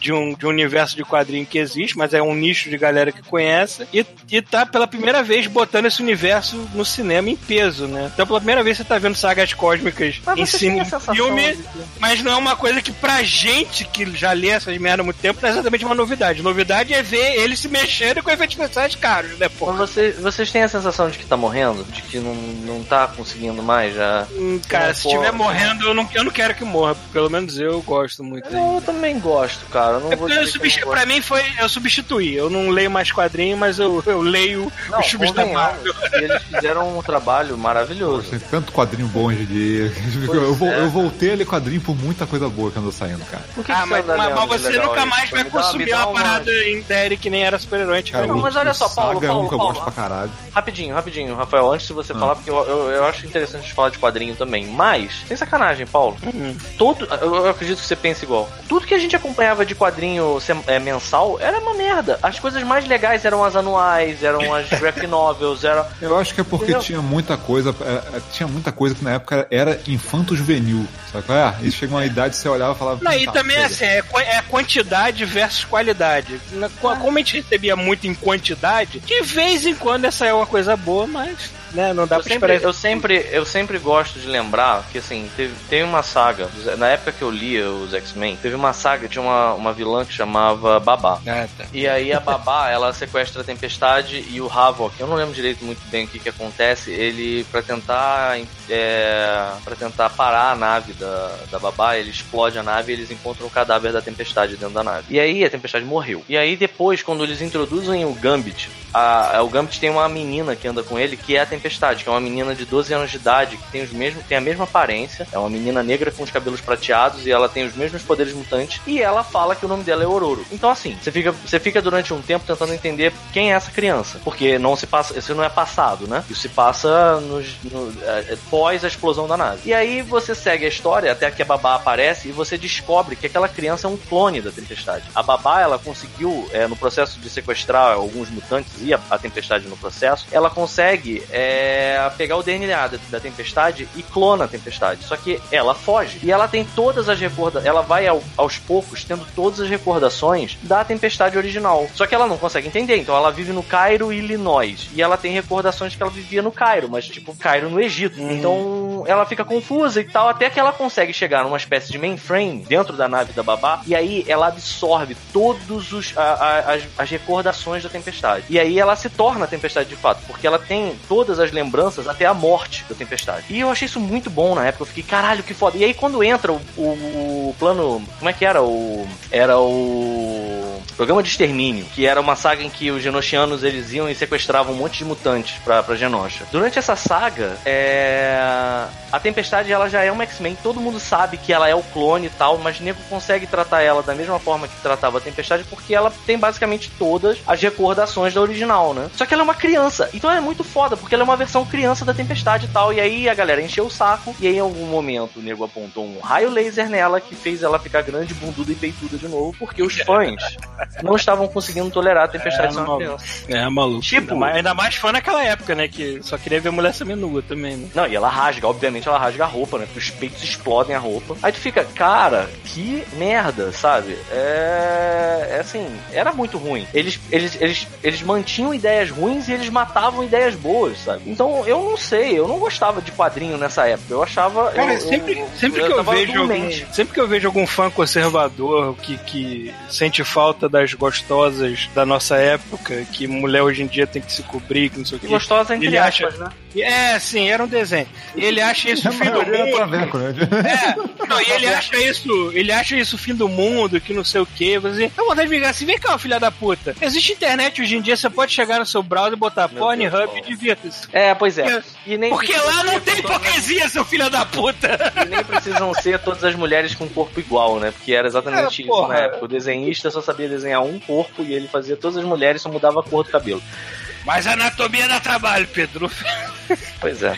de, um, de um universo de quadrinho que existe, mas é um nicho de galera que conhece, e, e tá pela primeira vez botando esse universo no cinema em peso, né? Então pela primeira vez você tá vendo sagas cósmicas Mas em você cine tem a em sensação filme, de mas não é uma coisa que pra gente que já lê essas merda há muito tempo, não é exatamente uma novidade. Novidade é ver eles se mexendo com efeitos especiais caros, né, pô? Mas você- vocês têm a sensação de que tá morrendo? De que não, não tá conseguindo mais já? Hum, Cara, Não se estiver morrendo, eu não, eu não quero que morra. Pelo menos eu gosto muito. Eu, eu também gosto, cara. Cara. Eu não É vou porque eu substitu... pra mim foi. Eu substituí. Eu não leio mais quadrinho, mas eu, eu leio Não, os filmes da Marvel. que eles fizeram um trabalho maravilhoso. Tem tanto quadrinho bom hoje em dia. Eu, vou- é. eu voltei a ler quadrinho por muita coisa boa que andou saindo, cara. Por que Ah, que mas, mas- mas de você legal nunca mais vai consumir dá uma parada em série que nem era super-herói. Cara, Não, mas olha só, Paulo, Saga é Paulo, Paulo. gosto pra caralho. Rapidinho, rapidinho, Rafael, antes de você Ah. falar, porque eu, eu, eu acho interessante de falar de quadrinho também. Mas, sem sacanagem, Paulo. Todo, eu, eu acredito que você pensa igual. Tudo que a gente acompanhava de quadrinho sem- é, mensal era uma merda. As coisas mais legais eram as anuais, eram as graphic novels, era. Eu acho que é porque Entendeu? tinha muita coisa, é, é, tinha muita coisa que na época era infanto-juvenil, sabe qual é? E chega uma idade você olhava e falava... Não, e "Tá, também chega." assim, é, é quantidade versus qualidade. Na- co- Como a gente recebia muito em quantidade, de vez em quando essa é uma coisa boa, mas né, não dá Eu pra sempre, esperar. eu, sempre, eu sempre gosto de lembrar que, assim, teve, teve uma saga, na época que eu lia os X-Men, teve uma saga, tinha uma, uma vilã que chamava Babá. Ah, tá. E aí a Babá, ela sequestra a Tempestade e o Havok, eu não lembro direito muito bem o que que acontece, ele, pra tentar, é, para tentar parar a nave da, da Babá, ele explode a nave e eles encontram o cadáver da Tempestade dentro da nave. E aí a Tempestade morreu. E aí depois, quando eles introduzem o Gambit, a, a- o Gambit tem uma menina que anda com ele, que é a Tempestade, que é uma menina de 12 anos de idade, que tem, os mesmos, tem a mesma aparência, é uma menina negra com os cabelos prateados e ela tem os mesmos poderes mutantes, e ela fala que o nome dela é Ororo. Então assim, você fica, você fica durante um tempo tentando entender quem é essa criança, porque não se passa, isso não é passado, né? Isso se passa nos, no, é, é, pós a explosão da nave. E aí você segue a história até que a Babá aparece e você descobre que aquela criança é um clone da Tempestade. A Babá, ela conseguiu, é, no processo de sequestrar alguns mutantes e a, a Tempestade no processo, ela consegue é, pegar o DNA da, da Tempestade e clona a Tempestade. Só que ela foge. E ela tem todas as recordações. Ela vai ao- aos poucos tendo todas as recordações da Tempestade original. Só que ela não consegue entender. Então ela vive no Cairo, Illinois. E ela tem recordações que ela vivia no Cairo, mas tipo Cairo no Egito. Então ela fica confusa e tal, até que ela consegue chegar numa espécie de mainframe dentro da nave da Babá. E aí ela absorve todos os a- a- as, as recordações da Tempestade. E aí ela se torna a Tempestade de fato, porque ela tem todas as lembranças até a morte da Tempestade. E eu achei isso muito bom na época. Eu fiquei, caralho, que foda. E aí quando entra o, o- o plano. Como é que era? O. Era o. Programa de Extermínio, que era uma saga em que os genoshianos eles iam e sequestravam um monte de mutantes pra, pra Genosha. Durante essa saga, é... a Tempestade ela já é uma X-Men, todo mundo sabe que ela é o clone e tal, mas nego consegue tratar ela da mesma forma que tratava a Tempestade, porque ela tem basicamente todas as recordações da original, né? Só que ela é uma criança, então é muito foda, porque ela é uma versão criança da Tempestade e tal, e aí a galera encheu o saco, e aí em algum momento o nego apontou um raio laser nela que fez ela ficar grande, bunduda e peituda de novo, porque os fãs não estavam conseguindo tolerar a Tempestade É, criança. É, maluco. Tipo- ainda, mais, ainda mais fã naquela época, né? Que só queria ver mulher seminua também, né? Não, e ela rasga, obviamente ela rasga a roupa, né? Porque os peitos explodem a roupa. Aí tu fica, cara, que merda, sabe? É. É assim, era muito ruim. Eles, eles, eles, eles mantinham ideias ruins e eles matavam ideias boas, sabe? Então eu não sei, eu não gostava de quadrinho nessa época. Eu achava. Cara, eu, sempre, eu, sempre, que eu vejo algum, sempre que eu vejo algum fã conservador que, que sente falta das gostosas da nossa época, que mulher hoje em dia tem que se cobrir, que não sei o E quê. gostosa entre Ele acha- aspas, né? É, sim, era um desenho. Ele acha isso o fim do mundo. né? É, não, e ele acha isso, ele acha isso o fim do mundo, que não sei o quê. Você, dá vontade de ligar assim, vem cá, filha da puta. Existe internet hoje em dia, você pode chegar no seu browser, botar Meu Pornhub e divirta-se. É, pois é. E nem Porque lá não tem todas- hipocrisia, seu filho da puta. E nem precisam ser todas as mulheres com corpo igual, né? Porque era exatamente É, isso porra. na época. O desenhista só sabia desenhar um corpo e ele fazia todas as mulheres, só mudava a cor do cabelo. Mas a anatomia dá trabalho, Pedro. Pois é.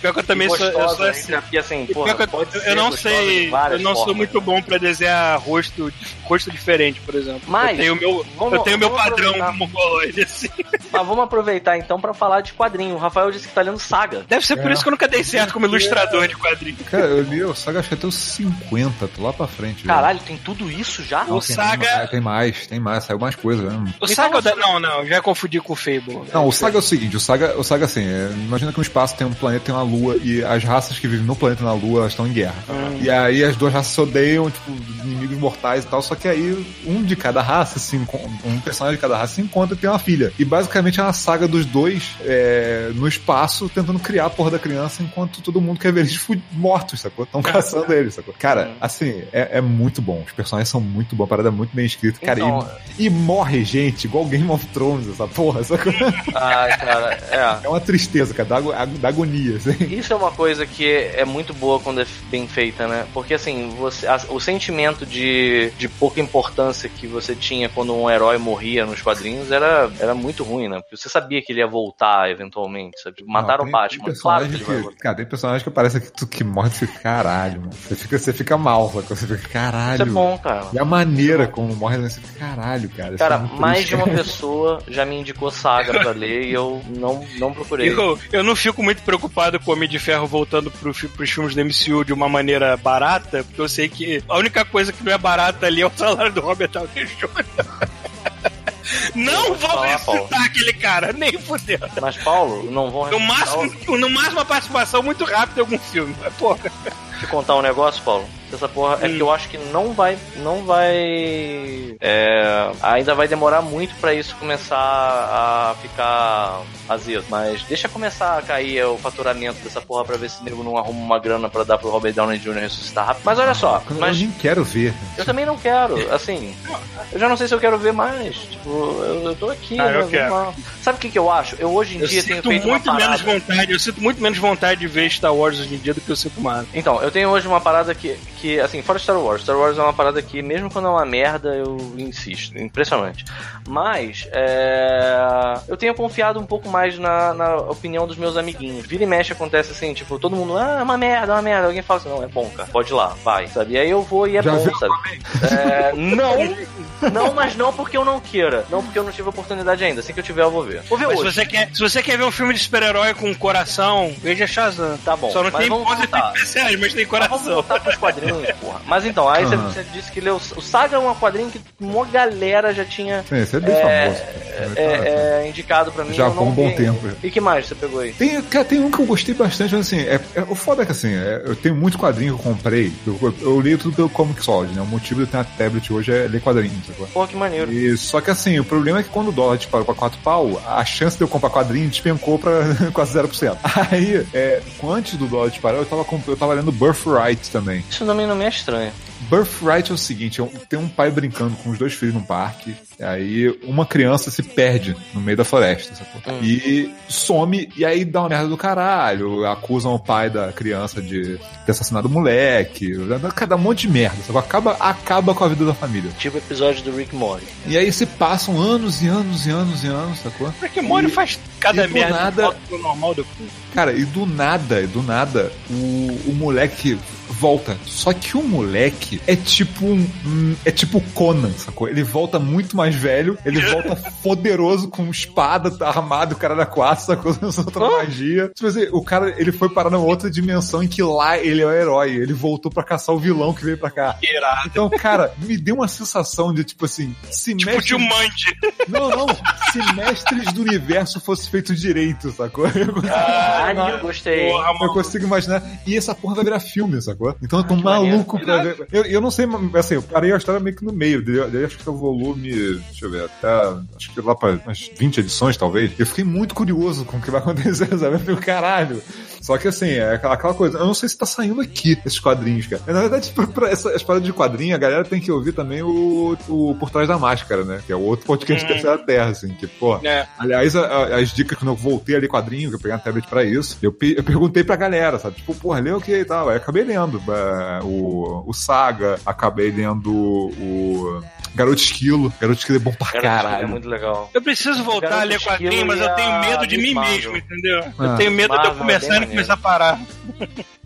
Pior que eu também sou, eu Gostosa, sou assim. Porque assim, porra, eu- eu, não gostosa sei, eu não sou formas. muito bom pra desenhar rosto, rosto diferente, por exemplo. Mas, eu tenho o meu, vamos- eu tenho meu padrão mongoloide assim. Mas vamos aproveitar então pra falar de quadrinho. O Rafael disse que tá lendo Saga. Deve ser por É. isso que eu nunca dei certo como ilustrador de quadrinhos. Cara, eu li o Saga acho que até os 50, tô lá pra frente. já. Caralho, tem tudo isso já? O tem, Saga- mais, tem mais, tem mais, saiu mais coisa, né? O Me Saga da... Não, não, já confundi com o Fable. Não, o Saga é o seguinte, o Saga, o Saga assim, é, imagina que no espaço tem um planeta e tem uma lua, e as raças que vivem no planeta e na lua elas estão em guerra. Hum. E aí as duas raças se odeiam, tipo, inimigos imortais e tal, só que aí um de cada raça, se encon- um personagem de cada raça se encontra e tem uma filha. E basicamente é uma saga dos dois é, no espaço tentando criar a porra da criança enquanto todo mundo quer ver eles mortos, sacou? Estão caçando eles, sacou? Cara, assim, é, é muito bom. Os personagens são muito bons, a parada é muito bem escrita. Cara, Então- e, e morre gente, igual Game of Thrones, essa porra, sacou? Ai, cara, é. É uma tristeza, cara, da, ago- da agonia, assim. Isso é uma coisa que é muito boa quando é bem feita, né? Porque assim, você, a- o sentimento de, de pouca importância que você tinha quando um herói morria nos quadrinhos era, era muito ruim, né? Porque você sabia que ele ia voltar eventualmente, sabe? Mataram Não, o tem- Batman, tem claro que que-. Cara, tem personagem que parece que tu que morre, você fica caralho, mano. Você fica, você fica mal? Você fica caralho. Isso é bom, cara. E a maneira como morre, você fica caralho, cara. Isso Cara, é mais triste. de uma pessoa já me indicou saga pra ler e eu não, não procurei. Eu, eu não fico muito preocupado com o Homem de Ferro voltando pro, pros filmes do MCU de uma maneira barata, porque eu sei que a única coisa que não é barata ali é o salário do Robert Downey Jr. Não falar, Paulo. ressuscitar aquele cara, nem fudeu. Mas, Paulo, não vão No o- máximo, no máximo uma participação muito rápida em algum filme. Mas, porra. te contar um negócio, Paulo? Essa porra é Hum. que eu acho que não vai. Não vai. é, ainda vai demorar muito pra isso começar a ficar azedo. Mas deixa começar a cair o faturamento dessa porra pra ver se o nego não arruma uma grana pra dar pro Robert Downey Jr. ressuscitar rápido. Mas olha só, Eu mas nem quero ver. eu também não quero, assim. Eu já não sei se eu quero ver mais. Tipo, eu, eu tô aqui. Ah, eu quero. Sabe o que, que eu acho? Eu hoje em Eu dia tenho sinto feito muito uma menos vontade, eu sinto muito menos vontade de ver Star Wars hoje em dia do que eu sinto mais. Então, eu tenho hoje uma parada que, que, assim, fora Star Wars. Star Wars é uma parada que, mesmo quando é uma merda, eu insisto. Impressionante. Mas, é... eu tenho confiado um pouco mais na, na opinião dos meus amiguinhos. Vira e mexe acontece assim, tipo, todo mundo, ah, é uma merda, é uma merda. Alguém fala assim, não, é bom, cara, pode ir lá, vai, sabe? E aí eu vou e é Já bom, sabe? É, não, não, mas não porque eu não queira. Não porque eu não tive oportunidade ainda. Assim que eu tiver, eu vou ver. Vou ver Mas se hoje. você, quer, se você quer ver um filme de super-herói com coração, veja Shazam. Tá bom, Só não mas tem voltar. especiais, mas tem Mas vamos coração. voltar pros quadrinhos, porra. Mas então, aí você- Aham. você disse que leu. O Saga é um quadrinho que uma galera já tinha Sim, é bem É, famoso. é, é, indicado pra mim. Já há um bom vi tempo. E que mais você pegou aí? Tem, cara, tem um que eu gostei bastante, mas assim, é, é- o foda é que assim, é, eu tenho muito quadrinho que eu comprei. Eu, eu, eu leio tudo pelo Comixology, né? O motivo de eu ter uma tablet hoje é ler quadrinhos, sacou? Porra, que maneiro. E, só que assim, o problema é que quando o dólar disparou pra 4 pau, a chance de eu comprar quadrinho despencou pra quase 0%. Aí, é, antes do dólar disparar, eu tava, eu tava lendo Birthright também. Isso também não me é estranho. Birthright é o seguinte, é tem um pai brincando com os dois filhos num parque, aí uma criança se perde no meio da floresta? Hum. E some, e aí dá uma merda do caralho, acusam o pai da criança de ter assassinado o moleque, cada um monte de merda, sacou? Acaba, acaba com a vida da família. Tipo o episódio do Rick Morty. E aí se passam anos e anos e anos e anos, sacou? Mori E- faz cada do merda nada- normal do Cara, e do nada, e do nada, o, o moleque volta. Só que o moleque é tipo um. um- É tipo Conan, sacou? Ele volta muito mais velho, ele volta poderoso com espada armado, o cara da quatro, sacou? Usando outra magia. Tipo assim, o cara, ele foi parar numa outra dimensão em que lá ele é o herói. Ele voltou pra caçar o vilão que veio pra cá. Irado. Então, cara, me deu uma sensação de, tipo assim, se Tipo mexe- Jumanji. Não, não. Se Mestres do Universo fosse feito direito, sacou? Caralho, gostei. Porra, Eu consigo imaginar. E essa porra vai virar filme, sacou? Então eu tô Ah, maluco pra ver. Eu, eu não sei, assim, eu parei a história meio que no meio. Daí, daí acho que é o volume. Deixa eu ver, até. Acho que lá pra umas 20 edições, talvez. Eu fiquei muito curioso com o que vai acontecer, sabe? Eu falei, caralho. Só que assim, é aquela, coisa. Eu não sei se tá saindo aqui esses quadrinhos, cara. Na verdade, pra, pra essa, parada de quadrinho, a galera tem que ouvir também o, o Por Trás da Máscara, né? Que é o outro podcast Hum. da Terceira Terra, assim. Que, pô, É. Aliás, a- a- as dicas quando eu voltei ali quadrinho, que eu peguei uma tablet pra isso, eu, eu perguntei pra galera, sabe? Tipo, porra, leu o que e tal? Aí eu acabei lendo é, o, o Saga, acabei lendo o Garoto Esquilo. Garoto Esquilo é bom pra Cara, caralho. é muito legal. Eu preciso voltar Garoto a ler quadrinho, mas e eu tenho medo de mim Marvel. mesmo, entendeu? Ah, eu tenho medo de Marvel eu começar é e bem começar a parar.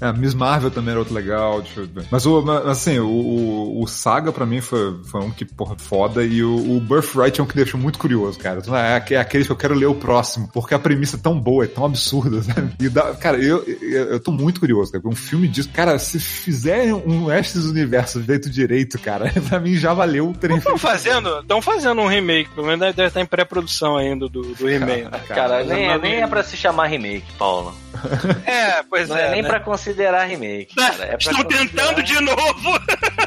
É, Miss Marvel também era outro legal, deixa eu ver. Mas o, assim, o, o, o Saga pra mim foi, foi um que, porra, foda, e o, o Birthright é um que deixou muito curioso, cara. É, aque- é aquele que eu quero ler o próximo, porque a premissa é tão boa, é tão absurda, sabe? E dá, cara, eu, eu, eu tô muito curioso, cara, porque um filme disso, cara, se fizerem um Mestres do Universo feito direito, cara, pra mim já valeu ter Estão fazendo, estão fazendo um remake, pelo menos deve estar em pré-produção ainda do, do remake. né? Cara, nem, é, não- nem é pra se chamar remake, Paulo. É, pois Não é. é, nem né? pra considerar remake, cara. É Estão tentando considerar- de novo!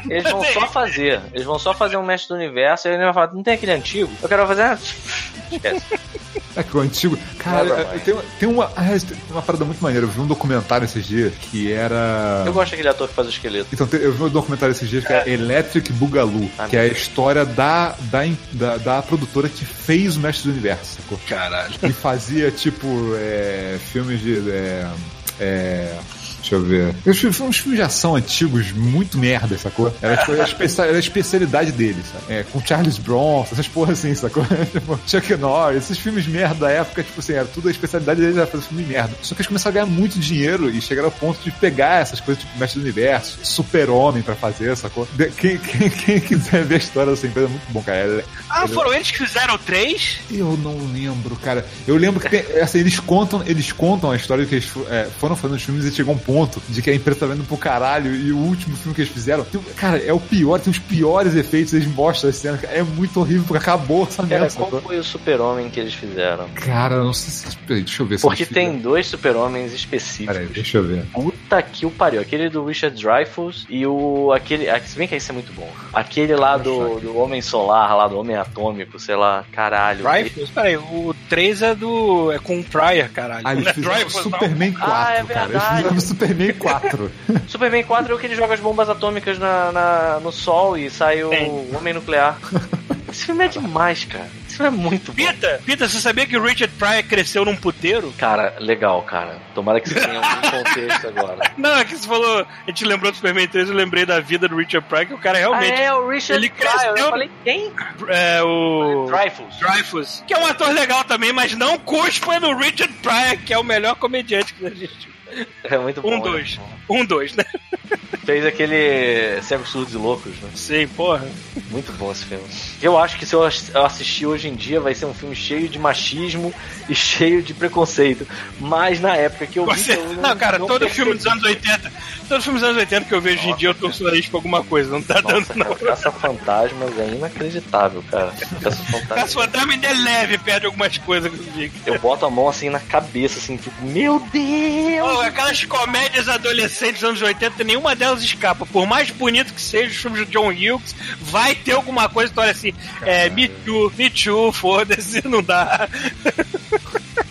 Eles vão só fazer. Eles vão só fazer um mestre do universo e ele vai falar, não tem aquele antigo? Eu quero fazer. Esquece. É que o antigo. Cara, é, tem, tem uma, ah, tem uma parada muito maneira. Eu vi um documentário esses dias que era. Eu gosto daquele ator que faz o esqueleto. Então, eu vi um documentário esses dias que é Electric Boogaloo, Ah, que é a meu história da, da, da, da produtora que fez o Mestre do Universo, sacou? Caralho. E fazia, tipo, é, filmes de. É, é, deixa eu ver. Uns filmes uns filmes de ação antigos muito merda, sacou? Era, tipo, a, especia- era a especialidade deles, sabe? É, com Charles Bronson, essas porras assim, sacou? tipo, Chuck Norris, esses filmes merda da época, tipo assim, era tudo a especialidade deles era fazer filme merda. Só que eles começaram a ganhar muito dinheiro e chegaram ao ponto de pegar essas coisas, tipo, Mestre do Universo, Super-Homem pra fazer, sacou? De- quem, quem, quem quiser ver a história dessa empresa é muito bom, cara. Ela- Ah, foram eles que fizeram 3? eu não lembro, cara. Eu lembro que tem, assim, eles contam, eles contam a história que eles é, foram fazendo os filmes e chegou um ponto de que a empresa tá vendo pro caralho e o último filme que eles fizeram, tem- cara, é o pior, tem os piores efeitos, eles mostram as cenas, cara, é muito horrível porque acabou essa Cara, merda. qual sacou? foi o super-homem que eles fizeram? Cara, não sei se. Deixa eu ver se Porque tem fizeram. dois super-homens específicos. Peraí, deixa eu ver. Puta que o pariu. Aquele do Richard Dreyfuss e o. aquele. ah, Se bem que esse é muito bom. Aquele lá do, do Homem Solar, lá do Homem Atômico, sei lá, caralho. Dreyfus? Peraí, o 3 é do. é com o Pryor, caralho. Ah, eles fizeram Dreyfus, não. Superman 4, Ah, é cara. Eles verdade. fizeram Superman 4. Superman 4 é o que ele joga as bombas atômicas na, na- no sol e sai o. Homem Nuclear. Esse filme é demais, cara. Esse filme é muito bom. Pita, Pita, você sabia que o Richard Pryor cresceu num puteiro? Cara, legal, cara. Tomara que você tenha algum contexto agora. Não, é que você falou, a gente lembrou do Superman 3, eu lembrei da vida do Richard Pryor, que o cara Ah, realmente é, o Richard ele Pryor. cresceu- Eu falei, quem? é, o. Dreyfus. Dreyfus, que é um ator legal também, mas não cuspa no Richard Pryor, que é o melhor comediante que existe. É muito bom. Um, né? dois. Um, dois, né? Fez aquele Cegos Surdos e Loucos, né? Sim, porra. Muito bom esse filme. Eu acho que se eu ass- eu assistir hoje em dia vai ser um filme cheio de machismo e cheio de preconceito. Mas na época que eu vi. Você... eu Não, cara, todo percebi. filme dos anos 80. Todo filme dos anos 80 que eu vejo hoje em dia eu o nariz pra alguma coisa. Não tá Nossa, dando, não. cara, Caça Fantasmas é inacreditável, cara. Caça Fantasmas. Caça Fantasma ainda é leve, perde algumas coisas que eu boto a mão assim na cabeça, assim, tipo, meu Deus! Pô, aquelas comédias adolescentes dos anos 80, nenhuma delas escapa. Por mais bonito que seja os filmes de John Hughes, vai ter alguma coisa que olha assim, é, Me Too, Me Too, foda-se, não dá.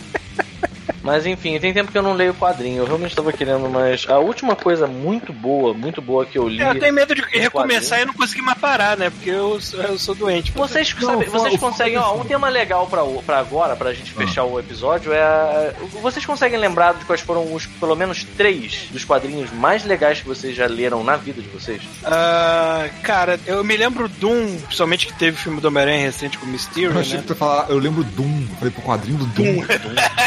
Mas enfim, tem tempo que eu não leio quadrinho. Eu realmente estava querendo, mas a última coisa muito boa, muito boa que eu li. Eu tenho medo de recomeçar quadrinho. e não conseguir mais parar, né? Porque eu, sou- eu sou doente. Vocês, Não, sabe- vocês conseguem, ó, um tema legal pra, agora, pra gente fechar o episódio, é. Vocês conseguem lembrar de quais foram os, pelo menos, três dos quadrinhos mais legais que vocês já leram na vida de vocês? Ah, cara, eu me lembro de um, principalmente que teve o filme do Homem-Aranha recente com o Mysterio, Eu achei né? que tu falar, eu lembro Doom. Eu falei pro quadrinho do Doom.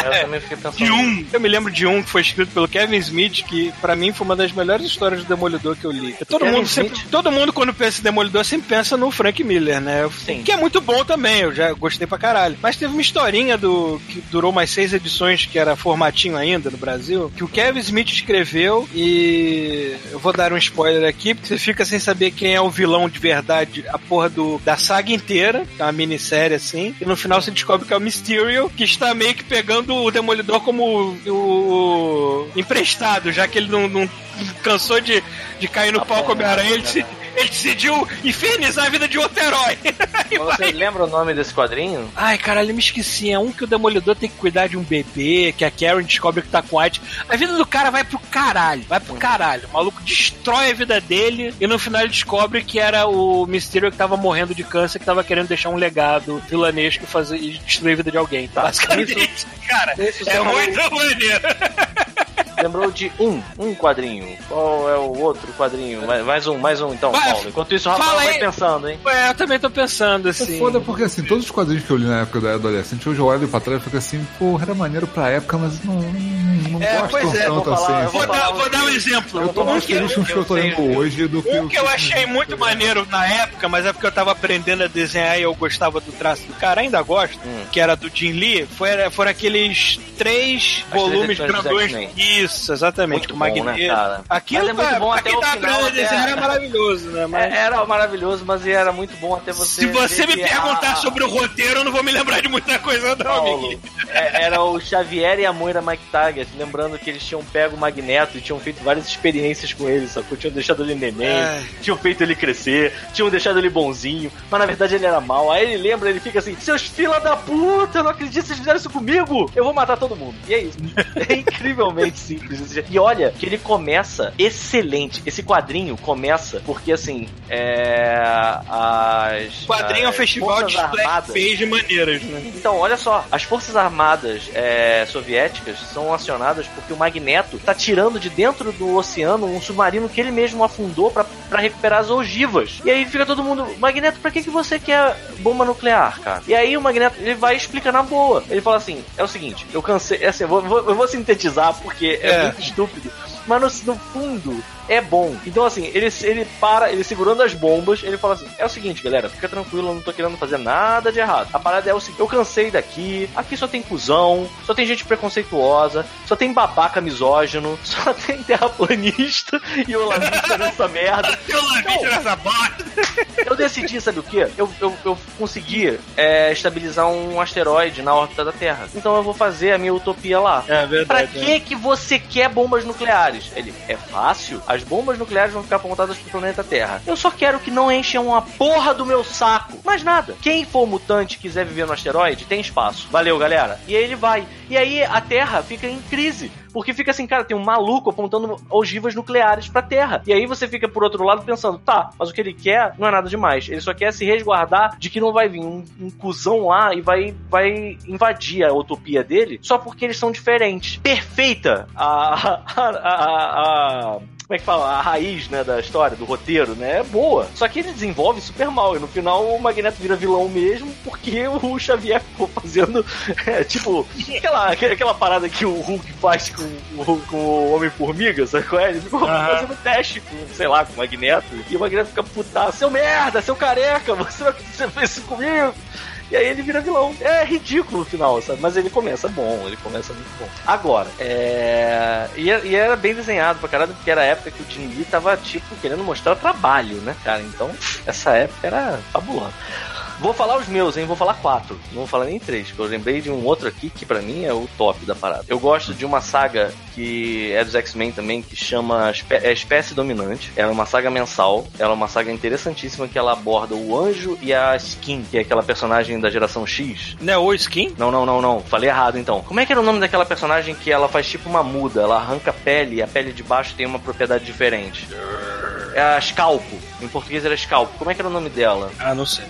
Eu também fiquei pensando. De um, eu me lembro de um que foi escrito pelo Kevin Smith, que pra mim foi uma das melhores histórias do Demolidor que eu li. Todo Kevin mundo sempre, Smith? todo mundo quando pensa em Demolidor sempre pensa no Frank Miller, né? Sim. Que é muito bom também, eu já gostei pra caralho. Mas teve uma historinha do que durou mais seis edições, que era formatinho ainda no Brasil, que o Kevin Smith escreveu e eu vou dar um spoiler aqui, porque você fica sem saber quem é o vilão de verdade, a porra do, da saga inteira, que é uma minissérie assim, e no final você descobre que é o Mysterio, que está meio que pegando o Demolidor como o, o emprestado, já que ele não, não cansou de, de cair no pau com o Homem-Aranha, ele, se- ele decidiu infernizar a vida de outro herói. Vai- Você lembra o nome desse quadrinho? Ai, caralho, eu me esqueci. É um que o Demolidor tem que cuidar de um bebê, que a Karen descobre que tá com AIDS. A vida do cara vai pro caralho, vai pro caralho. O maluco destrói a vida dele e no final ele descobre que era o Mysterio que tava morrendo de câncer, que tava querendo deixar um legado vilanesco e, fazer, e destruir a vida de alguém. Tá. Basicamente, cara, Isso é muito maneiro. Lembrou de um, um quadrinho. Qual é o outro quadrinho? Mais, mais um, mais um então, Vai, Paulo. Enquanto isso, o Rafael vai aí. pensando, hein? Ué, eu também tô pensando É assim. foda porque, assim, todos os quadrinhos que eu li na época da adolescente, hoje eu olho pra trás e fico assim, porra, era maneiro pra época, mas não, não, não É, gosto pois é, tanto vou falar- assim. eu Vou dar, vou dar um exemplo, Eu tô mais feliz com os que eu tô lendo hoje do que um o que eu achei muito maneiro na época, mas é porque eu tava aprendendo a desenhar e eu gostava do traço do cara, ainda gosto, Hum. que era do Jim Lee, foi, foram aqueles três As volumes grandões. X-Men. Isso, exatamente, Muito com bom, né, Magneto. cara? Aquilo Mas é muito pra- bom até o tá final, aprendendo a desenhar até- era maravilhoso, né? Mas... É, Era maravilhoso, mas era muito bom até você. Se você me perguntar a- sobre o roteiro, eu não vou me lembrar de muita coisa, não, Paulo, amiguinho. é, era o Xavier e a Moira Mike Taggart, lembrando que eles tinham pego o Magneto e tinham feito várias experiências com ele, sacou? Tinham deixado ele neném, Ai. tinham feito ele crescer, tinham deixado ele bonzinho, mas na verdade ele era mal. Aí ele lembra, ele fica assim: Seus fila da puta, eu não acredito que vocês fizeram isso comigo, eu vou matar todo mundo. E é isso. É incrivelmente simples. E olha que ele começa excelente. Esse quadrinho começa porque assim, é. As. O quadrinho é um festival de Armadas- de maneiras, né? então, olha só, as forças armadas é, soviéticas são acionadas porque o Magneto tá tirando de dentro do oceano um submarino que ele mesmo afundou pra pra recuperar as ogivas. E aí fica todo mundo, Magneto, pra que, que você quer bomba nuclear, cara? E aí o Magneto ele vai explicar na boa. Ele fala assim: é o seguinte, eu cansei, assim, eu vou- eu vou sintetizar porque é, muito estúpido. Mas no, no fundo, é bom. Então, assim, ele, ele para, ele segurando as bombas, ele fala assim: é o seguinte, galera, fica tranquilo, eu não tô querendo fazer nada de errado. A parada é o seguinte: eu cansei daqui, aqui só tem cuzão, só tem gente preconceituosa, só tem babaca misógino, só tem terraplanista e olavista nessa merda. Eu lavei nessa bosta. Eu decidi, sabe o que? Eu, eu, eu consegui é, estabilizar um asteroide na órbita da Terra. Então eu vou fazer a minha utopia lá. É Pra verdade. que que você quer bombas nucleares? Ele, é fácil. As bombas nucleares vão ficar apontadas pro planeta Terra. Eu só quero que não encham a porra do meu saco. Mais nada. Quem for mutante e quiser viver no asteroide, tem espaço. Valeu, galera. E aí ele vai. E aí a Terra fica em crise. Porque fica assim, cara, tem um maluco apontando ogivas nucleares pra Terra. E aí você fica por outro lado pensando, tá, mas o que ele quer não é nada demais. Ele só quer se resguardar de que não vai vir um, um cuzão lá e vai, vai invadir a utopia dele só porque eles são diferentes. Perfeita a. a, a- a- como é que fala? A raiz, né, da história, do roteiro, né, é boa. Só que ele desenvolve super mal. E no final o Magneto vira vilão mesmo, porque o Xavier ficou fazendo, é, tipo, aquela, aquela parada que o Hulk faz com, o- com o Homem-Formiga, sabe qual é? Ele ficou Aham. fazendo teste com, sei lá, com o Magneto. E o Magneto fica putaço, seu merda, seu careca, você você fez isso comigo? E aí ele vira vilão. É ridículo o final, sabe? Mas ele começa bom, ele começa muito bom. Agora, é. E, e era bem desenhado pra caralho, porque era a época que o Jim Lee tava, tipo, querendo mostrar trabalho, né, cara? Então, essa época era fabulosa. Vou falar os meus, hein? Vou falar quatro. Não vou falar nem três, porque eu lembrei de um outro aqui que pra mim é o top da parada. Eu gosto de uma saga que é dos X-Men também, que chama é Espécie Dominante. Ela é uma saga mensal. Ela é uma saga interessantíssima que ela aborda o Anjo e a Skin, que é aquela personagem da geração X. Não é o skin? Não, não, não, não. Falei errado então. Como é que era o nome daquela personagem que ela faz tipo uma muda? Ela arranca a pele e a pele de baixo tem uma propriedade diferente. É a Scalpo. Em português era Scalpo. Como é que era o nome dela? Ah, não sei.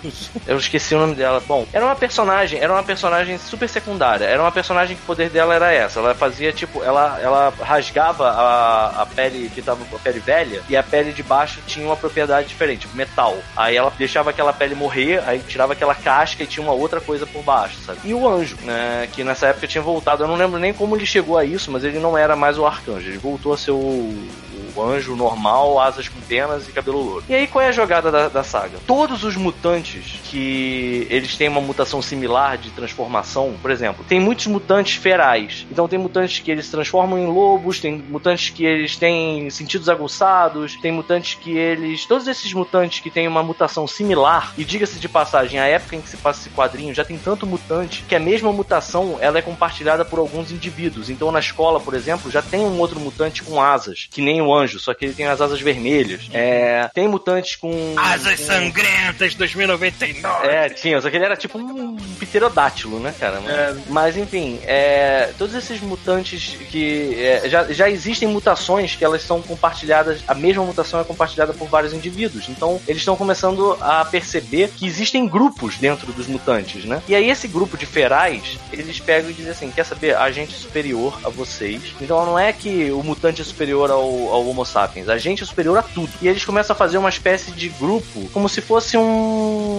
Eu esqueci o nome dela. Bom, era uma personagem, era uma personagem super secundária. Era uma personagem que o poder dela era essa. Ela fazia tipo, ela, ela rasgava a, a pele que tava com a pele velha e a pele de baixo tinha uma propriedade diferente, tipo metal. Aí ela deixava aquela pele morrer, aí tirava aquela casca e tinha uma outra coisa por baixo, sabe? E o anjo, né, que nessa época tinha voltado. Eu não lembro nem como ele chegou a isso, mas ele não era mais o arcanjo. Ele voltou a ser o, o anjo normal, asas com penas e cabelo louro. E aí qual é a jogada da, da saga? Todos os mutantes que eles têm uma mutação similar de transformação, por exemplo, tem muitos mutantes ferais. Então tem mutantes que eles se transformam em lobos, tem mutantes que eles têm sentidos aguçados, tem mutantes que eles. Todos esses mutantes que têm uma mutação similar, e diga-se de passagem, a época em que se passa esse quadrinho já tem tanto mutante que a mesma mutação ela é compartilhada por alguns indivíduos. Então na escola, por exemplo, já tem um outro mutante com asas, que nem o anjo, só que ele tem as asas vermelhas. É, tem mutantes com. Asas sangrentas 2099. é, tinha, só que ele era tipo um pterodátilo, né, cara? É. Mas enfim, é, todos esses mutantes que. é, já, já existem mutações que elas são compartilhadas, a mesma mutação é compartilhada por vários indivíduos. Então eles estão começando a perceber que existem grupos dentro dos mutantes, né? E aí esse grupo de ferais, eles pegam e dizem assim: quer saber? A gente é superior a vocês. Então não é que o mutante é superior ao, ao Homo sapiens, a gente é superior a tudo. E eles começam a fazer uma espécie de grupo, como se fosse um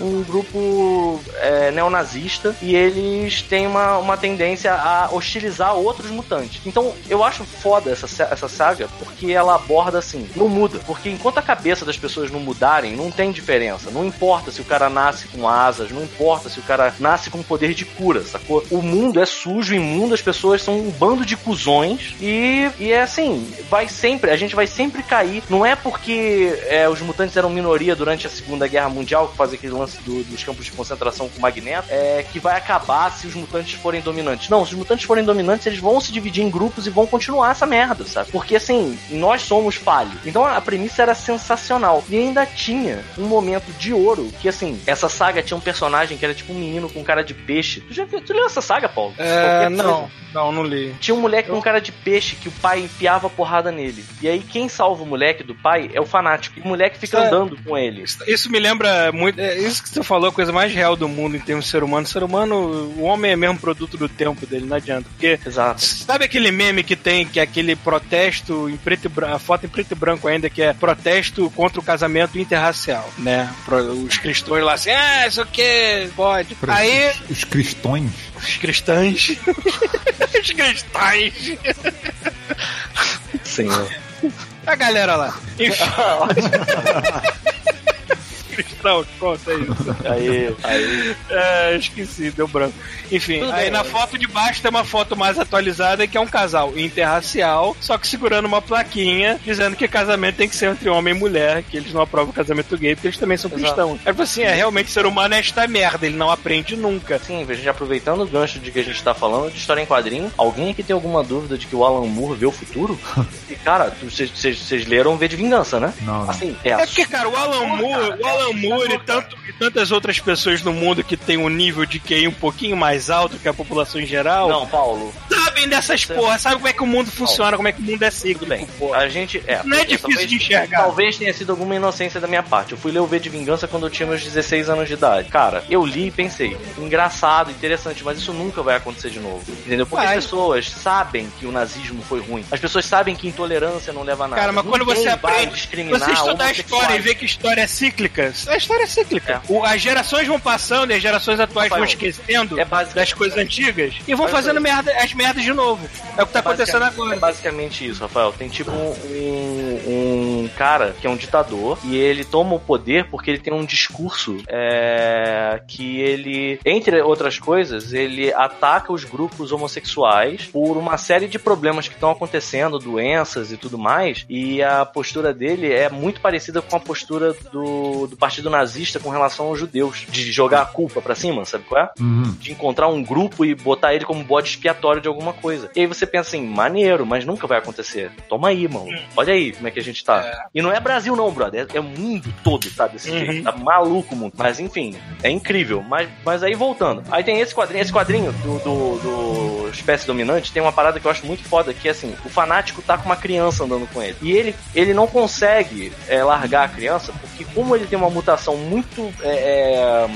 um grupo é, neonazista e eles têm uma, uma tendência a hostilizar outros mutantes. Então eu acho foda essa, sa- essa saga porque ela aborda assim, não muda. Porque enquanto a cabeça das pessoas não mudarem, não tem diferença. Não importa se o cara nasce com asas, não importa se o cara nasce com poder de cura, sacou? O mundo é sujo, imundo, as pessoas são um bando de cuzões e, e é assim, vai sempre, a gente vai sempre cair. Não é porque é, os mutantes eram minoria durante a Segunda Guerra Mundial, que fazia aquele lance do- dos campos de concentração com o Magneto, é, que vai acabar se os mutantes forem dominantes. Não, se os mutantes forem dominantes, eles vão se dividir em grupos e vão continuar essa merda, sabe? Porque assim, nós somos falhos. Então a premissa era sensacional. E ainda tinha um momento de ouro que assim, essa saga tinha um personagem que era tipo um menino com cara de peixe. Tu já viu, tu leu essa saga, Paulo? É, não, não, não li. Tinha um moleque com cara de peixe que o pai enfiava porrada nele. E aí quem salva o moleque do pai é o fanático. E o moleque fica É. andando com ele. Isso, isso me lembra muito. é, isso que você falou, a coisa mais real do mundo em termos de ser humano. O ser humano, o homem é mesmo produto do tempo dele, não adianta. Porque. Exato. Sabe aquele meme que tem, que é aquele protesto em preto e branco, a foto em preto e branco ainda, que é protesto contra o casamento interracial, né? Os cristãos lá assim, ah, isso o que, pode. Aí, Os, os cristões. os cristãos. os cristãos. Senhor. A galera lá. Enfim. Cristão, conta isso. Aí, aí. É, esqueci, deu branco. Enfim, Tudo aí bem. na foto de baixo tem uma foto mais atualizada que é um casal interracial, só que segurando uma plaquinha dizendo que casamento tem que ser entre homem e mulher, que eles não aprovam casamento gay porque eles também são Exato. cristãos. Aí assim, é realmente ser humano é esta merda, ele não aprende nunca. Sim, a gente aproveitando o gancho de que a gente tá falando de história em quadrinho, alguém aqui tem alguma dúvida de que o Alan Moore vê o futuro? E, cara, vocês- leram V de Vingança, né? Não, não. Assim, é, É porque, cara, o Alan Moore, o Alan Moore e, tanto- e tantas outras pessoas no mundo que tem um nível de QI um pouquinho mais alto que a população em geral, Não, Paulo, sabem dessas porra, sabem como é que o mundo funciona, como é que o mundo é tudo bem. A gente. É, Não é difícil de enxergar. Talvez tenha sido alguma inocência da minha parte. Eu fui ler o V de Vingança quando eu tinha meus 16 anos de idade. Cara, eu li e pensei, engraçado, interessante, mas isso nunca vai acontecer de novo. Entendeu? Porque Vai. as pessoas sabem que o nazismo foi ruim. As pessoas sabem que intolerância não leva a nada. Cara, mas quando você aprende, discriminar você estudar história e ver que história é cíclica, a história é cíclica. É. O- as gerações vão passando e as gerações atuais vão esquecendo é das coisas antigas e vão fazendo só. merda, as merdas de novo. É o que tá acontecendo agora. É basicamente isso, Rafael. Tem tipo um, um cara que é um ditador e ele toma o poder porque ele tem um discurso é, que ele, entre outras coisas, ele ataca os grupos homossexuais por uma série de problemas que estão acontecendo, doenças e tudo mais. E a postura dele é muito parecida com a postura do, do partido nazista com relação aos judeus, de jogar a culpa pra cima, sabe qual é? Uhum. de encontrar um grupo e botar ele como bode expiatório de alguma coisa. E aí você pensa assim, maneiro, mas nunca vai acontecer. Toma aí, mano. Olha aí como é que a gente tá. E não é Brasil não, brother. É, é o mundo todo, tá? Desse Uhum. jeito. Tá maluco o mundo. Mas enfim, é incrível. Mas, mas aí voltando. Aí tem esse quadrinho. Esse quadrinho do, do, do Espécie Dominante tem uma parada que eu acho muito foda, que é assim, o fanático tá com uma criança andando com ele. E ele, ele não consegue é, largar a criança, porque como ele tem uma mutação muito... é, é,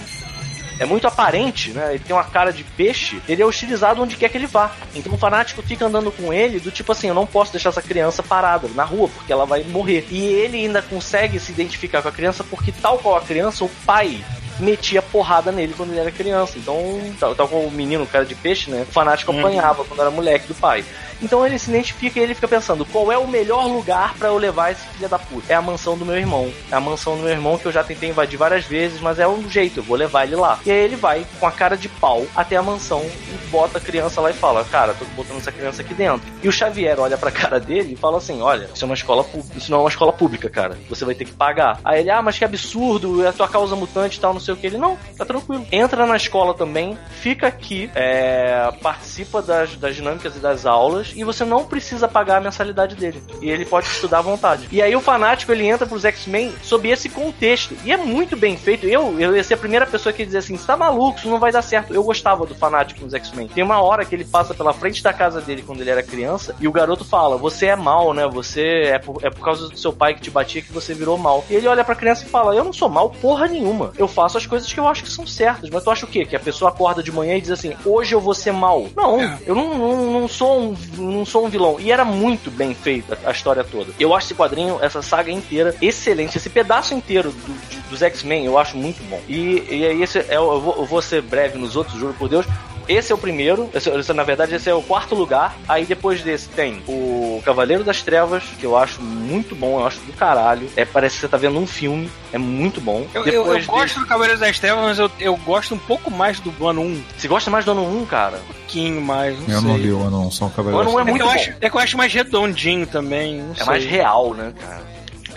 é muito aparente, né? Ele tem uma cara de peixe, ele é hostilizado onde quer que ele vá. Então o fanático fica andando com ele do tipo assim, eu não posso deixar essa criança parada na rua, porque ela vai morrer. E ele ainda consegue se identificar com a criança porque, tal qual a criança, o pai metia porrada nele quando ele era criança. Então, tal, tal como o menino, o cara de peixe, né? O fanático apanhava quando era moleque do pai. Então ele se identifica e ele fica pensando, qual é o melhor lugar pra eu levar esse filho da puta? É a mansão do meu irmão. É a mansão do meu irmão que eu já tentei invadir várias vezes, mas é um jeito, eu vou levar ele lá. E aí ele vai com a cara de pau até a mansão bota a criança lá e fala, cara, tô botando essa criança aqui dentro. E o Xavier olha pra cara dele e fala assim, olha, isso é uma escola pública, isso não é uma escola pública, cara. Você vai ter que pagar. Aí ele, ah, mas que absurdo, é a tua causa mutante e tal, não sei o que. Ele, não, tá tranquilo. Entra na escola também, fica aqui, é, participa das, das dinâmicas e das aulas e você não precisa pagar a mensalidade dele. E ele pode estudar à vontade. E aí o fanático ele entra pros X-Men sob esse contexto. E é muito bem feito. Eu, eu ia ser a primeira pessoa que ia dizer assim: você tá maluco, isso não vai dar certo. Eu gostava do fanático nos X-Men. Tem uma hora que ele passa pela frente da casa dele quando ele era criança e o garoto fala: Você é mal, né? Você é por, é por causa do seu pai que te batia que você virou mal. E ele olha pra criança e fala: Eu não sou mal porra nenhuma. Eu faço as coisas que eu acho que são certas. Mas tu acha o quê? Que a pessoa acorda de manhã e diz assim: Hoje eu vou ser mal. Não, eu não, não, não sou um, não sou um vilão. E era muito bem feita a história toda. Eu acho esse quadrinho, essa saga inteira, excelente. Esse pedaço inteiro do- de- dos X-Men eu acho muito bom. E, e aí esse é, eu, vou, eu vou ser breve nos outros, juro por Deus. Esse é o primeiro, esse, esse, na verdade, esse é o quarto lugar. Aí depois desse tem o Cavaleiro das Trevas, que eu acho muito bom, eu acho do caralho. É, parece que você tá vendo um filme, é muito bom. Eu, eu- eu gosto do Cavaleiros das Trevas, mas eu, eu gosto um pouco mais do ano 1. Um Você gosta mais do ano 1, cara? pouquinho mais, não Eu sei. não li o Ano, só um O cavaleiro. ano 1 é É que, muito eu bom. acho, é que eu acho mais redondinho também. Não É sei. mais real, né, cara?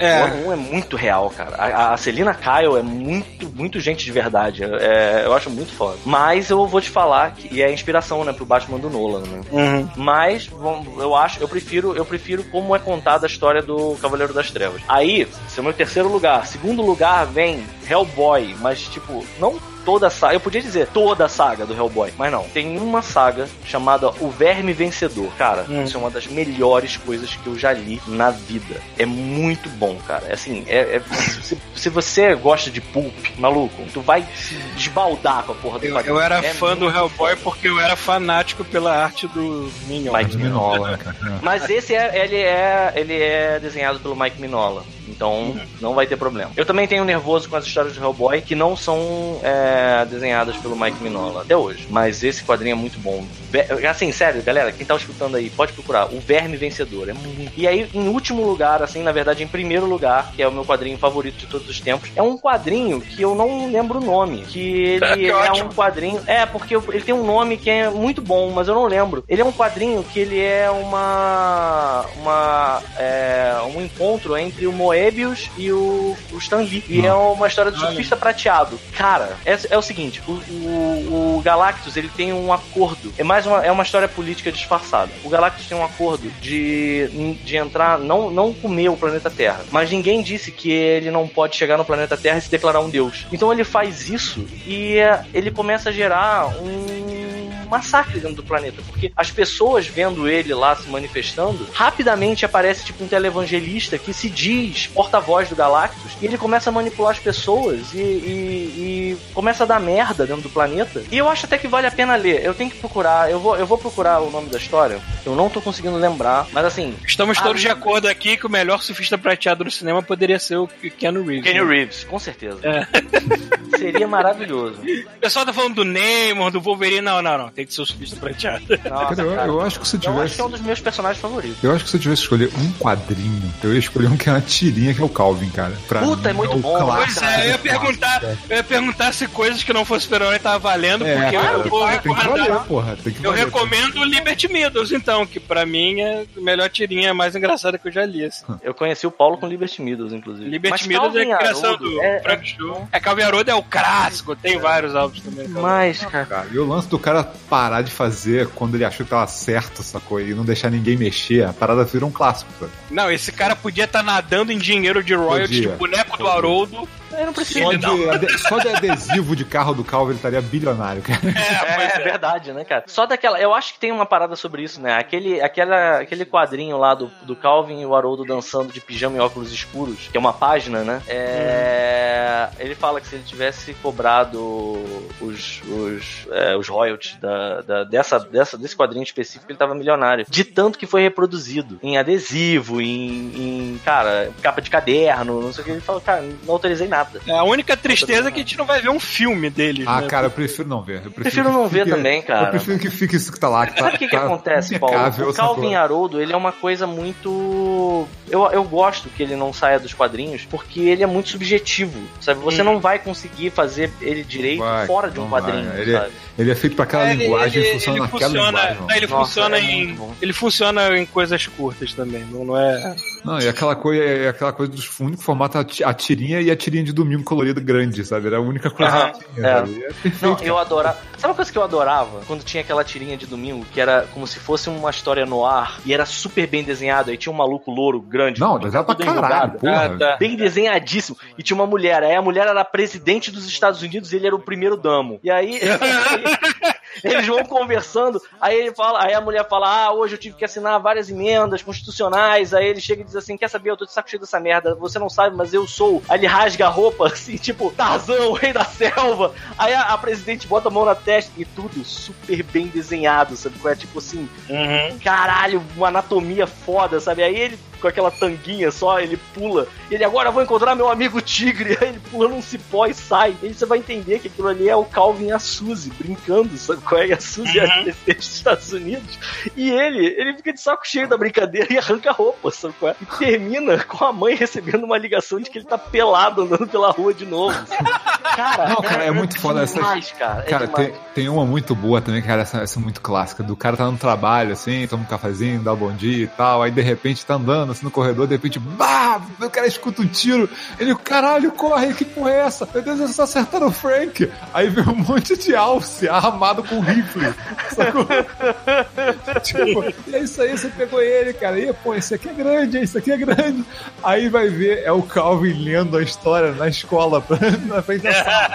O É. ano 1 é muito real, cara. A, a Celina Kyle é muito, muito gente de verdade. É, eu acho muito foda. Mas eu vou te falar que e é a inspiração, né, pro Batman do Nolan, né? Uhum. Mas vamos- eu acho, eu prefiro, eu prefiro como é contada a história do Cavaleiro das Trevas. Aí, esse é o meu terceiro lugar. Segundo lugar vem Hellboy, mas tipo, não toda a saga, eu podia dizer toda a saga do Hellboy, mas não. Tem uma saga chamada O Verme Vencedor. Cara, Hum. isso é uma das melhores coisas que eu já li na vida. É muito bom, cara. É assim, é, é- se, se você gosta de pulp, maluco, tu vai se desbaldar com a porra do Eu, eu era É fã do Hellboy foda. porque eu era fanático pela arte do Minion. Mike Minola? É. Mas esse é, ele é, ele é desenhado pelo Mike Minola. Então não vai ter problema. Eu também tenho nervoso com as histórias do Hellboy que não são é, desenhadas pelo Mike Minola até hoje. Mas esse quadrinho é muito bom. Assim, sério, galera, quem tá escutando aí, pode procurar. O Verme Vencedor. É muito... E aí, em último lugar, assim, na verdade, em primeiro lugar, que é o meu quadrinho favorito de todos os tempos, é um quadrinho que eu não lembro o nome. Que ele Que é ótimo. um quadrinho. É, porque ele tem um nome que é muito bom, mas eu não lembro. Ele é um quadrinho que ele é uma. uma. É, um encontro entre o Moebius e o, o Stan Lee. E é uma história do surfista prateado. Cara, é, é o seguinte: o, o, o Galactus ele tem um acordo. É mais uma, é uma história política disfarçada. O Galactus tem um acordo de, de entrar, não, não comer o planeta Terra. Mas ninguém disse que ele não pode chegar no planeta Terra e se declarar um deus. Então ele faz isso e ele começa a gerar um massacre dentro do planeta, porque as pessoas vendo ele lá se manifestando, rapidamente aparece tipo um televangelista que se diz porta-voz do Galactus e ele começa a manipular as pessoas e, e- e começa a dar merda dentro do planeta. E eu acho até que vale a pena ler. Eu tenho que procurar, eu vou, eu vou procurar o nome da história. Eu não tô conseguindo lembrar, mas assim, Estamos todos de não. acordo aqui que o melhor surfista prateado do cinema poderia ser o Keanu Reeves. Kenny né? Reeves, com certeza. É. Seria maravilhoso. O pessoal tá falando do Neymar, do Wolverine. Não, não, não. Tem que ser o surfista prateado. Nossa, Cara, eu, cara. eu acho que se Eu acho tivesse. que é um dos meus personagens favoritos. Eu acho que se eu tivesse que escolher um quadrinho, eu ia escolher um que é uma tirinha, que é o Calvin, cara. Pra Puta, é mim, muito o bom, clássico. Pois é, eu ia perguntar, eu ia perguntar se coisas que não fossem super-herói tava valendo, É, porque cara, eu vou recomendar. valer, porra. Tem que Eu valer. recomendo o Liberty Meadows, então, que pra mim é a melhor tirinha mais engraçada que eu já li. assim. Eu conheci o Paulo com Liberty Meadows, inclusive. Liberty Mas Meadows é a criação do é- Frank Show. É, Calvin Haroldo é o clássico, tem vários álbuns também. é- Mas, cara, Cara, e o lance do cara parar de fazer quando ele achou que tava certo, sacou? E não deixar ninguém mexer, a parada virou um clássico, sabe? Não, esse cara podia estar nadando em dinheiro de royalties de Podia. boneco do. Haroldo. Eu não preciso. Só de, ade- só de adesivo de carro do Calvin ele estaria bilionário, cara. É, pois É, é. verdade, né, cara? Só daquela. Eu acho que tem uma parada sobre isso, né? Aquele, aquela, aquele quadrinho lá do, do Calvin e o Haroldo dançando de pijama e óculos escuros, que é uma página, né? É, Ele fala que se ele tivesse cobrado os, os, é, os royalties da, da- dessa, dessa, desse quadrinho específico, ele tava milionário. De tanto que foi reproduzido em adesivo, em, em, cara, capa de caderno, não sei o que. Ele falou, cara, não autorizei nada. É, A única tristeza é que a gente não vai ver um filme dele. Ah, né? cara, eu prefiro não ver. Eu prefiro, Prefiro que não ver fique- também, cara. Eu prefiro que fique isso que tá lá. Que tá, Sabe o que, que tá acontece, Paulo? O Calvin? Haroldo, ele é uma coisa muito. Eu, eu gosto que ele não saia dos quadrinhos, porque ele é muito subjetivo, sabe? Você Hum. não vai conseguir fazer ele direito Vai, fora de um vai. quadrinho, Ele- sabe? Ele é feito pra aquela É, linguagem, ele- funciona ele naquela funciona- linguagem. não, ele Nossa, funciona é em. Ele funciona em coisas curtas também, não, não é. Não, e aquela coisa, é aquela coisa dos o único formato a ti- a tirinha e a tirinha de domingo colorida grande, sabe? Era a única coisa Aham, que tinha, é. sabe? É. Não, eu adorava. Sabe uma coisa que eu adorava? Quando tinha aquela tirinha de domingo, que era como se fosse uma história no ar e era super bem desenhado. Aí tinha um maluco louro grande. Não, com desenhava pra caralho, enrugado. porra. Ah, tá. Bem desenhadíssimo. E tinha uma mulher. Aí a mulher era presidente dos Estados Unidos e ele era o primeiro damo. E aí. eles vão conversando, aí ele fala, aí a mulher fala: Ah, hoje eu tive que assinar várias emendas constitucionais. Aí ele chega e diz assim: Quer saber? Eu tô de saco cheio dessa merda. Você não sabe, mas eu sou. Aí ele rasga a roupa, assim, tipo, Tarzan, o rei da selva. Aí a, a presidente bota a mão na testa e tudo super bem desenhado, sabe? É tipo assim, Uhum. caralho, uma anatomia foda, sabe? Aí ele com aquela tanguinha só, ele pula. Ele agora vou encontrar meu amigo tigre. Aí ele pula num cipó e sai. Aí você vai entender que aquilo ali é o Calvin e a Suzy brincando, sabe qual é? E a Suzy é a presidente dos Estados Unidos. E ele, ele fica de saco cheio da brincadeira e arranca a roupa, sabe qual é? E termina com a mãe recebendo uma ligação de que ele tá pelado andando pela rua de novo. Cara, Não, cara, é muito foda essa- demais, cara. É Cara, demais. tem, tem uma muito boa também, cara, essa, essa é muito clássica. Do cara tá no trabalho, assim, toma um cafezinho, dá um bom dia e tal. Aí de repente tá andando assim no corredor, de repente, bah, o cara escuta um tiro. Ele, caralho, corre, que porra é essa? Meu Deus, eles acertaram o Frank. Aí vem um monte de alce armado com rifle. Sacou? tipo, e é isso aí, você pegou ele, cara. E, pô, esse aqui é grande, esse aqui é grande. Aí vai ver, é o Calvin lendo a história na escola, na frente da sala.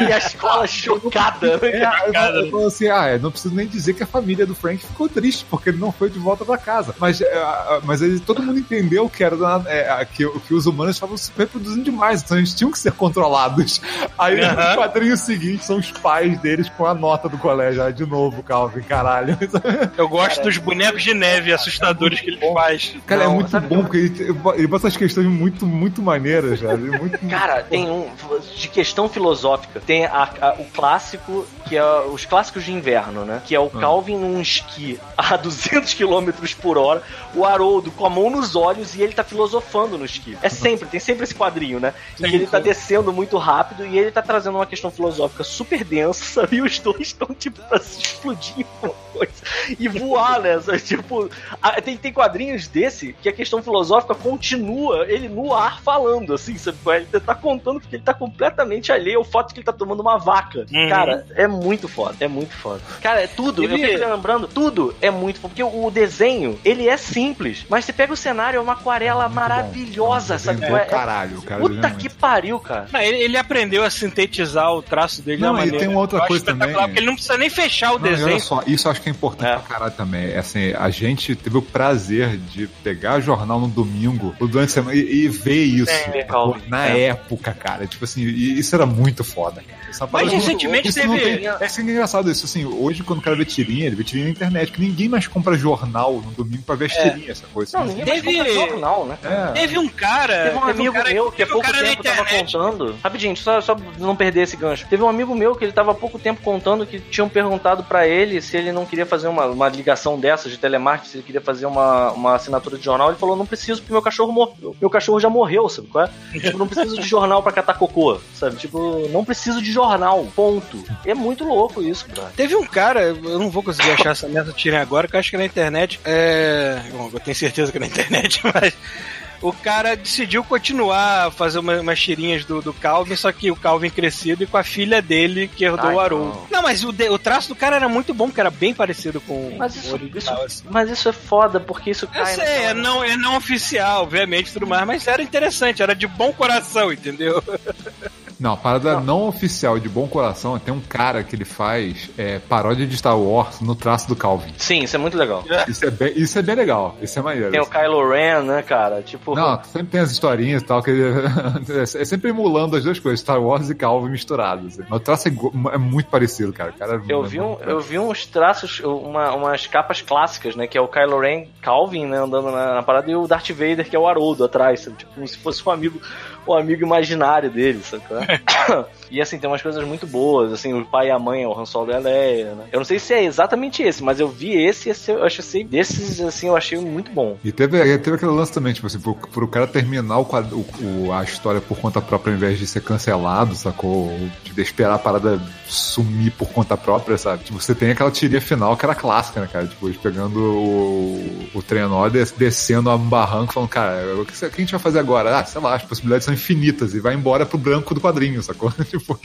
E a escola chocada. É, eu, falo- eu falo assim, ah, eu não preciso nem dizer que a família do Frank ficou triste, porque ele não foi de volta pra casa. Mas, é, ah, mas ele- todo mundo entendeu que, era da- é, que, que os humanos estavam se reproduzindo demais, então eles tinham que ser controlados. Aí Aham. o quadrinho seguinte são os pais deles com a nota do colégio. Ah, de novo, Calvin, caralho. Eu gosto dos bonecos de neve assustadores que ele faz. Cara, Não, é muito bom, porque ele, ele bota as questões muito, muito maneiras, cara. É Muito, Cara, tem um. De questão filosófica, tem a- a- o clássico, que é os clássicos de inverno, né? Que é o Calvin num esqui a 200 km por hora, o Haroldo com a mão nos olhos e ele tá filosofando no esqui. É sempre, tem sempre esse quadrinho, né? Sim, que ele tá descendo muito rápido e ele tá trazendo uma questão filosófica super densa, sabe? E os dois estão, tipo, pra se explodir uma coisa e voar, né? Tipo, tem, tem quadrinhos desse que a questão filosófica continua ele no ar falando, assim, sabe? Ele tá contando porque ele tá completamente alheio ao fato que ele tá tomando uma vaca. Uhum. Cara, é muito foda, é muito foda. Cara, é tudo, eu Ele- fico lembrando, tudo é muito foda, porque o, o desenho, ele é simples, mas você pega o cenário, é uma aquarela maravilhosa, sabe? Bem qual bom, é? caralho, cara. Puta que muito. pariu, cara. Não, ele, ele aprendeu a sintetizar o traço dele Não, de uma e maneira. tem uma outra coisa também. Porque ele não precisa nem fechar o Não, e desenho. olha só, isso eu acho que é importante É. pra caralho também. É Assim, a gente teve o prazer de pegar jornal no domingo, ou durante a semana, e, e ver isso É, na É. época, cara. Tipo assim, e isso era muito foda, cara. É Mas muito- recentemente isso teve- tem- É é engraçado isso, assim, hoje quando o cara vê tirinha, ele vê tirinha na internet, que ninguém mais compra jornal no domingo pra ver as É. tirinhas, essa coisa. Não, assim. ninguém mais Teve- compra jornal, né? É. Teve um cara. Teve um amigo cara, meu que há teve um pouco tempo tava contando. Rapidinho, só, só não perder esse gancho. Teve um amigo meu que ele tava há pouco tempo contando que tinham perguntado pra ele se ele não queria fazer uma, uma ligação dessas de telemarketing, se ele queria fazer uma, uma assinatura de jornal. Ele falou: não preciso, porque meu cachorro morreu. Meu cachorro já morreu, sabe qual é? tipo, não preciso de jornal pra catar cocô, sabe? Tipo, não preciso de jornal, ponto. É muito louco isso, cara. Teve um cara, eu não vou conseguir achar essa meta tirem agora, que eu acho que na internet. É. Bom, eu tenho certeza que é na internet, mas. O cara decidiu continuar a fazer uma- umas tirinhas do, do Calvin, só que o Calvin crescido e com a filha dele que herdou Ai, o Haroldo. não. Não, mas o, de- o traço do cara era muito bom, que era bem parecido com Mas o isso, original. isso- assim. mas isso é foda, porque isso Eu cai. sei, naquela- é não, é não oficial, obviamente, tudo mais, mas era interessante, era de bom coração, entendeu? Não, a parada não. oficial de bom coração tem um cara que ele faz é, paródia de Star Wars no traço do Calvin. Sim, isso é muito legal. Isso é bem, isso é bem legal, isso é maneiro. Tem o Kylo Ren, né, cara? Tipo. Não, sempre tem as historinhas e tal, que é sempre emulando as duas coisas, Star Wars e Calvin misturados. Mas o traço é, é muito parecido, cara. O cara é Eu muito- vi, um, eu vi uns traços, uma- umas capas clássicas, né? Que é o Kylo Ren Calvin, né? Andando na, na parada, e o Darth Vader, que é o Haroldo atrás, sabe? Tipo, como se fosse um amigo, um amigo imaginário dele, é? e assim, tem umas coisas muito boas, assim, o pai e a mãe, o Han Solo e a Leia, né? Eu não sei se é exatamente esse, mas eu vi esse e esse eu achei, desses, assim, eu achei muito bom. E teve, teve aquele lance também, tipo assim, pro, pro cara terminar o, o- o- a história por conta própria, ao invés de ser cancelado, sacou? Ou de esperar a parada sumir por conta própria, sabe? Tipo, você tem aquela tirinha final que era clássica, né, cara? Tipo, eles pegando o, o trenó, des- descendo um barranco, falando, cara, o que, o que a gente vai fazer agora? Ah, sei lá, as possibilidades são infinitas, e vai embora pro branco do quadrinho. sacou? tipo,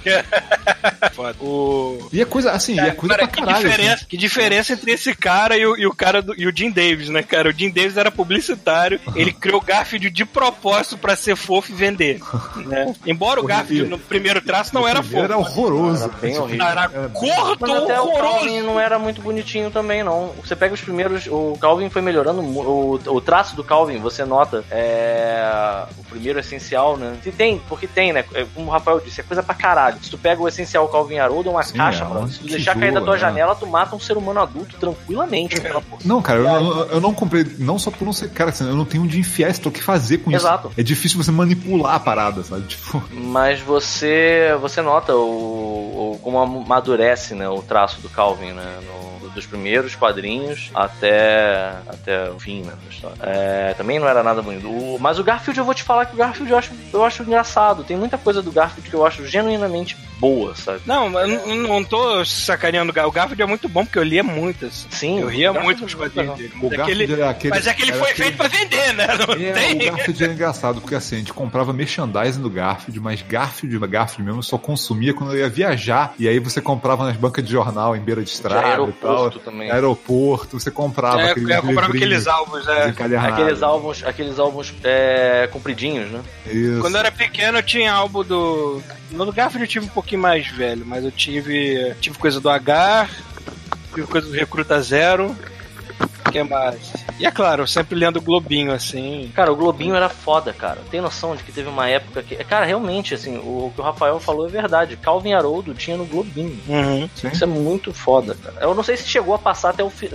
Foda. O... e é coisa, assim, e é coisa Cara, pra que caralho. assim. diferença, que diferença entre esse cara e o, e o cara do, e o Jim Davis, né, cara? O Jim Davis era publicitário, ele criou o Garfield de propósito pra ser fofo e vender. né? Embora o Garfield no primeiro traço não O era fofo. Era horroroso. Era bem horrível. Era gordo, Mas até o horroroso. Calvin não era muito bonitinho também, não. Você pega os primeiros. O Calvin foi melhorando. O, o traço do Calvin, você nota. É. O primeiro essencial, né? Se tem, porque tem, né? É, Como o Rafael disse, é coisa pra caralho. Se tu pega o essencial Calvin Haroldo, é uma Sim, caixa, é mano. Se tu deixar cair da tua né? janela, tu mata um ser humano adulto tranquilamente. porra. Não, cara, eu, eu- eu não comprei, não só por não ser, cara, assim, eu não tenho onde enfiar isso, o que fazer com Exato. isso. É difícil você manipular a parada, sabe? Tipo, Mas você você nota o, o- como amadurece né, o traço do Calvin, né? no- dos primeiros quadrinhos até, até o fim né, da história. É, também não era nada bonito. O- mas o Garfield, eu vou te falar que o Garfield eu acho, eu acho engraçado. Tem muita coisa do Garfield que eu acho genuinamente boa, sabe? Não, eu não, não tô sacaneando o Gar- O Garfield é muito bom, porque eu lia muitas. Sim, Eu ria muito com é os quadrinhos dele. o Mas é que Garfield ele- era aquele. Mas é que ele foi aquele- feito pra vender, né? Não É, tem. o Garfield era engraçado, porque assim, a gente comprava merchandising do Garfield, mas Garfield, Garfield mesmo, eu só consumia quando eu ia viajar. E aí você comprava nas bancas de jornal em beira de estrada e tal. Também. Aeroporto, você comprava É, aqueles eu comprava aqueles álbuns, né? encadernados. Aqueles álbuns, aqueles álbuns é, compridinhos, né? Isso. Quando eu era pequeno, eu tinha álbum do. No Garfield eu tive um pouquinho mais velho, mas eu tive. Tive coisa do H, tive coisa do Recruta Zero. Que mais? E é claro, sempre lendo o Globinho, assim. Cara, o Globinho era foda, cara. Tem noção de que teve uma época que. Cara, realmente, assim, o que o Rafael falou é verdade. Calvin Haroldo tinha no Globinho. Uhum. Sim. Isso é muito foda, cara. Eu não sei se chegou a passar até o fi...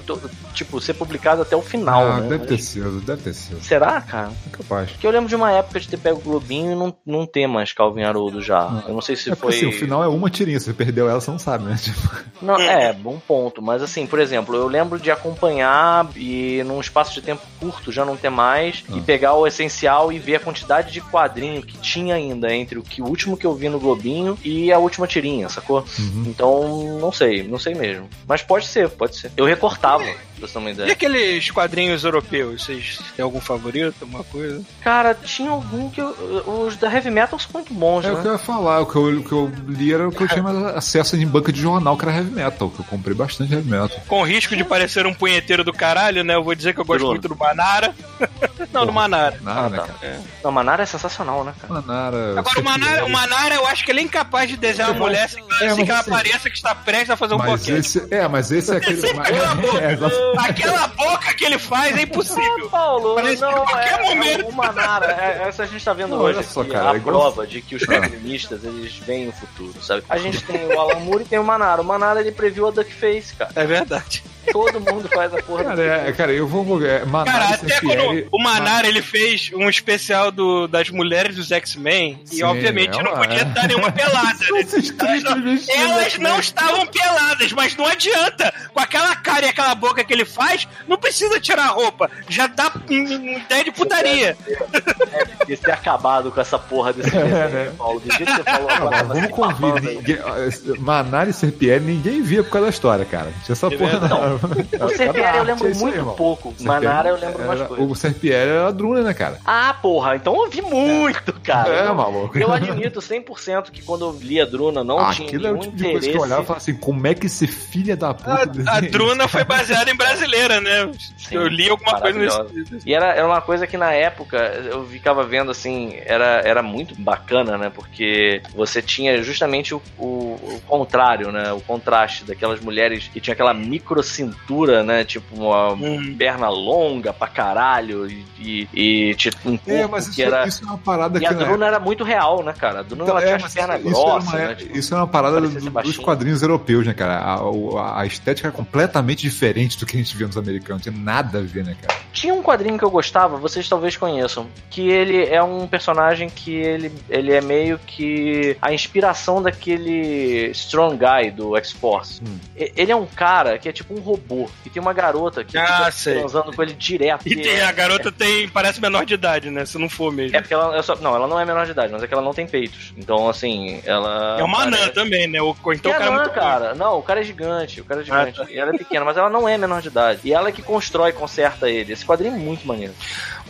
Tipo, ser publicado até o final, Ah, né? deve Mas- ter sido, deve ter sido. Será, cara? É capaz. Porque eu lembro de uma época de ter pego o Globinho e não, não ter mais Calvin Haroldo já. Eu não sei se É foi. assim, o final é uma tirinha, se você perdeu ela, você não sabe, né? Tipo, Não, é, bom ponto. Mas assim, por exemplo, eu lembro de acompanhar e num espaço de tempo curto já não ter mais e Ah. pegar o essencial e ver a quantidade de quadrinho que tinha ainda entre o que o último que eu vi no Globinho e a última tirinha, sacou? Uhum. Então, não sei, não sei mesmo. Mas pode ser, pode ser. Eu recortava, pra você ter uma E ideia. aqueles quadrinhos europeus? Vocês têm algum favorito, alguma coisa? Cara, tinha algum que eu, os da Heavy Metal são muito bons, É o né? que eu ia falar, o que eu, o que eu li era o que eu tinha mais acesso em banca de jornal, que era heavy metal, que eu comprei bastante heavy metal. Com risco de parecer um punheteiro do caralho, né? Eu vou dizer que eu gosto Bruno. muito do Manara. não, do Manara. Manara, Ah, tá. Não, Manara é sensacional, né, cara? Manara. Agora, o Manara, o Manara, eu acho que ele é incapaz de desenhar uma mulher sem É, assim que ela assim- pareça que está prestes a fazer um Mas boquete. esse, é, mas esse é aquele. mas- Cala a boca. é. Aquela boca que ele faz é impossível. Paulo, Parece que não, a qualquer é, momento- é o Manara, é, essa a gente tá vendo Não, hoje olha só, aqui, cara, a é igual- prova de que os quadrinistas, eles veem o futuro, sabe? A gente tem o Alan Moore e tem o Manara. O Manara, ele previu a Duckface, cara. É verdade. Todo mundo faz a porra Cara, é, cara, eu vou. É, Manara Cara, até Serpieri- quando o Manara ele fez um especial do, das mulheres dos X-Men, e obviamente é não uma- podia dar nenhuma pelada, né? Elas não né? estavam peladas, mas não adianta. Com aquela cara e aquela boca que ele faz, não precisa tirar a roupa. Já dá ideia de putaria. de ter acabado com essa porra desse desenho, né? Paulo. Do jeito que você falou agora, vamos convir. Ninguém, ah, Manara e Serpieri ninguém via por causa da história, cara. Tinha essa porra não. O Serpieri eu lembro É aí, muito irmão. pouco. Serpieri Manara eu lembro mais era- coisas. O Serpieri era a Druna, né, cara? Ah, porra, então eu vi muito, cara. É, Eu- maluco. Eu admito 100% que quando eu li a Druna não Ah, tinha aquilo é o nenhum tipo de coisa interesse. que eu olhava e falava assim, como é que esse filho da puta A, a Druna foi baseada em brasileira, né? Sim, eu li alguma coisa nesse. E era, era uma coisa que na época eu ficava vendo assim, era, era muito bacana, né? Porque você tinha justamente o, o, o contrário, né? O contraste daquelas mulheres que tinham aquela micro cintura, né? Tipo uma Hum. perna longa pra caralho e, e, tipo, um corpo É, mas isso, que era. isso é uma parada E que a na Druna era muito real, né, cara? A Druna Então, ela é, tinha mas perna isso, grossa, era uma, né? Tipo, isso é uma parada do- dos quadrinhos europeus, né, cara? A, a- a estética é completamente diferente do que a gente vê nos americanos. Não tem nada a ver, né, cara? Tinha um quadrinho que eu gostava, vocês talvez conheçam, que ele é um personagem que ele, ele é meio que a inspiração daquele Strong Guy do X-Force. Hum. Ele é um cara que é tipo um robô, e tem uma garota que Ah, sei. transando com ele direto. E tem, é, a garota tem, parece menor de idade, né? Se não for mesmo. é porque ela é só, não, ela não é menor de idade, mas é que ela não tem peitos. Então, assim, ela É uma anã parece- também, né? O, então que o cara é anã, muito cara. Não, o cara é gigante, o cara é gigante. Ah, tá. E ela é pequena, mas ela não é menor de idade. E ela é que constrói conserta ele. Esse quadrinho é muito maneiro.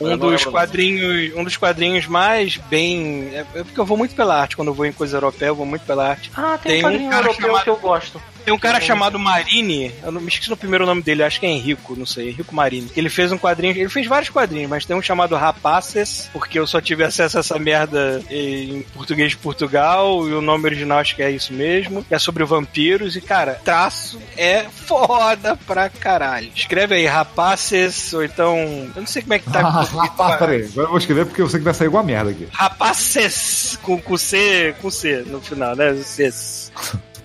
Um não dos o quadrinhos, um dos quadrinhos mais bem, é é porque eu vou muito pela arte, quando eu vou em coisa europeia, eu vou muito pela arte. Ah, tem, Tem um um quadrinho cara europeu chamado- que eu gosto. Tem um cara chamado Marini, eu não me esqueci no primeiro nome dele, acho que é Henrico, não sei, Henrico Marini. Ele fez um quadrinho, ele fez vários quadrinhos, mas tem um chamado Rapaces, porque eu só tive acesso a essa merda em português de Portugal, e o nome original acho que é isso mesmo, que é sobre vampiros, e cara, traço é foda pra caralho. Escreve aí, Rapaces, ou então, eu não sei como é que tá. Rapaz, peraí. Agora eu vou escrever porque eu sei que vai sair igual a merda aqui. Rapaces, com, com C, com C no final, né? Cs.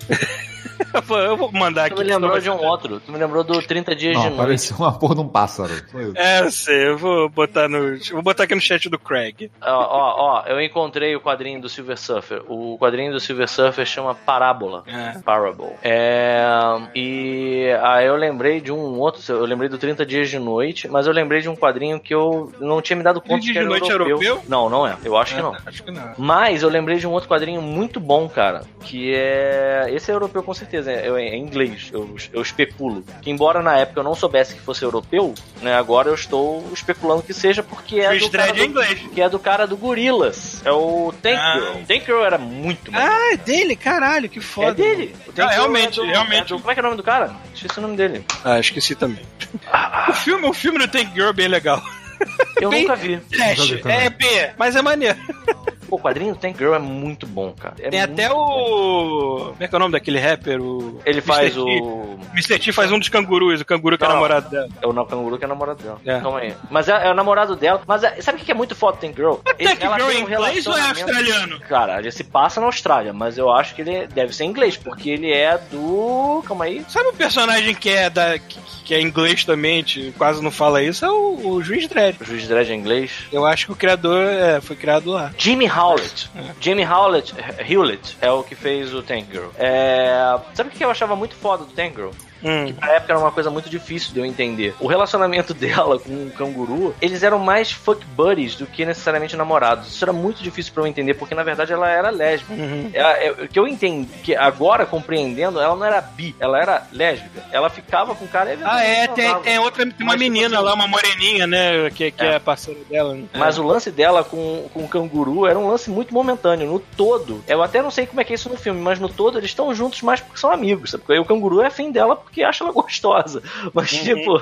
eu, vou, mandar aqui. Tu me lembrou de um outro. Tu me lembrou do 30 Dias de Não, Noite. parecia uma porra de um pássaro. É, eu sei, eu vou botar no. Vou botar aqui no chat do Craig. Ó, ó, ó, eu encontrei o quadrinho do Silver Surfer. O quadrinho do Silver Surfer chama Parábola. É. Parable. É, e aí eu lembrei de um outro, eu lembrei do 30 Dias de Noite, mas eu lembrei de um quadrinho que eu não tinha me dado conta 30 que era Dias de Noite é europeu. europeu? Não, não é. Eu acho que não. Acho que não. Mas eu lembrei de um outro quadrinho muito bom, cara. Que é. Esse é europeu com certeza, é, é em inglês, eu, eu especulo. Que embora na época eu não soubesse que fosse europeu, né? Agora eu estou especulando que seja porque é. Chris do cara é do- inglês. Que é do cara do Gorilas. É o Tank Ah. Girl. Tank Girl era muito maneiro. Ah, é dele? Caralho, que foda. É dele. O Tank Ah, realmente, é do- realmente. é do- como é que é o nome do cara? Esqueci o nome dele. Ah, esqueci também. O filme, o filme do Tank Girl é bem legal. Eu Bem- nunca vi. Trash, é B, mas é maneiro. Pô, o quadrinho do Tank Girl é muito bom, cara. É Tem até o. Como é que é o nome daquele rapper? O... Ele faz Mr. O. Mr. T faz um dos cangurus, o canguru que é Não. namorado dela. É o Canguru que é o namorado dela. É. Calma aí. Mas é, é o namorado dela. Mas é- sabe o que é muito foda do Tank Girl? Ele- Tank Girl é um inglês ou é australiano? Cara, ele se passa na Austrália, mas eu acho que ele deve ser inglês, porque ele é do. Calma aí. Sabe um personagem que é da. que, é inglês também, te- quase não fala isso? É o, o Juiz Dredd. O juiz Dredd é inglês. Eu acho que o criador é, foi criado lá. Jimmy Howlett. Jimmy Howlett, Hewlett é o que fez o Tank Girl. É... Sabe o que eu achava muito foda do Tank Girl? Hum. Na época era uma coisa muito difícil de eu entender. O relacionamento dela com o canguru, eles eram mais fuck buddies do que necessariamente namorados. Isso era muito difícil pra eu entender, porque na verdade ela era lésbica. Uhum. Ela- é, O que eu entendi, que agora compreendendo, ela não era bi, ela era lésbica. Ela ficava com o cara e Ah, é, tem, tem outra, tem uma Mas, tipo menina assim, lá, uma moreninha, né, que, que é, É. parceira dela. né? Mas o lance dela com, com o canguru era um lance muito momentâneo. No todo, eu até não sei como é que é isso no filme, mas no todo eles estão juntos mais porque são amigos, sabe? Porque aí o canguru é fim dela porque acha ela gostosa. Mas, tipo,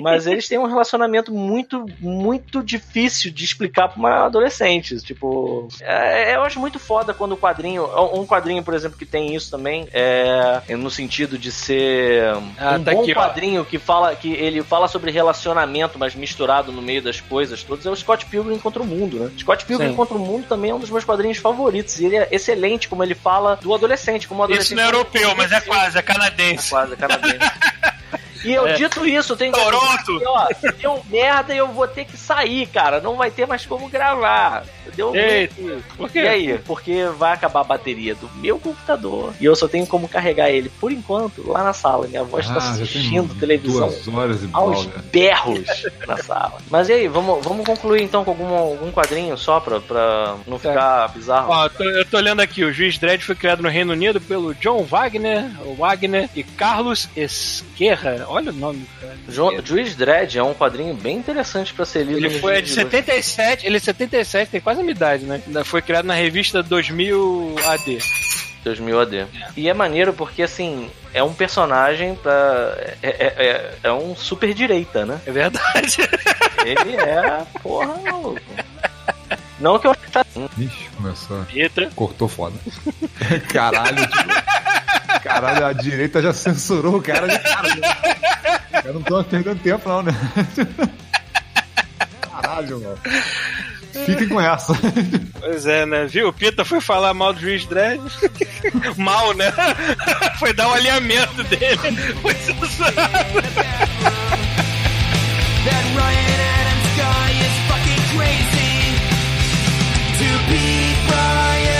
mas eles têm um relacionamento muito, muito difícil de explicar pra uma adolescente. Tipo, é, eu acho muito foda quando o quadrinho, um quadrinho, por exemplo, que tem isso também, é no sentido de ser Ah, um tá bom aqui, ó. quadrinho que fala que ele fala sobre relacionamento, mas misturado no meio das coisas todas, é o Scott Pilgrim contra o Mundo, né? Scott Pilgrim Sim. contra o Mundo também é um dos meus quadrinhos favoritos. E ele é excelente como ele fala do adolescente, como adolescente. Isso não é europeu, mas é quase, é É canadense. quase, é canadense mesmo. E eu É. dito isso, tem Toronto! E, ó, deu merda e eu vou ter que sair, cara. Não vai ter mais como gravar. Deu Eita, por e quê? aí? Porque vai acabar a bateria do meu computador e eu só tenho como carregar ele por enquanto lá na sala. Minha avó está Ah, assistindo televisão Duas horas e aos bola. berros na sala. Mas e aí, vamos, vamos concluir então com algum, algum quadrinho só pra, pra não Tá. ficar bizarro? Ó, eu tô, eu tô olhando aqui, o Juiz Dredd foi criado no Reino Unido pelo John Wagner, Wagner e Carlos Esquerra. Olha o nome, cara. Jo Juiz Dredd é um quadrinho bem interessante pra ser lido. Ele foi de de hoje. 77, ele é 77, tem quase a minha idade, né? Foi criado na revista 2000 AD. 2000 AD. E é maneiro porque, assim, é um personagem pra. É, é, é- é um super direita, né? É verdade. Ele é. Porra, maluco. Não que eu acho que tá. Ixi, começou. Eita. Cortou foda. Caralho, tipo, Caralho, a direita já censurou o cara de cara. né? Eu não tô perdendo tempo, não, né? Caralho, mano. Fiquem com essa. Pois é, né? Viu? O Pita foi falar mal do Juiz Dredd. mal, né? foi dar o alinhamento dele. Foi censurado. That Ryan Adams guy is fucking crazy. To be Brian